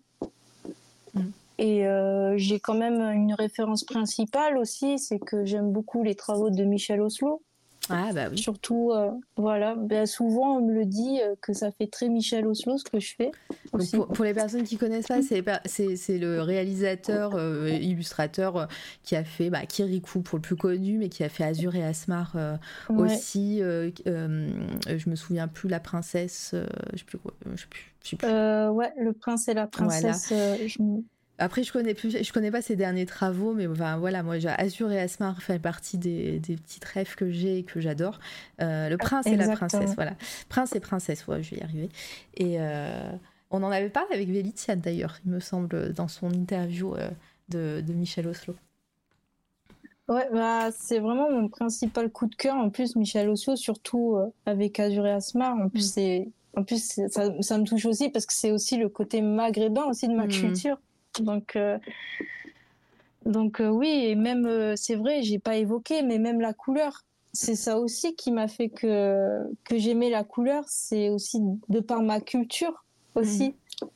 Mm. Et euh, j'ai quand même une référence principale aussi, c'est que j'aime beaucoup les travaux de Michel Oslo. Ah bah oui. Surtout, euh, voilà, ben, souvent on me le dit euh, que ça fait très Michel Oslo ce que je fais. pour, les personnes qui connaissent pas, c'est le réalisateur, euh, illustrateur qui a fait bah, Kirikou pour le plus connu, mais qui a fait Azur et Asmar aussi. je me souviens plus la princesse, je sais plus, je sais plus, sais plus. ouais, le prince et la princesse. Après, je connais plus, je connais pas ses derniers travaux, mais enfin, voilà, moi, Azur et Asmar fait partie des, des petites rêves que j'ai et que j'adore. Euh, le prince et la princesse, voilà. Prince et princesse, ouais, je vais y arriver. Et euh, on en avait parlé avec Vélitia d'ailleurs, il me semble, dans son interview euh, de, de, Michel Oslo. Ouais, bah, c'est vraiment mon principal coup de cœur. En plus, Michel Oslo, surtout avec Azur et Asmar, en plus, mm. c'est en plus, ça, ça, me touche aussi parce que c'est aussi le côté maghrébin aussi de ma mm. culture. Donc, euh, donc euh, oui, et même, euh, c'est vrai, j'ai pas évoqué, mais même la couleur, c'est ça aussi qui m'a fait que, que j'aimais la couleur, c'est aussi de par ma culture aussi. Mhm.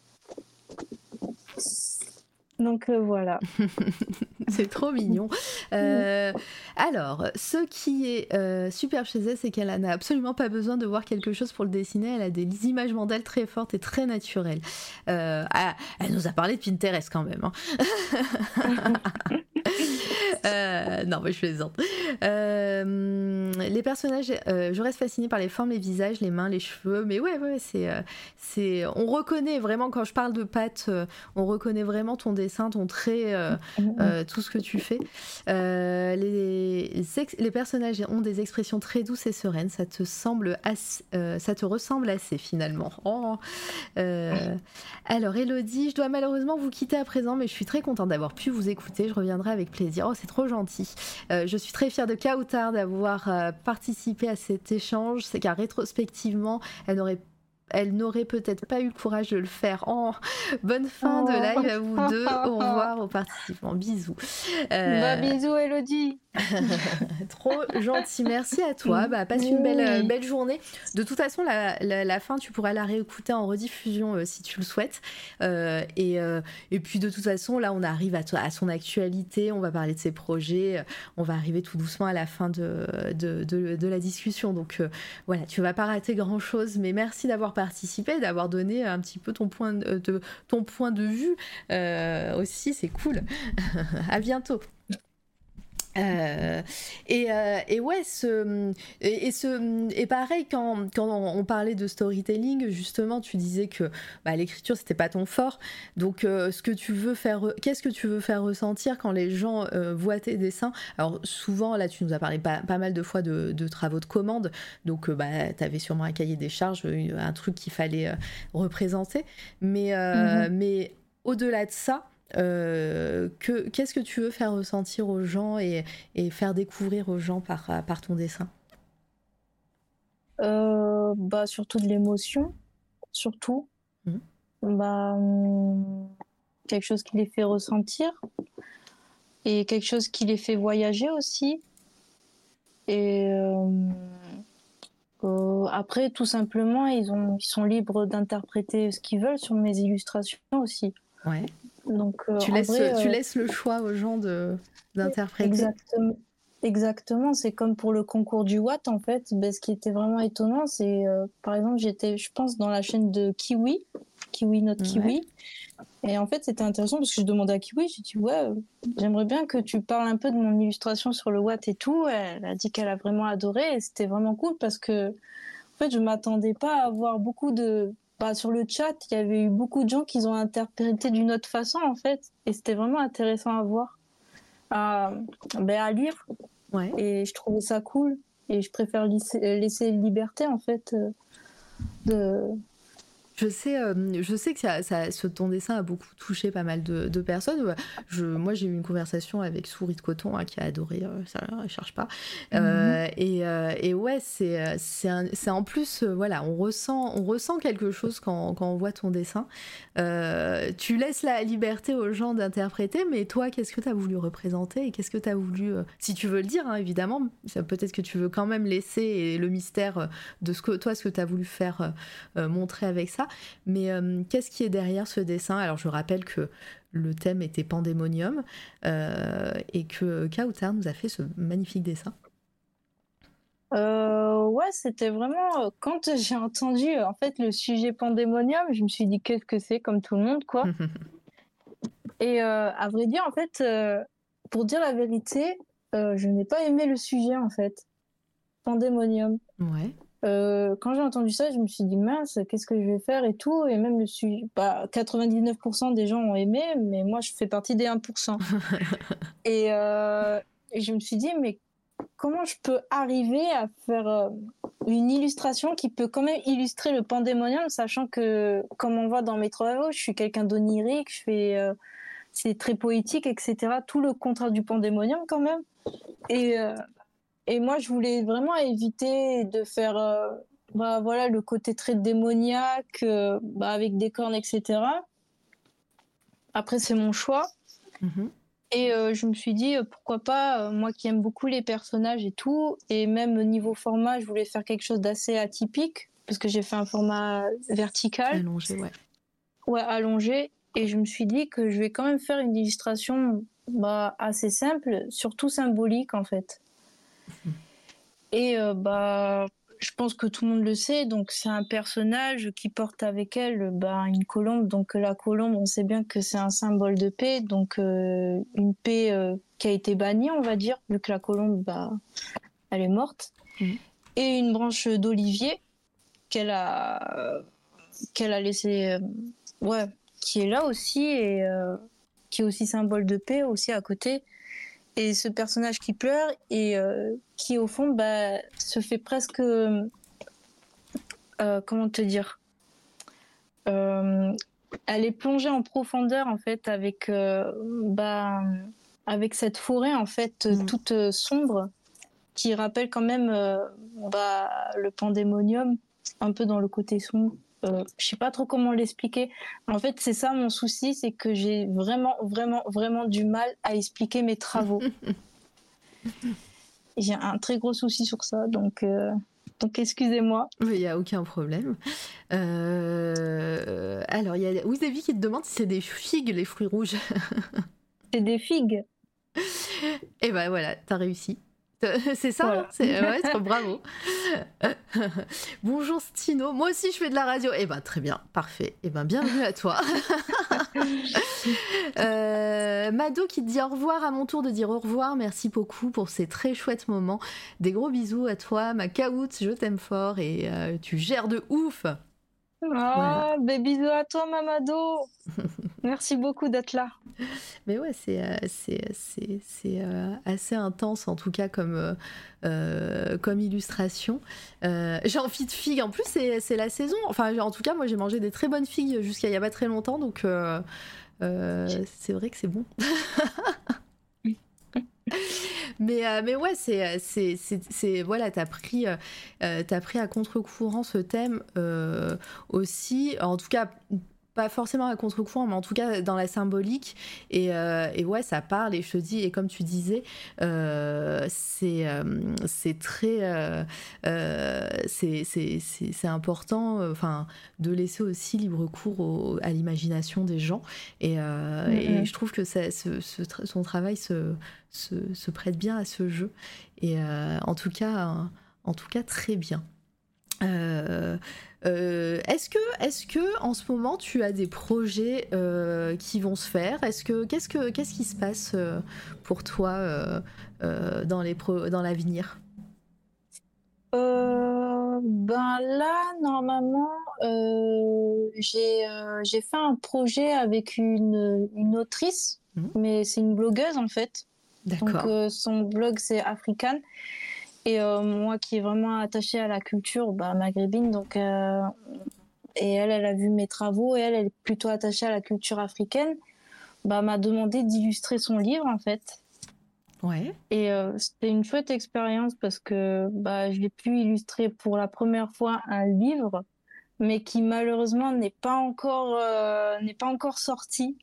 Donc voilà. c'est trop mignon. Euh, alors, ce qui est euh, super chez elle, c'est qu'elle n'a absolument pas besoin de voir quelque chose pour le dessiner. Elle a des images mentales très fortes et très naturelles. Euh, ah, elle nous a parlé de Pinterest quand même. Hein. non, mais je plaisante. les personnages, je reste fascinée par les formes, les visages, les mains, les cheveux. Mais ouais, c'est, c'est, on reconnaît vraiment quand je parle de pattes, on reconnaît vraiment ton dessin, ton trait, tout ce que tu fais. Euh, les, les, personnages ont des expressions très douces et sereines. Ça te semble euh, ça te ressemble assez finalement. Oh. Euh, alors Elodie, je dois malheureusement vous quitter à présent, mais je suis très contente d'avoir pu vous écouter. Je reviendrai plaisir. Oh, c'est trop gentil. je suis très fière de Kautar d'avoir participé à cet échange. Car rétrospectivement, elle n'aurait elle n'aurait peut-être pas eu le courage de le faire. Oh, bonne fin de oh. live à vous deux. Au revoir aux participants. Bisous. Euh... Bah, bisous, Elodie. Trop gentil. Merci à toi. Bah, passe une belle, belle journée. De toute façon, la, la, fin, tu pourras la réécouter en rediffusion euh, si tu le souhaites. Euh, et, euh, et, puis, de toute façon, là, on arrive à, à, son actualité. On va parler de ses projets. On va arriver tout doucement à la fin de, de, de, de la discussion. Donc, voilà, tu vas pas rater grand-chose. Mais merci d'avoir participé, d'avoir donné un petit peu ton point de, ton point de vue aussi. C'est cool. à bientôt. Euh, et, euh, et, ouais, ce, et, ce, et pareil, quand, quand on parlait de storytelling, justement, tu disais que bah, l'écriture, c'était pas ton fort. Donc, euh, ce que tu veux faire, qu'est-ce que tu veux faire ressentir quand les gens voient tes dessins? Alors, souvent, là, tu nous as parlé pas, pas mal de fois de, de, travaux de commande. Donc, bah, tu avais sûrement un cahier des charges, un truc qu'il fallait représenter. Mais, mm-hmm. mais au-delà de ça, euh, qu'est-ce que tu veux faire ressentir aux gens et, faire découvrir aux gens par, par ton dessin? Euh, bah, Surtout de l'émotion, surtout. Mmh. Bah, hum, quelque chose qui les fait ressentir et quelque chose qui les fait voyager aussi. Et euh, après, tout simplement, ils, ont, ils sont libres d'interpréter ce qu'ils veulent sur mes illustrations aussi. Ouais. Donc, euh, tu, laisses, tu euh, laisses le choix aux gens d'interpréter. Exactement. Exactement, c'est comme pour le concours du Watt en fait. Ben, ce qui était vraiment étonnant, c'est euh, par exemple, j'étais, je pense, dans la chaîne de Kiwi, Kiwi Not Kiwi, et en fait, c'était intéressant parce que je demandais à Kiwi, j'ai dit ouais, j'aimerais bien que tu parles un peu de mon illustration sur le Watt et tout. Elle a dit qu'elle a vraiment adoré et c'était vraiment cool parce que en fait, je m'attendais pas à avoir beaucoup de bah, sur le chat, il y avait eu beaucoup de gens qui ont interprété d'une autre façon, en fait. Et c'était vraiment intéressant à voir, à, ben, à lire. Ouais. Et je trouvais ça cool. Et je préfère laisser, laisser liberté, en fait, euh, de, je sais, euh, je sais que ça, ce, ton dessin a beaucoup touché pas mal de, personnes. Je, moi, j'ai eu une conversation avec Souris de Coton hein, qui a adoré, euh, ça ne cherche pas. Euh, mhm. et, ouais, c'est, en plus, voilà, on ressent, on ressent quelque chose quand, quand on voit ton dessin. tu laisses la liberté aux gens d'interpréter, mais toi, qu'est-ce que tu as voulu représenter et qu'est-ce que tu as voulu, si tu veux le dire, hein, évidemment, peut-être que tu veux quand même laisser le mystère de ce que toi, ce que tu as voulu faire montrer avec ça. Mais euh, qu'est-ce qui est derrière ce dessin? Alors je rappelle que le thème était Pandémonium euh, et que Kautar nous a fait ce magnifique dessin. Euh, ouais, c'était vraiment quand j'ai entendu en fait le sujet pandémonium, je me suis dit qu'est-ce que c'est comme tout le monde quoi. et à vrai dire en fait, pour dire la vérité, je n'ai pas aimé le sujet en fait, pandémonium. Ouais. Euh, quand j'ai entendu ça, je me suis dit mince, qu'est-ce que je vais faire et tout. Et même le sujet, bah, 99% des gens ont aimé, mais moi je fais partie des 1%. Euh, et, je me suis dit, mais comment je peux arriver à faire euh, une illustration qui peut quand même illustrer le pandémonium, sachant que, comme on voit dans mes travaux, je suis quelqu'un d'onirique, je fais, c'est très poétique, etc. Tout le contraire du pandémonium quand même. Et et moi, je voulais vraiment éviter de faire euh, bah, voilà, le côté très démoniaque, euh, bah, avec des cornes, etc. Après, c'est mon choix. Mhm. Et euh, je me suis dit, pourquoi pas, moi qui aime beaucoup les personnages et tout, et même niveau format, je voulais faire quelque chose d'assez atypique, parce que j'ai fait un format vertical. Allongé, ouais. Ouais, allongé. et je me suis dit que je vais quand même faire une illustration bah, assez simple, surtout symbolique en fait. Et euh, bah, je pense que tout le monde le sait, donc c'est un personnage qui porte avec elle bah, une colombe. Donc la colombe, on sait bien que c'est un symbole de paix, donc euh, une paix euh, qui a été bannie, on va dire, vu que la colombe, bah, elle est morte. Mm. Et une branche d'olivier qu'elle a, qu'elle a laissé, ouais, qui est là aussi et qui est aussi symbole de paix aussi à côté. Et ce personnage qui pleure et euh, qui au fond bah, se fait presque... Euh, comment te dire euh, Elle est plongée en profondeur en fait avec, bah, avec cette forêt en fait mm. toute sombre qui rappelle quand même bah, le pandémonium un peu dans le côté sombre. Euh, je sais pas trop comment l'expliquer. En fait, c'est ça mon souci, c'est que j'ai vraiment, vraiment, vraiment du mal à expliquer mes travaux. j'ai un très gros souci sur ça, donc, euh, donc excusez-moi. Il n'y a aucun problème. Euh, alors, il y a Wizavi qui te demande si c'est des figues, les fruits rouges. c'est des figues. Et ben voilà, t'as réussi. C'est ça, c'est ouais, bravo. Bonjour Stino, moi aussi je fais de la radio. Eh ben très bien, parfait. Eh ben bienvenue à toi. euh, Mado qui te dit au revoir à mon tour de dire au revoir. Merci beaucoup pour ces très chouettes moments. Des gros bisous à toi, ma caout, je t'aime fort et euh, tu gères de ouf. Ah, des bisous à toi, Mamado. Merci beaucoup d'être là. Mais ouais, c'est euh, c'est euh, assez intense en tout cas comme euh, comme illustration. j'ai envie de figues. En plus, c'est la saison. Enfin, en tout cas, moi, j'ai mangé des très bonnes figues jusqu'à il y a pas très longtemps, donc c'est vrai que c'est bon. mais, euh, mais ouais, c'est, euh, c'est, c'est, voilà, t'as pris, euh, as pris à contre-courant ce thème aussi, en tout cas pas forcément à contre-courant, mais en tout cas dans la symbolique. Et, et, ouais, ça parle. Et je te dis, et comme tu disais, c'est c'est très. c'est important enfin, de laisser aussi libre cours à l'imagination des gens. Et, et, je trouve que ça, ce, son travail se se, prête bien à ce jeu. Et euh, en, tout cas, en tout cas, très bien. Euh, euh, est-ce que, est que en ce moment tu as des projets qui vont se faire? Est-ce que qu'est-ce que qu'est-ce qui se passe pour toi dans les dans l'avenir? Ben là, normalement, j'ai fait un projet avec une, une autrice, mmh. mais c'est une blogueuse en fait. Donc euh, son blog c'est African et euh, moi qui est vraiment attachée à la culture bah, maghrébine donc euh, et elle elle a vu mes travaux et elle elle est plutôt attachée à la culture africaine bah m'a demandé d'illustrer son livre en fait. Ouais. Et c'était une chouette expérience parce que bah j'ai pu illustrer pour la première fois un livre mais qui malheureusement n'est pas encore n'est pas encore sorti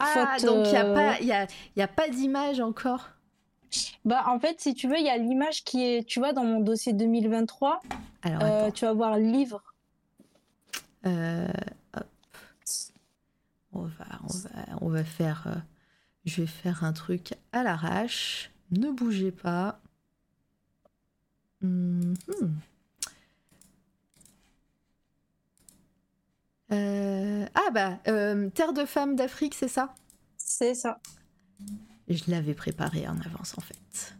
ah, donc il n'y a pas, y a, y a pas d'image encore? Bah, en fait, si tu veux, il y a l'image qui est, tu vois, dans mon dossier 2023. Alors, euh, tu vas voir livre. Euh, on va, on va, on va faire. Euh, je vais faire un truc à l'arrache. Ne bougez pas. Hum. Euh, ah bah, Terre de femmes d'Afrique, c'est ça? C'est ça. Je l'avais préparé en avance en fait.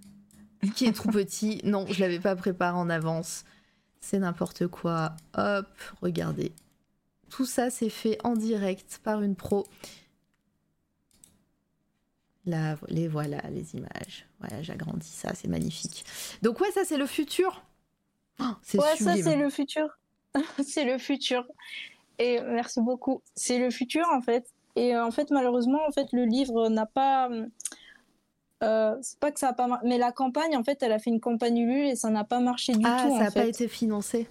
Qui est trop petit Non, je l'avais pas préparé en avance. C'est n'importe quoi. Hop, regardez. Tout ça, c'est fait en direct par une pro. Là, les voilà, les images. Voilà, j'agrandis ça, c'est magnifique. Donc ouais, ça c'est le futur. Oh, ouais, ça c'est le futur. c'est le futur. Et merci beaucoup. C'est le futur en fait. Et euh, en fait, malheureusement, en fait, le livre n'a pas. Euh, c'est pas que ça a pas mais la campagne, en fait, elle a fait une campagne Ulule et ça n'a pas marché du ah, tout. ça n'a pas été financé.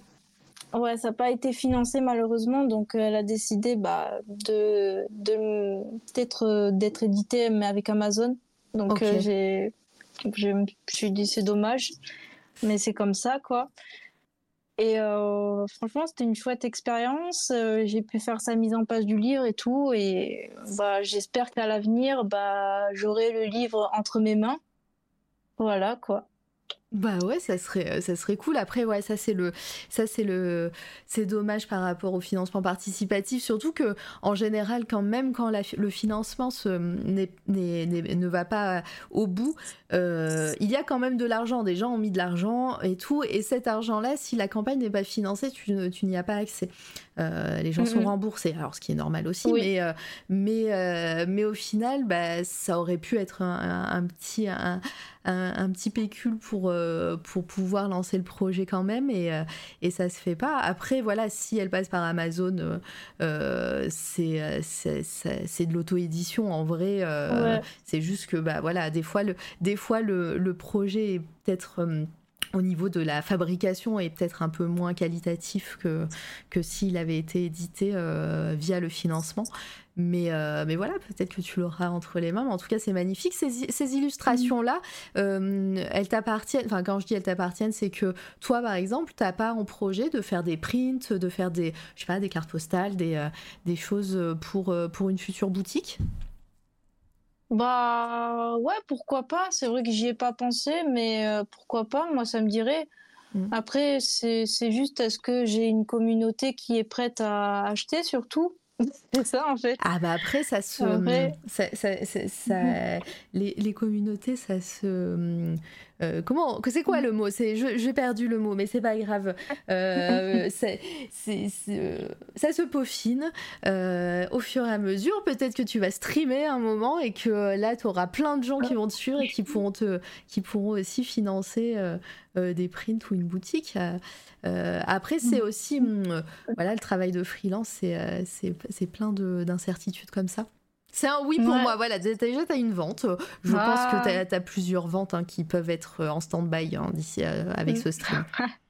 Ouais, ça n'a pas été financé malheureusement, donc elle a décidé bah, de, de peut-être euh, d'être édité mais avec Amazon. Donc j'ai, je me suis dit c'est dommage, mais c'est comme ça quoi. Et euh, franchement, c'était une chouette expérience. Euh, j'ai pu faire sa mise en page du livre et tout. Et bah, j'espère qu'à l'avenir, bah, j'aurai le livre entre mes mains. Voilà quoi. Bah ouais, ça serait, euh, ça serait cool. Après, ouais, ça c'est le, ça c'est le, c'est dommage par rapport au financement participatif, surtout que en général, quand même quand le financement se, ne va pas au bout, euh, il y a quand même de l'argent. Des gens ont mis de l'argent et tout, et cet argent-là, si la campagne n'est pas financée, tu, tu n'y as pas accès. Euh, les gens sont remboursés, alors ce qui est normal aussi, mais, mais, mais au final, bah, ça aurait pu être un, petit, un, un, petit pécule pour, euh, pour pouvoir lancer le projet quand même et, euh, et ça se fait pas. Après, voilà, si elle passe par Amazon, euh, c'est c'est de l'auto-édition en vrai. C'est juste que, bah, voilà, des fois, le, des fois, le, le projet est peut-être au niveau de la fabrication est peut-être un peu moins qualitatif que, que s'il avait été édité via le financement. Mais, euh, mais voilà, peut-être que tu l'auras entre les mains. Mais en tout cas, c'est magnifique. Ces, illustrations-là, euh, elles t'appartiennent. Enfin, quand je dis elles t'appartiennent, c'est que toi, par exemple, t'as pas en projet de faire des prints, de faire des, je sais pas, des cartes postales, des, euh, des choses pour, pour une future boutique? Bah ouais, pourquoi pas. C'est vrai que j'y ai pas pensé, mais pourquoi pas. Moi, ça me dirait. Mm. Après, c'est juste est-ce que j'ai une communauté qui est prête à acheter surtout? C'est ça en fait. Ah bah après ça se, ça, ça, ça, les, les, communautés ça se, euh, comment c'est quoi le mot? C'est j'ai perdu le mot, mais c'est pas grave. Euh, c'est, euh, ça se peaufine au fur et à mesure. Peut-être que tu vas streamer un moment et que là tu auras plein de gens qui vont te suivre et qui pourront te, qui pourront aussi financer des prints ou une boutique. après, c'est aussi, mm, voilà, le travail de freelance, c'est, c'est, plein d'incertitudes comme ça. C'est un oui pour moi. Voilà, déjà, tu as une vente. Je pense que tu as, plusieurs ventes hein, qui peuvent être euh, en stand-by hein, d'ici euh, avec ce stream.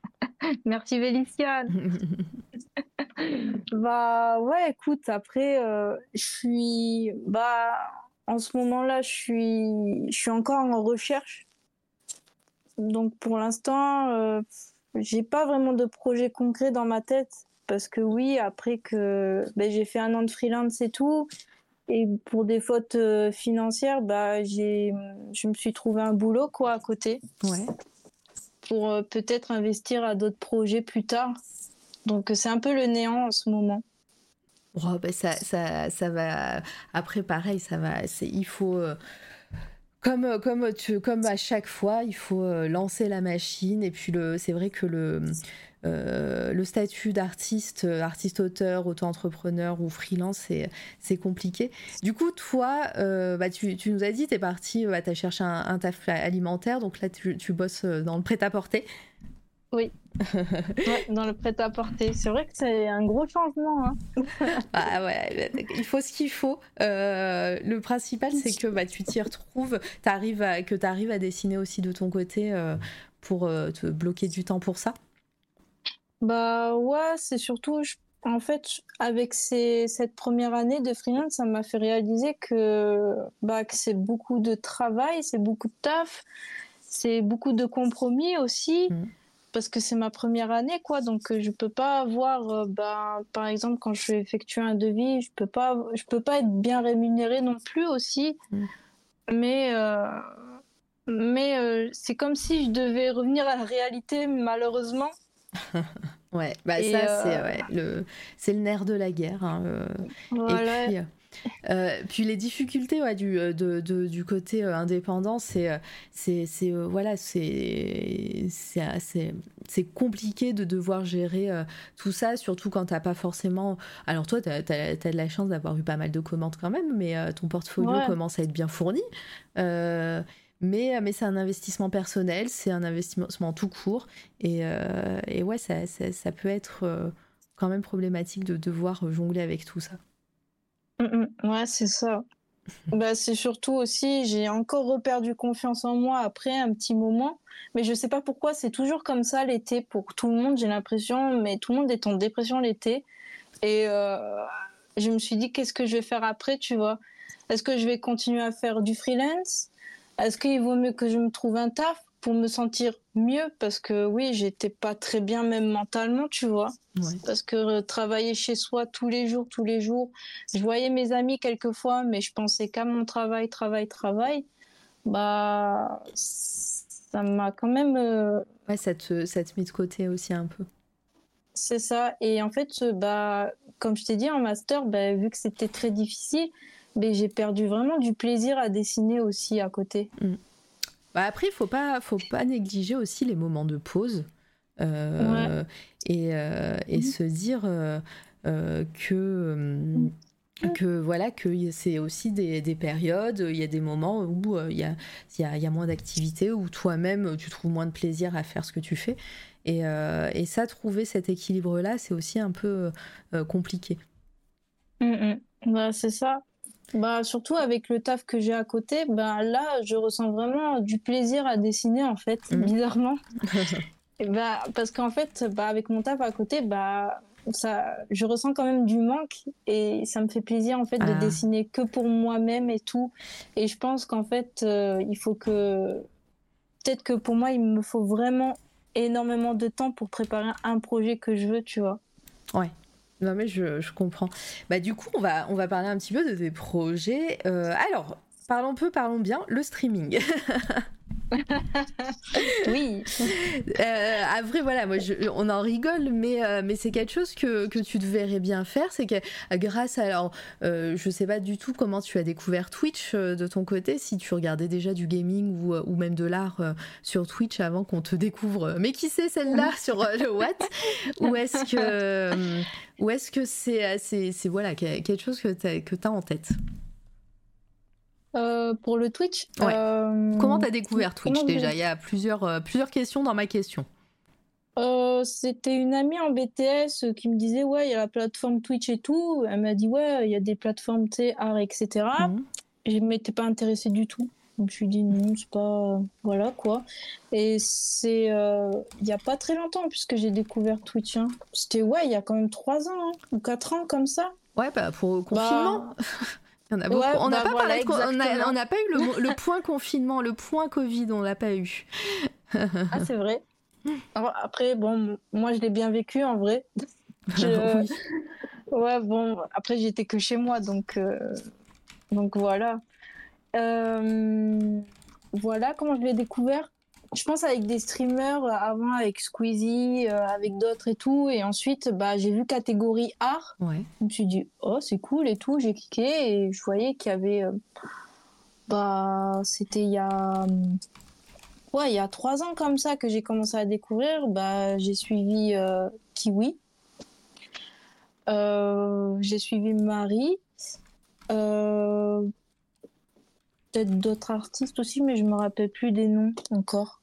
Merci, Véliciane. bah ouais, écoute, après, euh, je suis. Bah, en ce moment-là, je suis, je suis encore en recherche. Donc pour l'instant, j'ai pas vraiment de projet concret dans ma tête. Parce que oui, après que ben, j'ai fait un an de freelance et tout, et pour des fautes euh, financières, bah, j'ai, je me suis trouvé un boulot quoi à côté. Ouais. Pour euh, peut-être investir à d'autres projets plus tard. Donc c'est un peu le néant en ce moment. Oh, bah ça, ça, ça, va. Après, pareil, ça va. C'est, il faut. Euh, comme, comme, tu, comme à chaque fois, il faut lancer la machine. Et puis, le, c'est vrai que le, euh, le statut d'artiste, euh, artiste-auteur, auto-entrepreneur ou freelance, c'est compliqué. Du coup, toi, euh, bah, tu, nous as dit, tu es parti, bah, tu as cherché un, taf alimentaire, donc là, tu, bosses dans le prêt-à-porter. Oui, dans le prêt-à-porter. C'est vrai que c'est un gros changement. Hein. ah ouais, il faut ce qu'il faut. le principal, c'est que bah, tu t'y retrouves, arrives que tu arrives à dessiner aussi de ton côté pour te bloquer du temps pour ça. Bah ouais, c'est surtout, en fait, avec cette première année de freelance, ça m'a fait réaliser que, bah, que c'est beaucoup de travail, c'est beaucoup de taf, c'est beaucoup de compromis aussi. Mm. Parce que c'est ma première année, quoi. Donc, euh, je peux pas avoir, euh, bah, par exemple, quand je vais effectuer un devis, je peux pas, je peux pas être bien rémunérée non plus aussi. Mm. Mais, euh, mais c'est comme si je devais revenir à la réalité, malheureusement. ouais, bah ça, c'est euh, le, c'est le nerf de la guerre. Hein, euh. Et puis, euh, puis les difficultés ouais, du, de, du côté indépendant, c'est, c'est voilà, c'est, compliqué de devoir gérer tout ça, surtout quand t'as pas forcément. Alors toi, tu as, de la chance d'avoir eu pas mal de commandes quand même, mais ton portfolio commence à être bien fourni. Mais, mais c'est un investissement personnel, c'est un investissement tout court. Et, euh, et ouais, ça, ça, peut être euh, quand même problématique de devoir jongler avec tout ça. Mm, mm. ouais, c'est ça. bah, c'est surtout aussi, j'ai encore reperdu confiance en moi après un petit moment. Mais je sais pas pourquoi, c'est toujours comme ça l'été pour tout le monde, j'ai l'impression. Mais tout le monde est en dépression l'été. Et euh, je me suis dit, qu'est-ce que je vais faire après, tu vois? Est-ce que je vais continuer à faire du freelance? Est-ce qu'il vaut mieux que je me trouve un taf pour me sentir mieux? Parce que oui, j'étais pas très bien même mentalement, tu vois. Parce que euh, travailler chez soi tous les jours, tous les jours, je voyais mes amis quelquefois, mais je pensais qu'à mon travail, travail, travail. Bah, ça m'a quand même. Euh, ouais, ça te, ça te met de côté aussi un peu. C'est ça. Et en fait, bah, comme je t'ai dit en master, bah, vu que c'était très difficile, bah, j'ai perdu vraiment du plaisir à dessiner aussi à côté. Mm. Bah après, il faut pas, faut pas négliger aussi les moments de pause euh, et, euh, et mm. se dire euh, que mm. que voilà que c'est aussi des, des, périodes il y a des moments où il y a, y, a, y a moins d'activité où toi-même tu trouves moins de plaisir à faire ce que tu fais et, et ça trouver cet équilibre là c'est aussi un peu compliqué bah, c'est ça bah, surtout avec le taf que j'ai à côté, bah, là, je ressens vraiment du plaisir à dessiner, en fait, mhm. bizarrement. bah, parce qu'en fait, bah, avec mon taf à côté, bah, ça, je ressens quand même du manque et ça me fait plaisir, en fait, de ah. dessiner que pour moi-même et tout. Et je pense qu'en fait, euh, il faut que. Peut-être que pour moi, il me faut vraiment énormément de temps pour préparer un projet que je veux, tu vois. Ouais. Non mais je, je, comprends. Bah du coup on va on va parler un petit peu de tes projets. Euh, alors parlons peu, parlons bien, le streaming. oui. Euh, après, voilà, moi, on en rigole, mais, euh, mais c'est quelque chose que, que, tu devrais bien faire. C'est que grâce à. Alors, euh, je sais pas du tout comment tu as découvert Twitch de ton côté, si tu regardais déjà du gaming ou, ou même de l'art sur Twitch avant qu'on te découvre. Mais qui sait celle-là sur le What Ou est-ce que. ou est-ce que c'est c'est voilà, quelque chose que tu as en tête? Euh, pour le Twitch. Euh, comment t'as découvert Twitch déjà Il y a plusieurs, euh, plusieurs questions dans ma question. C'était une amie en BTS qui me disait ouais il y a la plateforme Twitch et tout. Elle m'a dit ouais il y a des plateformes T art etc. Mhm. Je m'étais pas intéressée du tout. Donc je me suis dit non c'est pas voilà quoi. Et c'est il y a pas très longtemps puisque j'ai découvert Twitch. Hein. C'était ouais il y a quand même 3 ans hein, ou 4 ans comme ça. Ouais bah pour le confinement. Bah, on n'a bah pas, pas eu le, point confinement, le point Covid, on l'a pas eu. ah, c'est vrai. Après, bon, moi je l'ai bien vécu en vrai. Ouais, bon, après j'étais que chez moi, donc, euh, donc voilà. Euh, voilà comment je l'ai découvert je pense avec des streamers euh, avant avec Squeezie, euh, avec d'autres et tout, et ensuite bah j'ai vu catégorie art. Ouais. Je me suis dit oh c'est cool et tout, j'ai cliqué et je voyais qu'il y avait euh, bah c'était il y a ouais il y a trois ans comme ça que j'ai commencé à découvrir. Bah j'ai suivi Kiwi, j'ai suivi Marie. peut-être d'autres artistes aussi, mais je me rappelle plus des noms encore.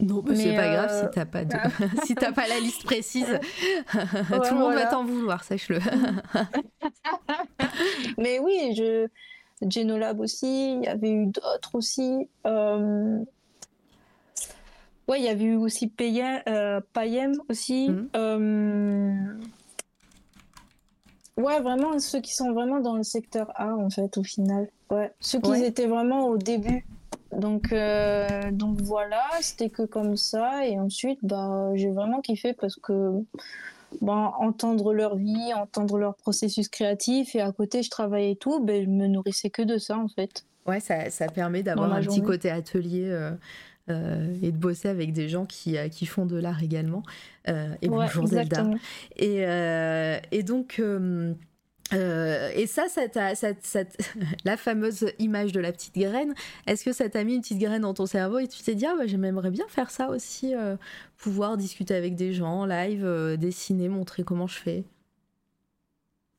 Non, mais c'est pas grave si euh, t'as pas de... si pas la liste précise. Tout le monde va t'en vouloir, sache-le. mais oui, je Genolab aussi, il y avait eu d'autres aussi. Euh... Ouais, il y avait eu aussi Payem, euh, Payem aussi. Euh, ouais, vraiment ceux qui sont vraiment dans le secteur A en fait au final. Ouais, ceux qui étaient vraiment au début donc, euh, donc voilà, c'était que comme ça. Et ensuite, bah, j'ai vraiment kiffé parce que bah, entendre leur vie, entendre leur processus créatif, et à côté, je travaillais et tout, ben, je me nourrissais que de ça en fait. Ouais, ça, ça permet d'avoir un petit côté atelier. Euh, euh, et de bosser avec des gens qui, qui font de l'art également. et bonjour Zelda. Et, et donc, euh, et ça, ça, la fameuse image de la petite graine, est-ce que ça t'a mis une petite graine dans ton cerveau et tu t'es dit, ah bah, j'aimerais bien faire ça aussi, euh, pouvoir discuter avec des gens, live, euh, dessiner, montrer comment je fais?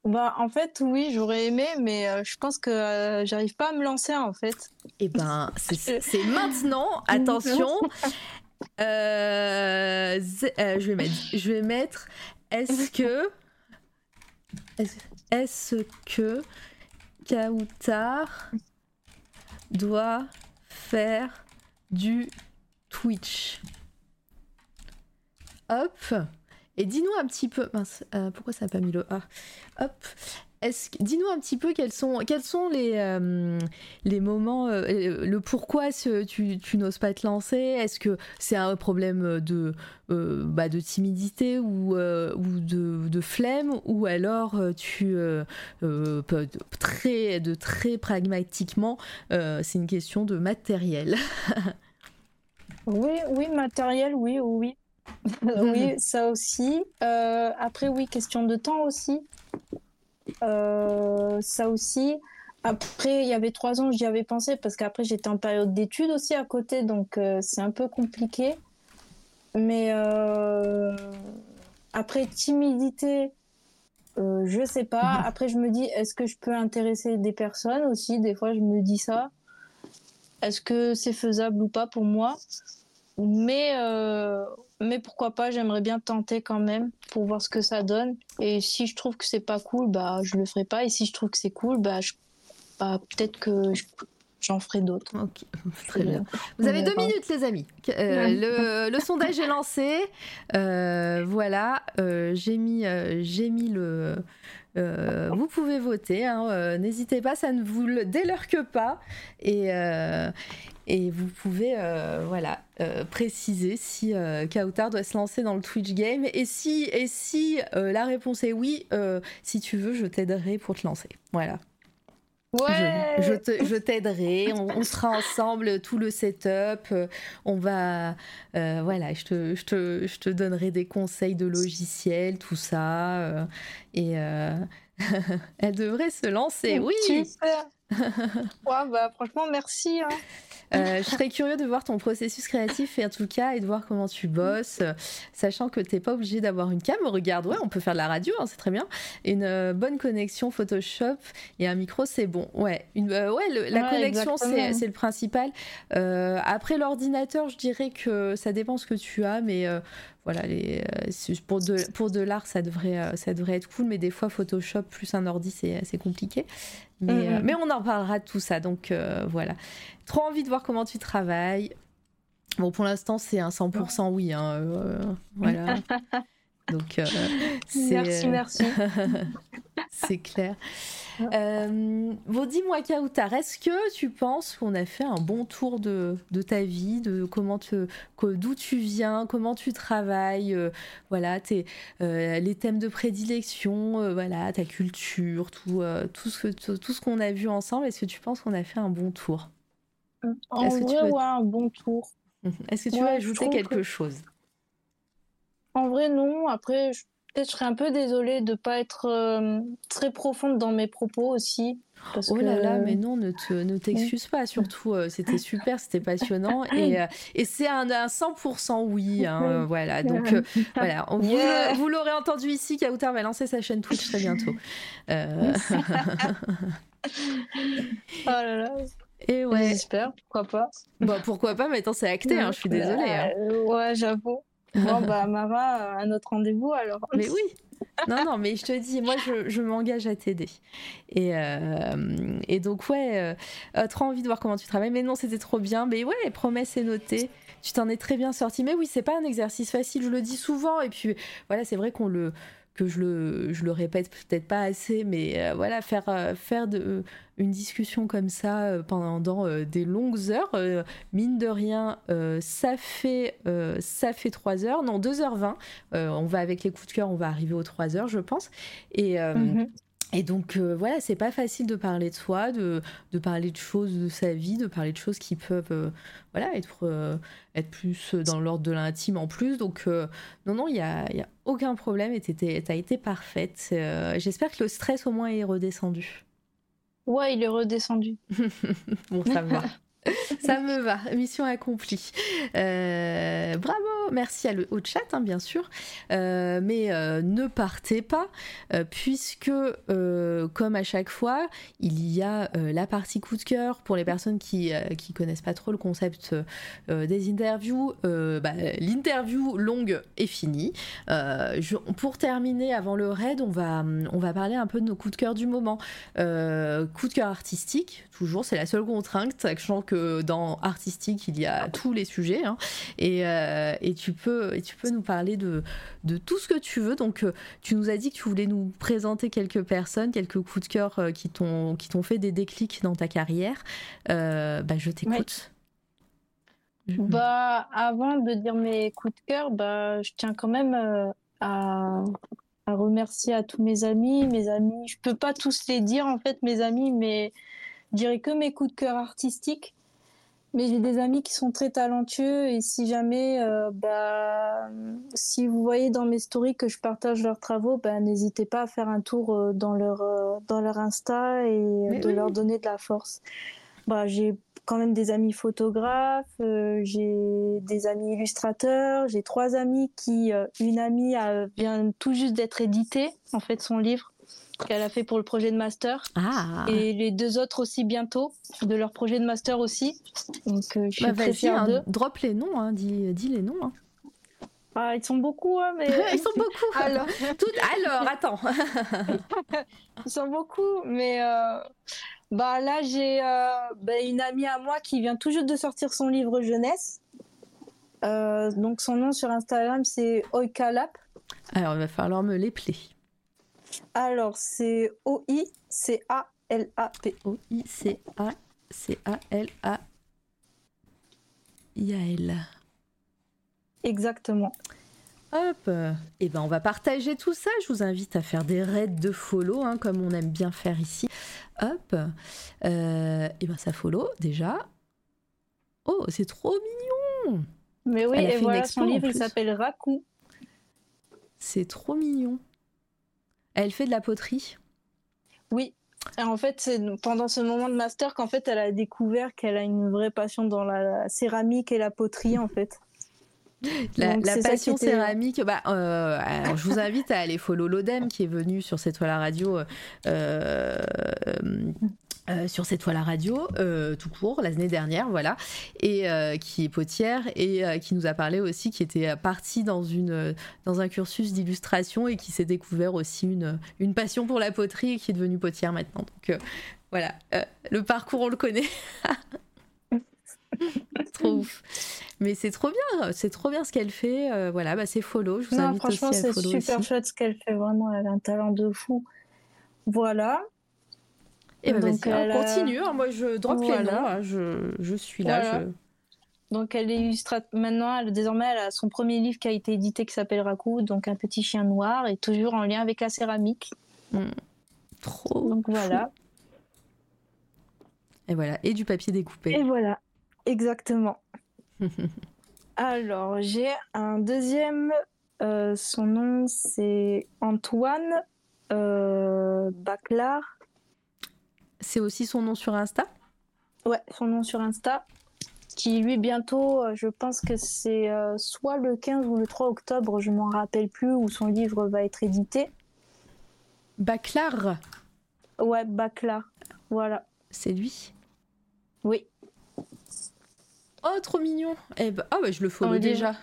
Bah, en fait, oui, j'aurais aimé, mais je pense que j'arrive pas à me lancer en fait. Eh ben, c'est maintenant, attention. je, vais mettre, je vais mettre, est-ce que. Est-ce que Kautar doit faire du Twitch? Hop. Et dis-nous un petit peu. Mince, euh, pourquoi ça n'a pas mis le A? Hop. Dis-nous un petit peu quels sont, quels sont les, euh, les moments, euh, le pourquoi tu, tu n'oses pas te lancer? Est-ce que c'est un problème de, bah, de timidité ou, ou de, de, flemme? Ou alors tu, très, de très pragmatiquement, c'est une question de matériel Oui, oui, matériel, oui, oui. oui, ça aussi. Euh, après, oui, question de temps aussi. Euh, ça aussi. Après, il y avait trois ans, j'y avais pensé parce qu'après, j'étais en période d'études aussi à côté, donc euh, c'est un peu compliqué. Mais après, timidité, je sais pas. Mhm. Après, je me dis, est-ce que je peux intéresser des personnes aussi? Des fois, je me dis ça. Est-ce que c'est faisable ou pas pour moi? Mais, euh, mais pourquoi pas, j'aimerais bien tenter quand même pour voir ce que ça donne. Et si je trouve que c'est pas cool, bah je le ferai pas. Et si je trouve que c'est cool, bah, bah peut-être que j'en ferai d'autres. Ok, très bien. Vous avez deux minutes, les amis. Euh, le, sondage est lancé. Euh, voilà, j'ai mis, j'ai mis le. vous pouvez voter, hein, n'hésitez pas, ça ne vous délerque pas. Et, et vous pouvez euh, voilà, euh, préciser si euh, Kautar doit se lancer dans le Twitch game. Et si, et si la réponse est oui, si tu veux, je t'aiderai pour te lancer. Voilà. Ouais. Je, t'aiderai, on, sera ensemble, tout le setup, on va, voilà, je te, je, te, je te donnerai des conseils de logiciel, tout ça, et elle devrait se lancer, oui. Super. ouais, bah, franchement, merci. Hein. Euh, je serais curieux de voir ton processus créatif et en tout cas et de voir comment tu bosses, sachant que t'es pas obligé d'avoir une cam. Regarde, ouais, on peut faire de la radio, hein, c'est très bien. Une euh, bonne connexion Photoshop et un micro, c'est bon. Ouais, une, euh, ouais, la connexion c'est le principal. après l'ordinateur, je dirais que ça dépend ce que tu as, mais voilà, les, pour de, pour de l'art, ça devrait, ça devrait être cool, mais des fois, Photoshop plus un ordi, c'est compliqué. Mais, mais, on en parlera de tout ça, donc voilà. Trop envie de voir comment tu travailles. Bon, pour l'instant, c'est un 100% oui. Hein, euh, voilà. Donc, euh, merci, merci. c'est clair. Euh, bon, dis-moi, Kautar, est-ce que tu penses qu'on a fait un bon tour de, de ta vie, de comment d'où tu viens, comment tu travailles, voilà, tes, les thèmes de prédilection, voilà, ta culture, tout, tout ce, tout ce qu'on a vu ensemble. Est-ce que tu penses qu'on a fait un bon tour? En vrai, ouais, un bon tour. Est-ce que tu veux ajouter quelque chose? En vrai, non. Après, peut-être je serais un peu désolée de ne pas être euh, très profonde dans mes propos aussi. Parce oh là là, mais non, ne, ne t'excuse pas. Surtout, euh, c'était super, c'était passionnant. Et, euh, et c'est un, 100% oui. Hein, voilà. Donc, voilà. Vous, l'aurez entendu ici, Kautar va lancer sa chaîne Twitch très bientôt. oh là là. Et ouais. J'espère, pourquoi pas. Bah, pourquoi pas, mais attends, c'est acté, hein, je suis désolée. Hein. Ouais, j'avoue. Bon, bah, Mara, un autre rendez-vous alors. Mais oui! non, non, mais je te dis, moi, je, je m'engage à t'aider. Et, euh, et donc, ouais, euh, trop envie de voir comment tu travailles. Mais non, c'était trop bien. Mais ouais, promesse est notée. Tu t'en es très bien sorti. Mais oui, c'est pas un exercice facile, je le dis souvent. Et puis, voilà, c'est vrai qu'on le que je le, je le répète peut-être pas assez, mais euh, voilà, faire, euh, faire de, une discussion comme ça euh, pendant des longues heures, mine de rien, ça, fait, ça fait 3 heures, non, 2h20. on va avec les coups de cœur, on va arriver aux 3 heures, je pense. Et. Mhm. Et donc voilà, c'est pas facile de parler de soi, de, de, parler de choses de sa vie, de parler de choses qui peuvent voilà, être, être plus dans l'ordre de l'intime en plus. Donc non, non, il n'y a, y a aucun problème et t'as été parfaite. Euh, j'espère que le stress au moins est redescendu. Ouais, il est redescendu. bon, ça va. Ça me va, mission accomplie. Euh, bravo, merci à le, au chat, hein, bien sûr. Euh, mais euh, ne partez pas, puisque, comme à chaque fois, il y a la partie coup de cœur pour les personnes qui qui connaissent pas trop le concept des interviews. Bah, l'interview longue est finie. pour terminer, avant le raid, on va, on va parler un peu de nos coups de cœur du moment. coup de cœur artistique, toujours, c'est la seule contrainte, sachant que dans artistique, il y a tous les sujets. Hein. et, euh, et, tu peux, et tu peux nous parler de, de tout ce que tu veux. Donc, tu nous as dit que tu voulais nous présenter quelques personnes, quelques coups de cœur qui t'ont fait des déclics dans ta carrière. bah, je t'écoute. Bah, avant de dire mes coups de cœur, bah, je tiens quand même à, à remercier à tous mes amis. Mes amis, je peux pas tous les dire en fait, mes amis, mais je dirais que mes coups de cœur artistiques. Mais j'ai des amis qui sont très talentueux et si jamais, euh, bah, si vous voyez dans mes stories que je partage leurs travaux, bah, n'hésitez pas à faire un tour euh, dans leur, euh, dans leur Insta et de leur donner de la force. Bah, j'ai quand même des amis photographes, j'ai des amis illustrateurs, j'ai trois amis qui, une amie vient tout juste d'être éditée, en fait, son livre qu'elle a fait pour le projet de master. Ah. Et les deux autres aussi bientôt, de leur projet de master aussi. Donc euh, je suis bah, très fière hein, d'eux. Drop les noms, hein, dis, dis, les noms. Hein. Ah, ils sont beaucoup, hein, mais... ils sont beaucoup. Alors, Tout... Alors attends. ils sont beaucoup, mais euh, bah là j'ai euh, bah, une amie à moi qui vient tout juste de sortir son livre jeunesse. donc son nom sur Instagram c'est Oikalap. Alors il va falloir me l'épeler. Alors, c'est O-I-C-A-L-A-P. O-I-C-A-L-A-I-A-L. Exactement. Hop, et eh ben on va partager tout ça. Je vous invite à faire des raids de follow, hein, comme on aime bien faire ici. Hop, et euh, eh ben ça follow déjà. Oh, c'est trop mignon. Mais oui, et voilà, son livre il s'appelle Raku. C'est trop mignon. Elle fait de la poterie? Oui. en fait, c'est pendant ce moment de master qu'en fait, elle a découvert qu'elle a une vraie passion dans la céramique et la poterie, en fait. La, passion céramique, bah, euh, je vous invite à aller follow l'Odem qui est venu sur cette toile à radio euh, euh, sur cette toile à radio, euh, tout court, l'année dernière, voilà, et euh, qui est potière et qui nous a parlé aussi, qui était partie dans, une, dans un cursus d'illustration et qui s'est découvert aussi une, une passion pour la poterie et qui est devenue potière maintenant. Donc voilà, le parcours, on le connaît. trop ouf. Mais c'est trop bien, c'est trop bien ce qu'elle fait. voilà, bah, c'est follow. Je vous non, franchement, c'est super chouette ce qu'elle fait. Vraiment, elle a un talent de fou. Voilà. Et bah, Donc, hein, continue, hein, moi je drop les noms, hein, je, je, suis là. Donc elle illustre maintenant, elle, désormais elle a son premier livre qui a été édité qui s'appelle Raku, donc un petit chien noir et toujours en lien avec la céramique. Hmm. Trop. Donc voilà. Et voilà, et du papier découpé. Et voilà, exactement. Alors j'ai un deuxième, euh, son nom c'est Antoine euh, Baclar c'est aussi son nom sur Insta? Ouais, son nom sur Insta. Qui lui bientôt, euh, je pense que c'est euh, soit le 15 ou le 3 octobre, je m'en rappelle plus, où son livre va être édité. Baclar? Ouais, Baclar. Voilà. C'est lui? Oui. Oh, trop mignon. Eh ben, ah, bah, je le follow déjà.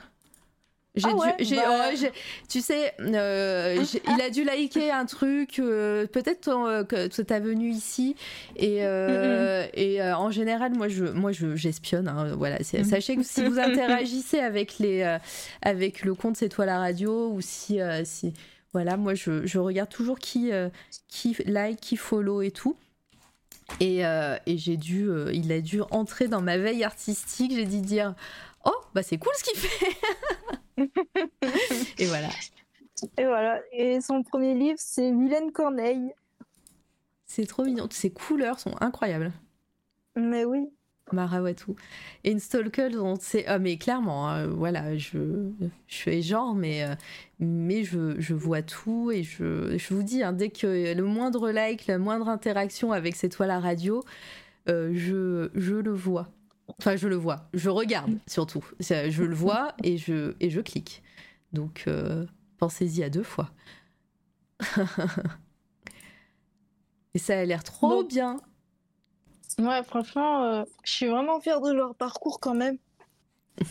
J'ai ah dû, bah tu sais, euh, il a dû liker un truc, euh, peut-être euh, que tu as venu ici et, et en général, moi je, moi je, j'espionne. Hein, voilà, mm. sachez que si vous interagissez avec les, avec le compte C'est toi la radio ou si, si, voilà, moi je, je regarde toujours qui, qui like, qui follow et tout. Et, et j'ai dû, il a dû entrer dans ma veille artistique. J'ai dit dire, oh bah c'est cool ce qu'il fait. et voilà. Et voilà. Et son premier livre, c'est Vilaine Corneille. C'est trop mignon. Ces couleurs sont incroyables. Mais oui. Marawatou. Et une Stalker, c'est. Ah, mais clairement, hein, voilà, je, je fais genre, mais, euh, mais je, je, vois tout et je, je vous dis, hein, dès que le moindre like, la moindre interaction avec cette toile à radio, euh, je, je le vois. Enfin, je le vois. Je regarde surtout. Je le vois et je, et je clique. Donc, euh, pensez-y à deux fois. et ça a l'air trop bien. Ouais, franchement, euh, je suis vraiment fière de leur parcours quand même.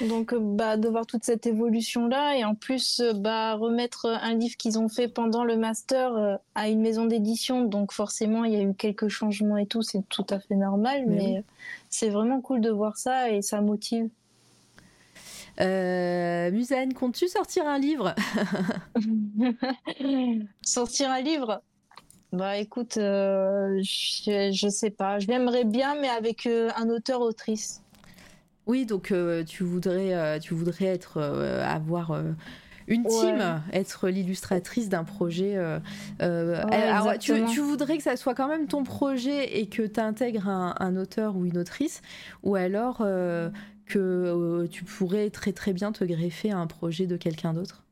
Donc, euh, bah, de voir toute cette évolution-là et en plus, euh, bah, remettre un livre qu'ils ont fait pendant le master euh, à une maison d'édition. Donc, forcément, il y a eu quelques changements et tout, c'est tout à fait normal, mais, c'est vraiment cool de voir ça et ça motive. Euh, Musaine, comptes-tu sortir un livre? Sortir un livre? Bah écoute, euh, je, je, sais pas. J'aimerais bien, mais avec euh, un auteur-autrice. Oui, donc tu voudrais, tu voudrais être, avoir une team, être l'illustratrice d'un projet. tu, voudrais que ça soit quand même ton projet et que tu intègres un, auteur ou une autrice, ou alors que euh, tu pourrais très très bien te greffer à un projet de quelqu'un d'autre?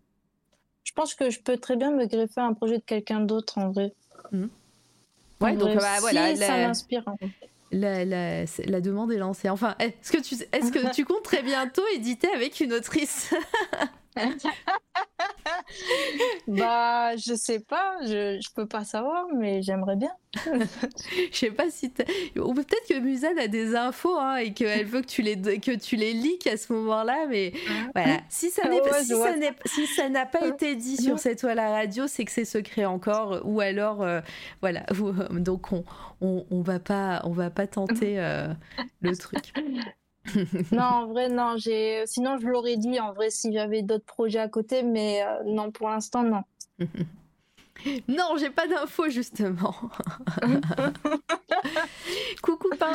Je pense que je peux très bien me greffer à un projet de quelqu'un d'autre en vrai. Mmh. Ouais, donc bah, voilà, ça m'inspire. La, la, la, demande est lancée. Enfin, est-ce que tu, est-ce que tu comptes très bientôt éditer avec une autrice? bah, je sais pas, je, je peux pas savoir, mais j'aimerais bien. je sais pas si ou peut-être que Musan a des infos hein, et qu'elle veut que tu les que tu les leaks à ce moment-là, mais voilà. Si ça n'est si, ça si ça n'a pas été dit sur cette toile à radio, c'est que c'est secret encore, ou alors euh, voilà. Donc on, on, on va pas on va pas tenter euh, le truc. non, en vrai, non. J'ai... Sinon, je l'aurais dit, en vrai, si j'avais d'autres projets à côté, mais euh, non, pour l'instant, non. non, j'ai pas d'infos, justement. Coucou, pain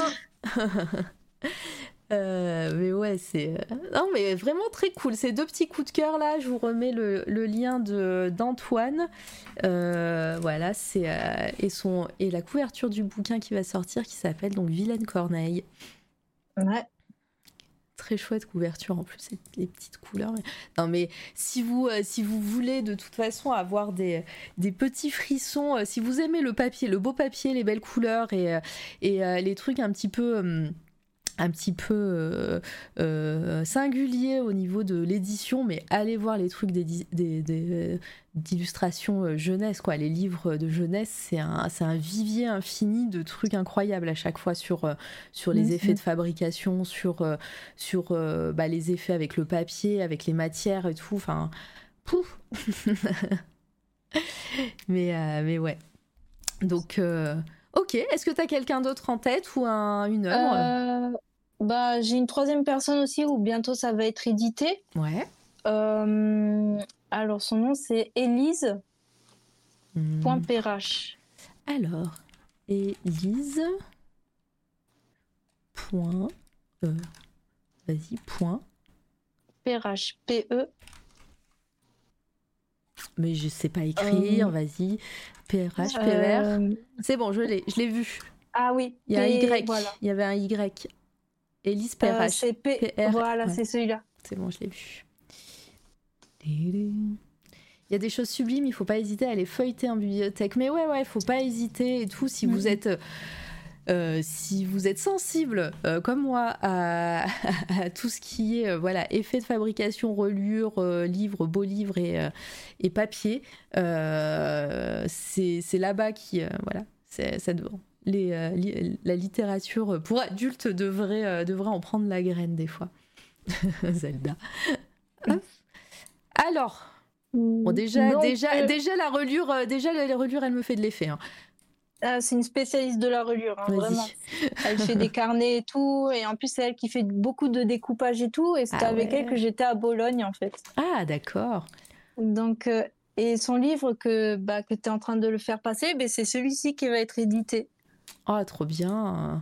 euh, mais ouais, c'est. Euh, non, mais vraiment très cool. Ces deux petits coups de cœur là, je vous remets le, le lien de, d'Antoine. voilà, c'est. et, son, et la couverture du bouquin qui va sortir qui s'appelle donc Vilaine Corneille. Ouais très chouette couverture en plus, les petites couleurs. Non mais si vous, euh, si vous voulez de toute façon avoir des, des petits frissons, euh, si vous aimez le papier, le beau papier, les belles couleurs et, euh, et les trucs un petit peu hum, un petit peu euh, euh, singulier au niveau de l'édition, mais allez voir les trucs d'illustration euh, jeunesse, quoi. Les livres de jeunesse, c'est un, un, vivier infini de trucs incroyables à chaque fois sur, sur les effets de fabrication, sur, sur bah, les effets avec le papier, avec les matières et tout. Enfin, pouf mais, mais ouais. Donc. Ok, est-ce que tu as quelqu'un d'autre en tête ou un, une œuvre? Bah, j'ai une troisième personne aussi où bientôt ça va être édité. Ouais. Euh, alors, son nom, c'est Élise. Hmm. Alors, Élise. Point. E. Vas-y, point. Perrache. P-E. Mais je sais pas écrire, euh. vas-y. PRH, PR. Euh. C'est bon, je l'ai, je l'ai vu. Ah oui. Il y a un Y. Il y avait un Y. Elise PRH. c'est P... Voilà, c'est celui-là. C'est bon, je l'ai vu. Il y a des choses sublimes, il faut pas hésiter à les feuilleter en bibliothèque. Mais ouais, ouais, il faut pas hésiter et tout. Si vous mm. êtes, euh, si vous êtes sensible, euh, comme moi, à, tout ce qui est, euh, voilà, effet de fabrication, relure, livres, beaux livres et, et papier, c'est là-bas qui, voilà, c'est ça devant les, euh, la littérature pour adultes devrait, euh, devrait en prendre la graine des fois. Zelda. Alors, bon, déjà, déjà, euh, déjà la relure, déjà la relure, elle me fait de l'effet. Hein. Ah, c'est une spécialiste de la relure, hein, vraiment. Elle fait des carnets et tout, et en plus c'est elle qui fait beaucoup de découpage et tout, et c'était ah avec elle que j'étais à Bologne en fait. Ah d'accord. Donc et son livre que bah, que tu es en train de le faire passer, ben, c'est celui-ci qui va être édité. Ah, trop bien.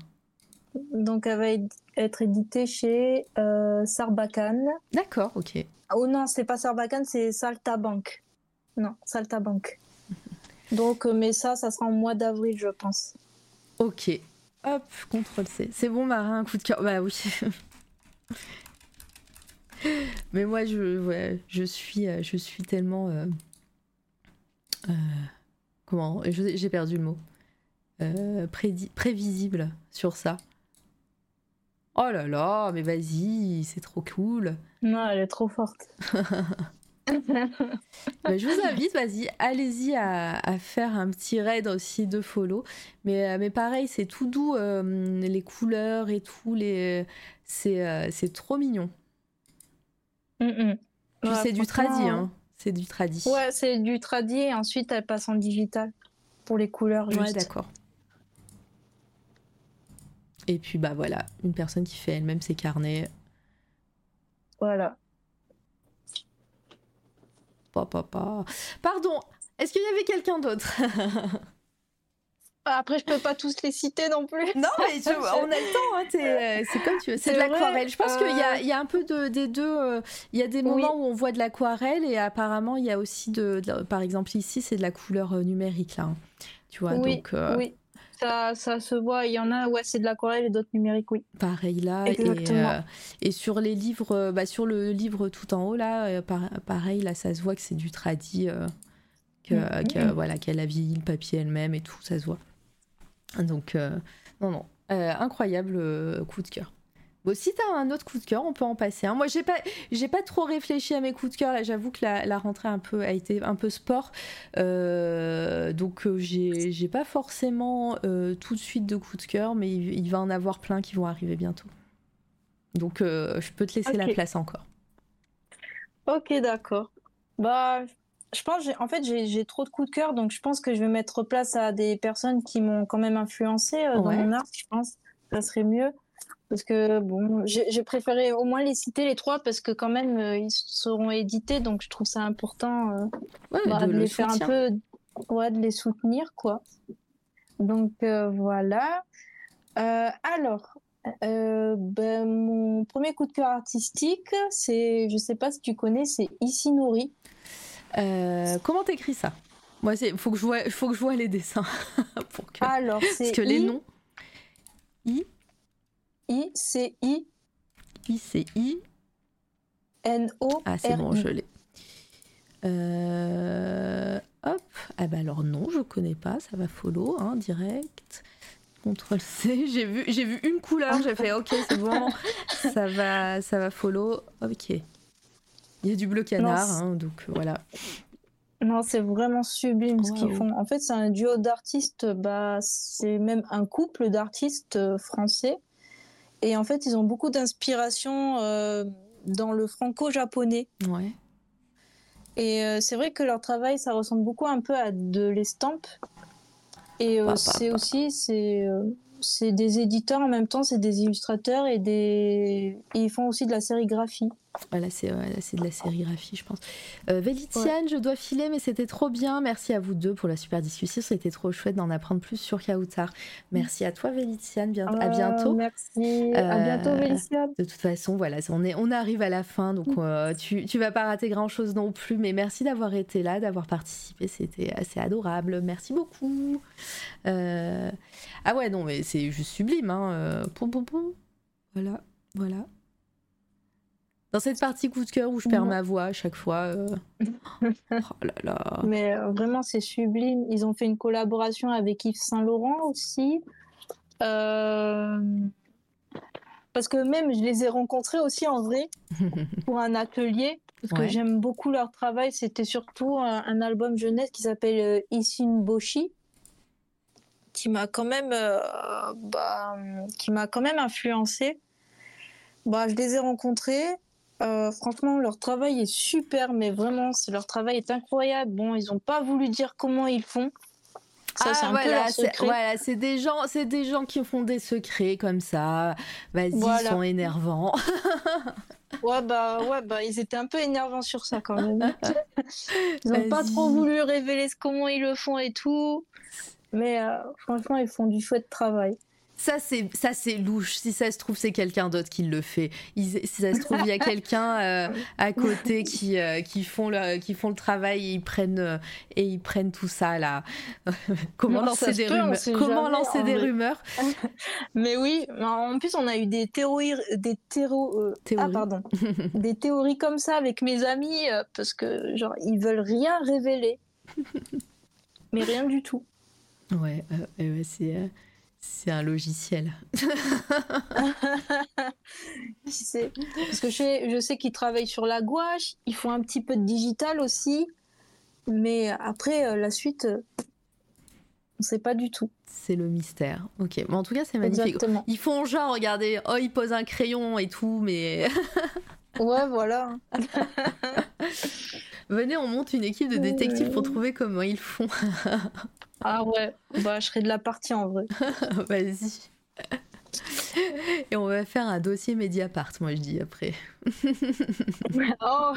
Donc, elle va être éditée chez euh, Sarbacane. D'accord, ok. Oh non, c'est pas Sarbacane, c'est Saltabank. Non, Saltabank. Donc, euh, mais ça, ça sera en mois d'avril, je pense. Ok. Hop, contrôle C. C'est bon, Marin, un coup de cœur. Bah oui. mais moi, je, je, suis, euh, je suis tellement. comment? J'ai perdu le mot. Euh, prévisible sur ça. Oh là là, mais vas-y, c'est trop cool. Non, elle est trop forte. Bah, je vous invite, vas-y, allez-y à, faire un petit raid aussi de follow. Mais, euh, mais pareil, c'est tout doux, euh, les couleurs et tout, les... c'est, trop mignon. c'est du tradi, hein. C'est du tradi. Ouais, c'est du tradi et ensuite elle passe en digital pour les couleurs. Juste. Ouais, d'accord. Et puis bah voilà, une personne qui fait elle-même ses carnets. Voilà. Pardon, est-ce qu'il y avait quelqu'un d'autre? Après, je peux pas tous les citer non plus. Non, mais on a le temps. Hein, euh, c'est comme tu veux. C'est de l'aquarelle. Je pense qu'il y, y, a un peu de, des deux. Euh, il y a des moments où on voit de l'aquarelle et apparemment il y a aussi de, par exemple ici, c'est de la couleur euh, numérique là. Hein. tu vois. Oui, donc, oui. Ça, ça, se voit. Il y en a, ouais, c'est de l'aquarelle et d'autres numériques, oui. Pareil là. Et, et, sur les livres, bah, sur le livre tout en haut là, pareil là, ça se voit que c'est du tradi. que, mm. voilà, qu'elle a vieilli le papier elle-même et tout, ça se voit. Donc, euh, non, non, euh, incroyable euh, coup de cœur. Bon, si t'as un autre coup de cœur, on peut en passer. Moi, j'ai pas, j'ai pas trop réfléchi à mes coups de cœur. Là, j'avoue que la, rentrée un peu a été un peu sport, donc j'ai, j'ai pas forcément tout de suite de coups de cœur, mais il, va en avoir plein qui vont arriver bientôt. Donc, je peux te laisser la place encore. Ok, d'accord. Bah, je pense, en fait, j'ai trop de coups de cœur, donc je pense que je vais mettre place à des personnes qui m'ont quand même influencé euh, dans mon art. Je pense, ça serait mieux. Parce que bon, j'ai préféré au moins les citer les trois parce que quand même euh, ils seront édités, donc je trouve ça important euh, bah, de, les faire un peu, ouais, de les soutenir quoi. Donc voilà. alors, ben, mon premier coup de cœur artistique, c'est, je sais pas si tu connais, c'est Isinori. Euh, comment t'écris ça? Moi, il faut que je vois, faut que je vois les dessins pour que. Alors, c'est parce que les noms. I. I C I. I C I. N O. Ah, c'est bon, je l'ai. Euh, hop. Ah bah alors non, je connais pas. Ça va follow, hein, direct. Ctrl C. J'ai vu, j'ai vu une couleur. J'ai fait OK, c'est bon. ça va, ça va follow. Ok. Il y a du bleu canard, hein, donc euh, voilà. Non, c'est vraiment sublime ce qu'ils font. En fait, c'est un duo d'artistes, bah, c'est même un couple d'artistes euh, français. Et en fait, ils ont beaucoup d'inspiration euh, dans le franco-japonais. Ouais. Et c'est vrai que leur travail, ça ressemble beaucoup un peu à de l'estampe. Et c'est aussi, c'est c'est des éditeurs en même temps, c'est des illustrateurs et des ils font aussi de la sérigraphie. Voilà, c'est de la sérigraphie, je pense. Euh, Vélitiane, je dois filer, mais c'était trop bien. Merci à vous deux pour la super discussion. C'était trop chouette d'en apprendre plus sur Kautar. Merci à toi, Vélitiane. Bien... à euh, bientôt. Merci. à bientôt, euh, Vélitiane. De toute façon, voilà, on, est, on arrive à la fin, donc euh, tu, tu vas pas rater grand chose non plus. Mais merci d'avoir été là, d'avoir participé. C'était assez adorable. Merci beaucoup. Ah ouais, non, mais c'est juste sublime. Hein. Poum, poum, poum. Voilà, voilà. Dans cette partie coup de cœur où je perds ma voix à chaque fois. Euh. Oh là là. Mais euh, vraiment, c'est sublime. Ils ont fait une collaboration avec Yves Saint Laurent aussi. Euh, parce que même, je les ai rencontrés aussi en vrai pour un atelier. Parce que j'aime beaucoup leur travail. C'était surtout un, album jeunesse qui s'appelle Isin Boshi qui m'a quand même bah, qui m'a quand même influencé bah, je les ai rencontrés euh, franchement, leur travail est super, mais vraiment, leur travail est incroyable. Bon, ils n'ont pas voulu dire comment ils font. Ça, ah, c'est voilà, c'est des gens, c'est des gens qui font des secrets comme ça. Vas-y, ils sont énervants. ouais bah, ouais bah, ils étaient un peu énervants sur ça quand même. ils n'ont pas trop voulu révéler comment ils le font et tout, mais euh, franchement, ils font du chouette travail. Ça c'est ça c'est louche. Si ça se trouve c'est quelqu'un d'autre qui le fait. si ça se trouve il y a quelqu'un euh, à côté qui euh, qui font le qui font le travail et ils prennent euh, et ils prennent tout ça là. Comment lancer des rumeurs? Comment lancer des rumeurs? Mais oui, en plus on a eu des théories des théories ah pardon des théories comme ça avec mes amis parce que genre ils veulent rien révéler. Mais rien du tout. Ouais, ouais c'est c'est un logiciel. sais, parce que je, je sais qu'ils travaillent sur la gouache, ils font un petit peu de digital aussi, mais après, euh, la suite, euh, on ne sait pas du tout. C'est le mystère. Ok, mais en tout cas, c'est magnifique. Exactement. Ils font genre, regardez, oh, ils posent un crayon et tout, mais. ouais, voilà. Venez, on monte une équipe de détectives pour trouver comment ils font. ah ouais, bah je serais de la partie en vrai. Vas-y. Et on va faire un dossier Mediapart, moi je dis après. oh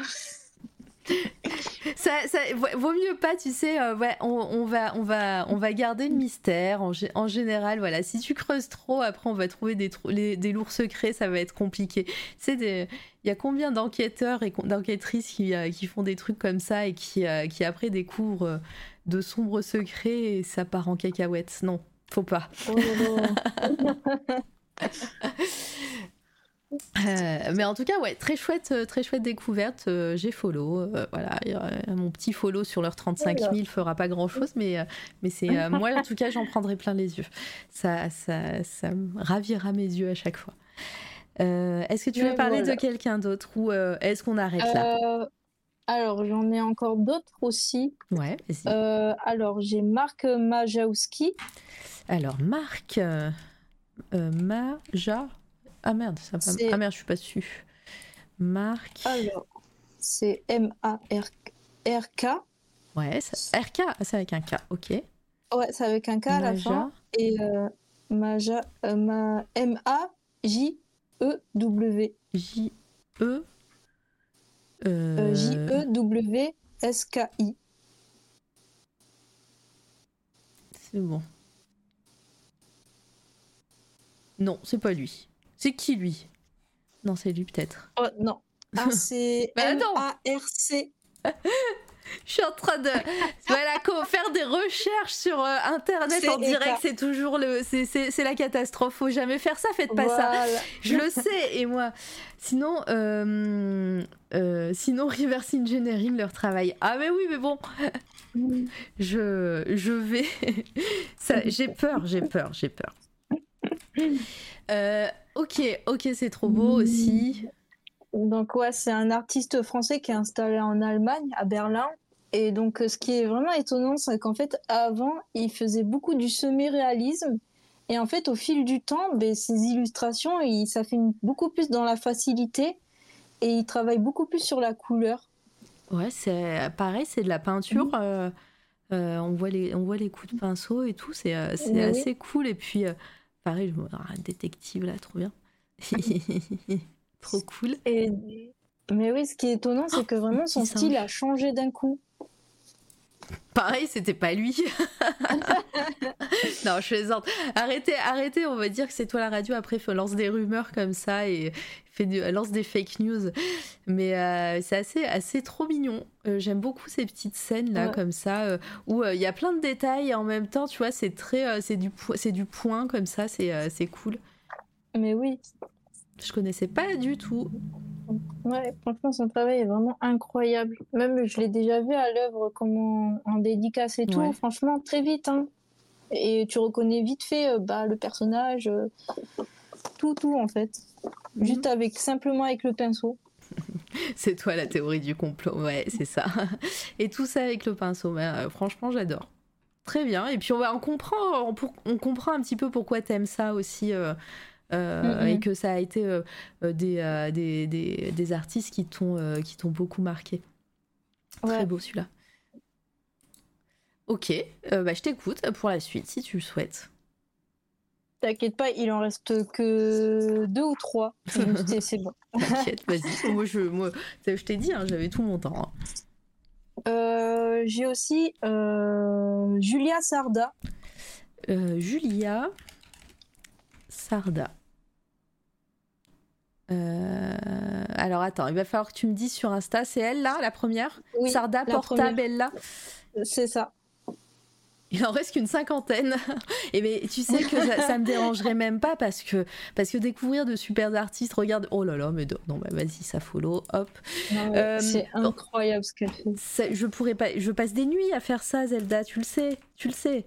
ça, ça, vaut mieux pas, tu sais. Euh, ouais, on, va, on va, on va garder le mystère. En, en, général, voilà. Si tu creuses trop, après, on va trouver des, des lourds secrets. Ça va être compliqué. Tu sais, il y a combien d'enquêteurs et d'enquêtrices qui, euh, qui, font des trucs comme ça et qui, euh, qui après découvrent de sombres secrets et ça part en cacahuètes? Non, faut pas. Oh Euh, mais en tout cas, ouais, très chouette, euh, très chouette découverte. Euh, j'ai follow, voilà, mon petit follow sur leurs 35 000 fera pas grand chose, mais mais c'est moi en tout cas, j'en prendrai plein les yeux. Ça, ça, ça ravira mes yeux à chaque fois. est-ce que tu veux parler de quelqu'un d'autre ou est-ce qu'on arrête là? Alors j'en ai encore d'autres aussi. Ouais. alors j'ai Marc Majawski. Alors Marc Maja ah merde, ça va... Ah merde, je suis pas dessus. Marc. Alors, c'est M-A-R-K. Ouais, RK, c'est avec un K, ok. Ouais, c'est avec un K à la fin. Et euh, Maja, euh, M-A-J-E-W. J-E. Euh... J-E-W-S-K-I. C'est bon. Non, c'est pas lui. C'est qui lui? Non, c'est lui peut-être. Oh non. Ah, c'est M-A-R-C. Je suis en train de voilà, faire des recherches sur euh, internet en direct, c'est toujours le c'est la catastrophe. Faut jamais faire ça, faites pas ça. Je le sais et moi. Sinon euh, euh, sinon reverse engineering leur travail. Ah mais oui, mais bon. je je vais j'ai peur, j'ai peur, j'ai peur. Euh, ok, ok, c'est trop beau aussi. Donc ouais, c'est un artiste français qui est installé en Allemagne, à Berlin. Et donc ce qui est vraiment étonnant, c'est qu'en fait, avant, il faisait beaucoup du semi-réalisme. Et en fait, au fil du temps, ben, ses illustrations, il, ça fait beaucoup plus dans la facilité. Et il travaille beaucoup plus sur la couleur. Ouais, c'est pareil, c'est de la peinture. Mhm. Euh, euh, on, voit les, on voit les coups de pinceau et tout, c'est assez cool. Et puis, pareil, je un détective là, trop bien. trop cool. Et... Mais oui, ce qui est étonnant, c'est que oh, vraiment son style a changé d'un coup. Pareil, c'était pas lui. non, je plaisante. Arrêtez, arrêtez, on va dire que c'est toi la radio. Après, lance des rumeurs comme ça et fait lance des fake news. Mais euh, c'est assez, assez trop mignon. Euh, j'aime beaucoup ces petites scènes là, comme ça, euh, où il y a plein de détails et en même temps, tu vois, c'est très, c'est du, c'est du point comme ça. C'est, c'est cool. Mais oui. Je connaissais pas du tout. Ouais, franchement, son travail est vraiment incroyable. Même, je l'ai déjà vu à l'œuvre, comment en dédicace et tout. Franchement, très vite. Hein. Et tu reconnais vite fait euh, bah, le personnage, euh, tout, tout en fait. Mhm. Juste avec simplement avec le pinceau. c'est toi la théorie du complot, ouais, c'est ça. Et tout ça avec le pinceau, euh, franchement, j'adore. Très bien. Et puis on, va, on comprend, on, on, comprend un petit peu pourquoi t'aimes ça aussi. Euh, et que ça a été euh, euh, des, des, des, des, artistes qui t'ont qui t'ont beaucoup marqué. Très beau celui-là. Ok, bah, je t'écoute pour la suite si tu le souhaites. T'inquiète pas, il en reste que deux ou trois. C'est bon. T'inquiète, vas-y. moi, je, moi, je t'ai dit, hein, j'avais tout mon temps. Hein. J'ai aussi Julia Sarda. Julia Sarda. Euh, alors attends, il va falloir que tu me dises sur Insta, c'est elle là, la première? Sarda Porta Bella C'est ça. Il en reste qu'une cinquantaine. Et mais tu sais que ça, me dérangerait même pas parce que parce que découvrir de super artistes, regarde, oh là là, mais non, bah vas-y, ça follow, hop. Euh, c'est incroyable ce qu'elle fait. Je pourrais pas, je passe des nuits à faire ça, Zelda, tu le sais, tu le sais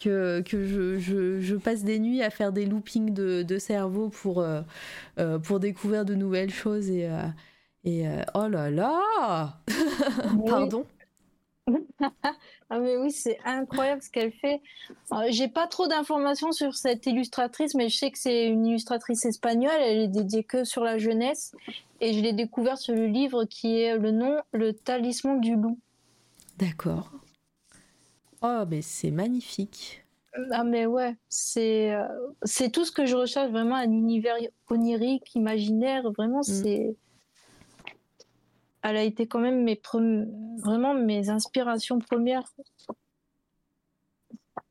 que, que je, je, passe des nuits à faire des loopings de, de cerveau pour, euh, euh, pour découvrir de nouvelles choses et, euh, et oh là là Pardon ah mais oui, c'est incroyable ce qu'elle fait. J'ai pas trop d'informations sur cette illustratrice, mais je sais que c'est une illustratrice espagnole. Elle est dédiée que sur la jeunesse, et je l'ai découverte sur le livre qui est le nom Le Talisman du loup. D'accord. Oh, mais c'est magnifique. Ah, mais ouais, c'est euh, c'est tout ce que je recherche vraiment, un univers onirique, imaginaire, vraiment, mm. c'est elle a été quand même mes vraiment mes inspirations premières.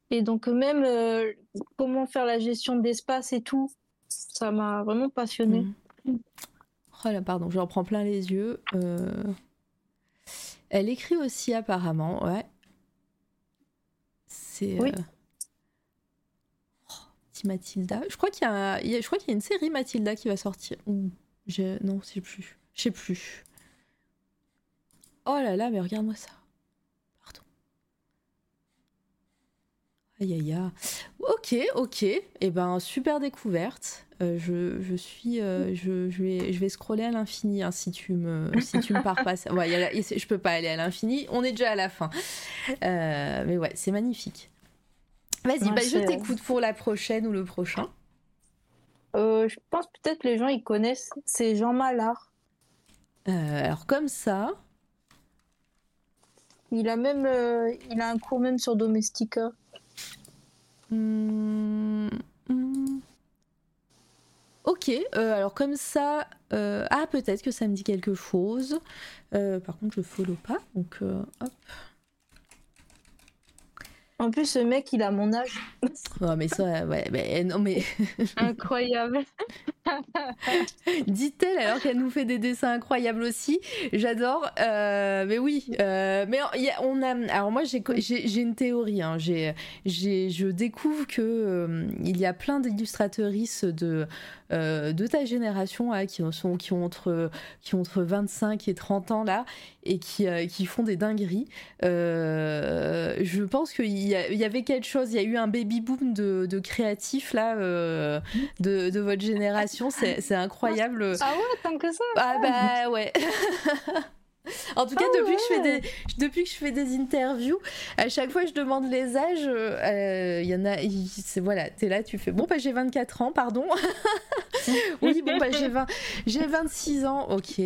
Et donc même euh, comment faire la gestion d'espace et tout, ça m'a vraiment passionné. Mmh. Oh là, pardon, je reprends plein les yeux. Euh, elle écrit aussi apparemment, ouais. C'est. Oui. Oh, Mathilda. Je crois qu'il y, a... je crois qu'il y a une série Mathilda qui va sortir. Je... Non, je sais plus. Je sais plus. Oh là là, mais regarde-moi ça. Aïe aïe aïe. Ok, ok. Et eh ben, super découverte. Euh, je, je, suis, euh, je, je, vais, je vais scroller à l'infini hein, si tu me, si tu me pars pas. Ouais, y a je peux pas aller à l'infini. On est déjà à la fin. Euh, mais ouais, c'est magnifique. Vas-y, bah, je t'écoute pour la prochaine ou le prochain. je pense peut-être les gens ils connaissent. C'est Jean Malard. alors comme ça. Il a même, il a un cours même sur Domestika. Mmh, mmh. Ok, euh, alors comme ça, euh, ah peut-être que ça me dit quelque chose. Euh, par contre, je follow pas, donc hop. En plus, ce mec, il a mon âge. Oh, mais ça, ouais, non, mais. Incroyable. Dit-elle alors qu'elle nous fait des dessins incroyables aussi. J'adore. Euh, mais oui. Euh, mais on a. Alors, moi, j'ai une théorie. Hein. J'ai, je découvre que euh, il y a plein d'illustratrices de, de ta génération hein, qui, sont, qui, ont entre, qui ont entre 25 et 30 ans là et qui, qui font des dingueries. je pense qu'il il y, avait quelque chose, il y a eu un baby boom de, de créatifs là, euh, de, de, votre génération, c'est incroyable. Ah ouais, tant que ça Ah bah ouais En tout cas, ah depuis, que je fais des, depuis que je fais des interviews, à chaque fois que je demande les âges, euh, il y en a, c'est voilà, t'es là, tu fais bon bah j'ai 24 ans, pardon. oui, bon bah j'ai 20, j'ai 26 ans, ok,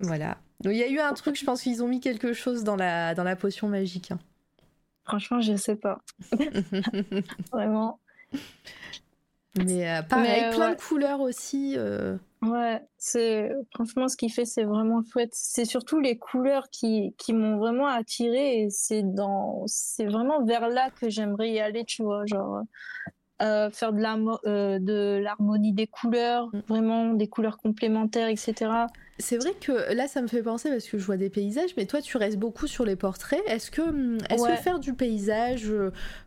voilà. il y a eu un truc, je pense qu'ils ont mis quelque chose dans la, dans la potion magique. Hein. Franchement, je sais pas. Vraiment. Mais euh, pareil, plein de couleurs aussi. Euh. Ouais, c'est franchement ce qu'il fait, c'est vraiment chouette. C'est surtout les couleurs qui, qui m'ont vraiment attiré et c'est dans, c'est vraiment vers là que j'aimerais y aller, tu vois, genre euh, faire de de l'harmonie des couleurs, mm. vraiment des couleurs complémentaires, etc. C'est vrai que là, ça me fait penser parce que je vois des paysages, mais toi, tu restes beaucoup sur les portraits. Est-ce que, hum, est que faire du paysage,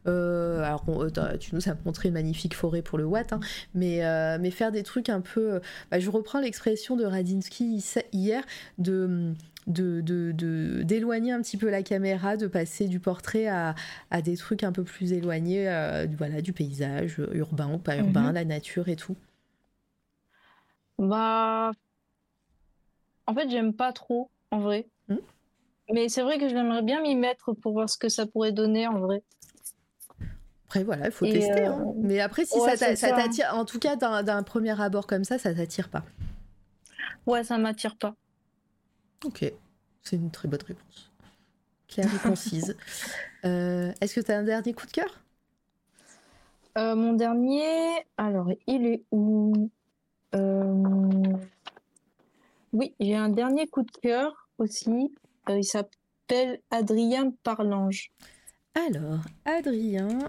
euh, alors euh, tu nous as montré une magnifique forêt pour le Watt, hein, mais, euh, mais faire des trucs un peu, bah, je reprends l'expression de Radinsky hier, de hum, d'éloigner de, de, un petit peu la caméra, de passer du portrait à, à des trucs un peu plus éloignés, voilà, du paysage urbain ou pas urbain, mhm. la nature et tout. Bah en fait, j'aime pas trop, en vrai. Hmm. Mais c'est vrai que j'aimerais bien m'y mettre pour voir ce que ça pourrait donner, en vrai. Après, voilà, il faut tester. Hein. Euh, Mais après, si ça t'attire, en tout cas, d'un premier abord comme ça, ça t'attire pas. Ouais, ça m'attire pas. Ok, c'est une très bonne réponse. Claire et concise. Euh, est-ce que tu as un dernier coup de cœur? Euh, Mon dernier, alors, il est où? Oui, j'ai un dernier coup de cœur aussi. Euh, il s'appelle Adrien Parlange. Alors, Adrien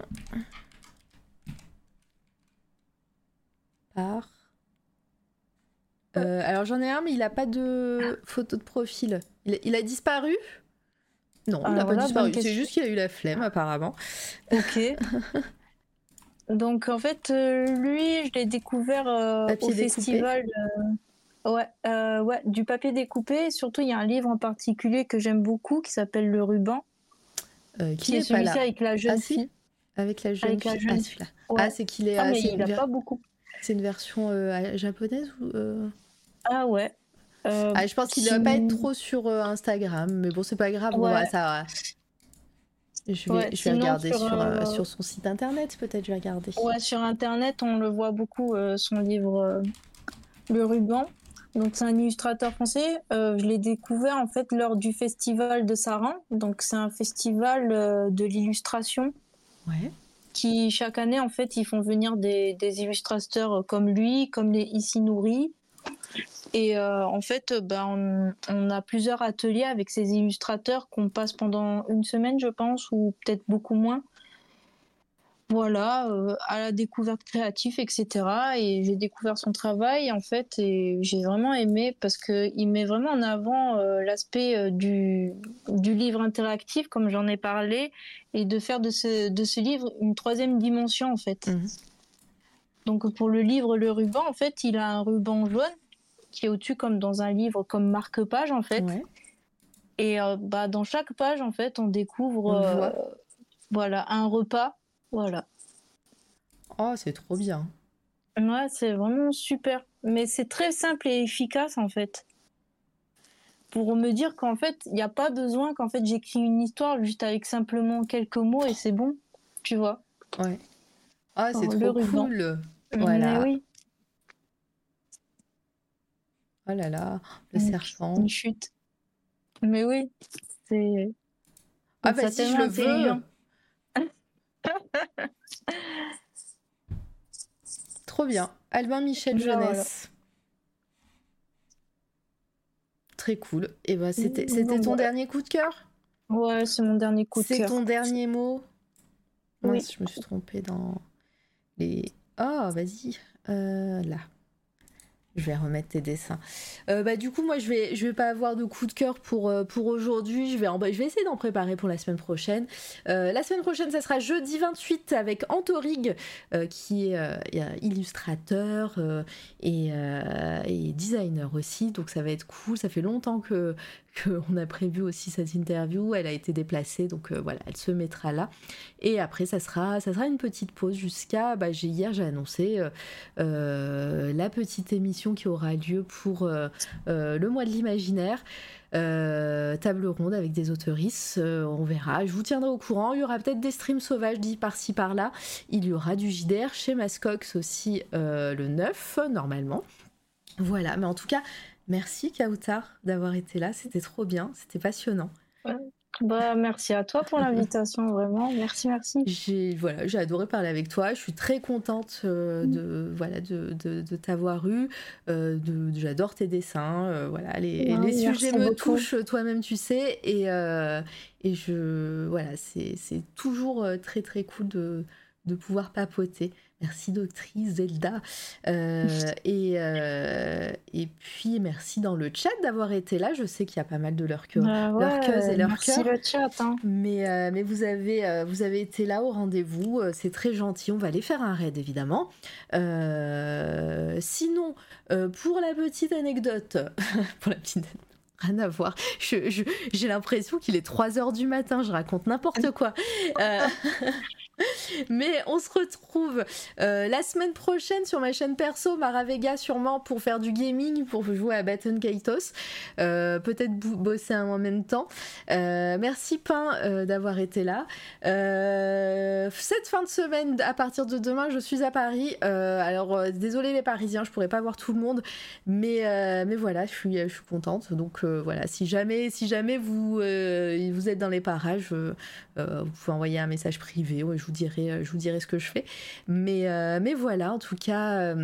par. Euh, alors j'en ai un, mais il n'a pas de photo de profil. Il, a disparu? Non, il n'a pas disparu. C'est juste qu'il a eu la flemme, apparemment. Ok. Donc en fait, euh, lui, je l'ai découvert au festival. Ouais, euh, ouais, du papier découpé. surtout, il y a un livre en particulier que j'aime beaucoup qui s'appelle Le Ruban. Euh, qui, est, celui-ci avec la jeune ah, fille. Avec la jeune fille. Ah. Ah, c'est qu'il est. Ah, mais il n'a pas beaucoup. C'est une version euh, japonaise ou Ah ouais. ah, je pense qu'il ne va pas être trop sur Instagram, mais bon, c'est pas grave. ça. Je vais, je vais regarder sur, sur, son site internet, peut-être. Je vais regarder. Ouais, sur internet, on le voit beaucoup son livre Le Ruban. Donc c'est un illustrateur français. Euh, je l'ai découvert en fait lors du festival de Saran. Donc c'est un festival euh, de l'illustration. Ouais. Qui chaque année en fait ils font venir des, illustrateurs comme lui, comme les Ici Nourris. Et en fait, ben, on, a plusieurs ateliers avec ces illustrateurs qu'on passe pendant une semaine, je pense, ou peut-être beaucoup moins voilà, euh, à la découverte créative, etc. Et j'ai découvert son travail, en fait, et j'ai vraiment aimé parce qu'il met vraiment en avant euh, l'aspect euh, du, du livre interactif, comme j'en ai parlé, et de faire de ce, de ce livre une troisième dimension, en fait. Mhm. Donc, pour le livre Le ruban, en fait, il a un ruban jaune qui est au-dessus, comme dans un livre, comme marque-page, en fait. Et bah, dans chaque page, en fait, on découvre voilà, un repas voilà. Oh, c'est trop bien. Ouais, c'est vraiment super. Mais c'est très simple et efficace en fait. Pour me dire qu'en fait, il n'y a pas besoin qu'en fait j'écris une histoire juste avec simplement quelques mots et c'est bon, tu vois. Ouais. Ah, c'est trop cool. Voilà. oui. Oh là là, le serpent. Une chute. Mais oui, c'est. Ah bah si je le veux. Trop bien. Albin Michel Jeunesse. Très cool. Et bah c'était c'était ton dernier coup de cœur? Ouais, c'est mon dernier coup de cœur. C'est ton dernier mot? Oui. je me suis trompée dans les. Oh, vas-y. Euh, là. Je vais remettre tes dessins. Euh, bah, du coup, moi, je vais, je vais pas avoir de coup de cœur pour, euh, pour aujourd'hui. Je vais, je vais essayer d'en préparer pour la semaine prochaine. Euh, la semaine prochaine, ça sera jeudi 28 avec Antorig, qui est illustrateur et, et, designer aussi. Donc, ça va être cool. Ça fait longtemps que, qu'on a prévu aussi cette interview. Elle a été déplacée, donc voilà, elle se mettra là. Et après, ça sera, ça sera une petite pause jusqu'à. Bah, hier, j'ai annoncé la petite émission qui aura lieu pour le mois de l'imaginaire. table ronde avec des autoristes, on verra. Je vous tiendrai au courant. Il y aura peut-être des streams sauvages dit par-ci par-là. Il y aura du JDR chez Mascox aussi le 9, normalement. Voilà, mais en tout cas, Merci Kautar d'avoir été là, c'était trop bien, c'était passionnant. Bah, merci à toi pour l'invitation, vraiment. Merci, merci. J'ai voilà, j'ai adoré parler avec toi. Je suis très contente euh, mm. de voilà de, de, t'avoir eu. Euh, de, j'adore tes dessins. Euh, voilà, les, les sujets me touchent, toi-même, tu sais. Et, et je voilà, c'est, c'est toujours très très cool de, de pouvoir papoter. Merci doctrice Zelda. Euh, et, euh, et puis merci dans le chat d'avoir été là. Je sais qu'il y a pas mal de leurs bah et leurs Merci le chat. Hein. Mais, euh, mais vous, avez, vous avez été là au rendez-vous. C'est très gentil. On va aller faire un raid évidemment. sinon, pour la petite anecdote, pour la petite rien à voir. J'ai l'impression qu'il est 3 heures du matin, je raconte n'importe quoi. Mais on se retrouve euh, la semaine prochaine sur ma chaîne perso, Maravega sûrement pour faire du gaming, pour jouer à Baton Kaitos, euh, peut-être bosser en même temps. Euh, merci Pain d'avoir été là. cette fin de semaine, à partir de demain, je suis à Paris. alors désolé les Parisiens, je pourrais pas voir tout le monde, mais mais voilà, je suis je suis contente. Donc voilà, si jamais si jamais vous vous êtes dans les parages, vous pouvez envoyer un message privé. Ouais, je dirai, euh, je vous dirai ce que je fais. Mais, euh, mais voilà, en tout cas.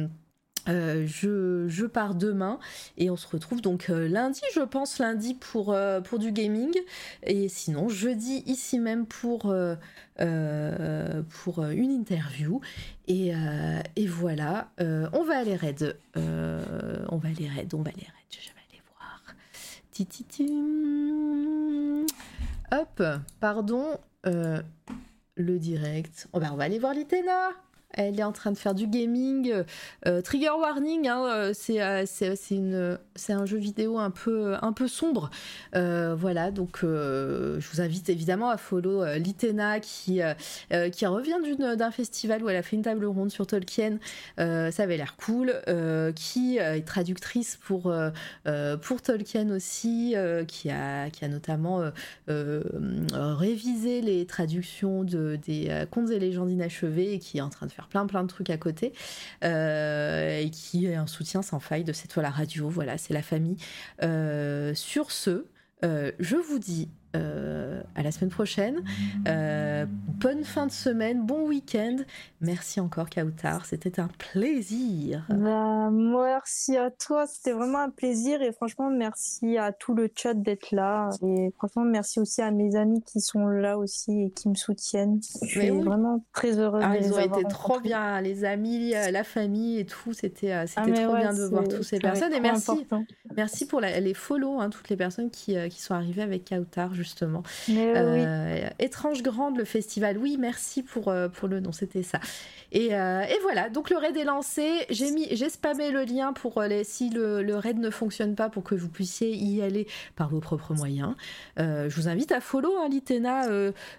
Euh, je, je, pars demain et on se retrouve donc lundi, je pense, lundi pour, pour du gaming. Et sinon, jeudi, ici même pour, pour une interview. Et, et voilà, on va aller raid. on va aller raid, on va aller raid. Je vais aller voir. Hop, pardon le direct. Oh, bah, on va aller voir l'Itena elle est en train de faire du gaming. Euh, trigger warning, hein, euh, euh, c'est un jeu vidéo un peu, sombre. voilà, donc je vous invite évidemment à follow Litena qui, revient d'un festival où elle a fait une table ronde sur Tolkien. ça avait l'air cool. qui est traductrice pour, Tolkien aussi, qui, a, notamment révisé les traductions de, des contes et légendes inachevées et qui est en train de faire plein plein de trucs à côté euh, et qui est un soutien sans faille de cette toile à radio. Voilà, c'est la famille. Euh, sur ce, euh, je vous dis à la semaine prochaine. bonne fin de semaine, bon week-end. Merci encore, Kautar. C'était un plaisir. Bah, merci à toi. C'était vraiment un plaisir. Et franchement, merci à tout le chat d'être là. Et franchement, merci aussi à mes amis qui sont là aussi et qui me soutiennent. Je suis vraiment très heureuse. Ah, ils ont été trop bien, les amis, la famille et tout. C'était ah, trop bien de voir toutes ces personnes. Et merci, merci pour les follow, hein, toutes les personnes qui, qui sont arrivées avec Kautar, justement. Euh, Étrange Grande, le festival. Oui, merci pour, euh, pour le nom, c'était ça. Et, euh, et, voilà, donc le raid est lancé. J'ai mis, j'ai spammé le lien pour les, si le, le, raid ne fonctionne pas, pour que vous puissiez y aller par vos propres moyens. je vous invite à follow hein, Litena,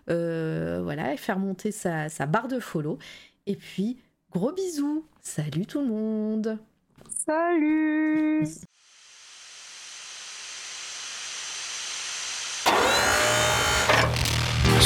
voilà, et faire monter sa, sa barre de follow. Et puis, gros bisous. Salut tout le monde. Salut.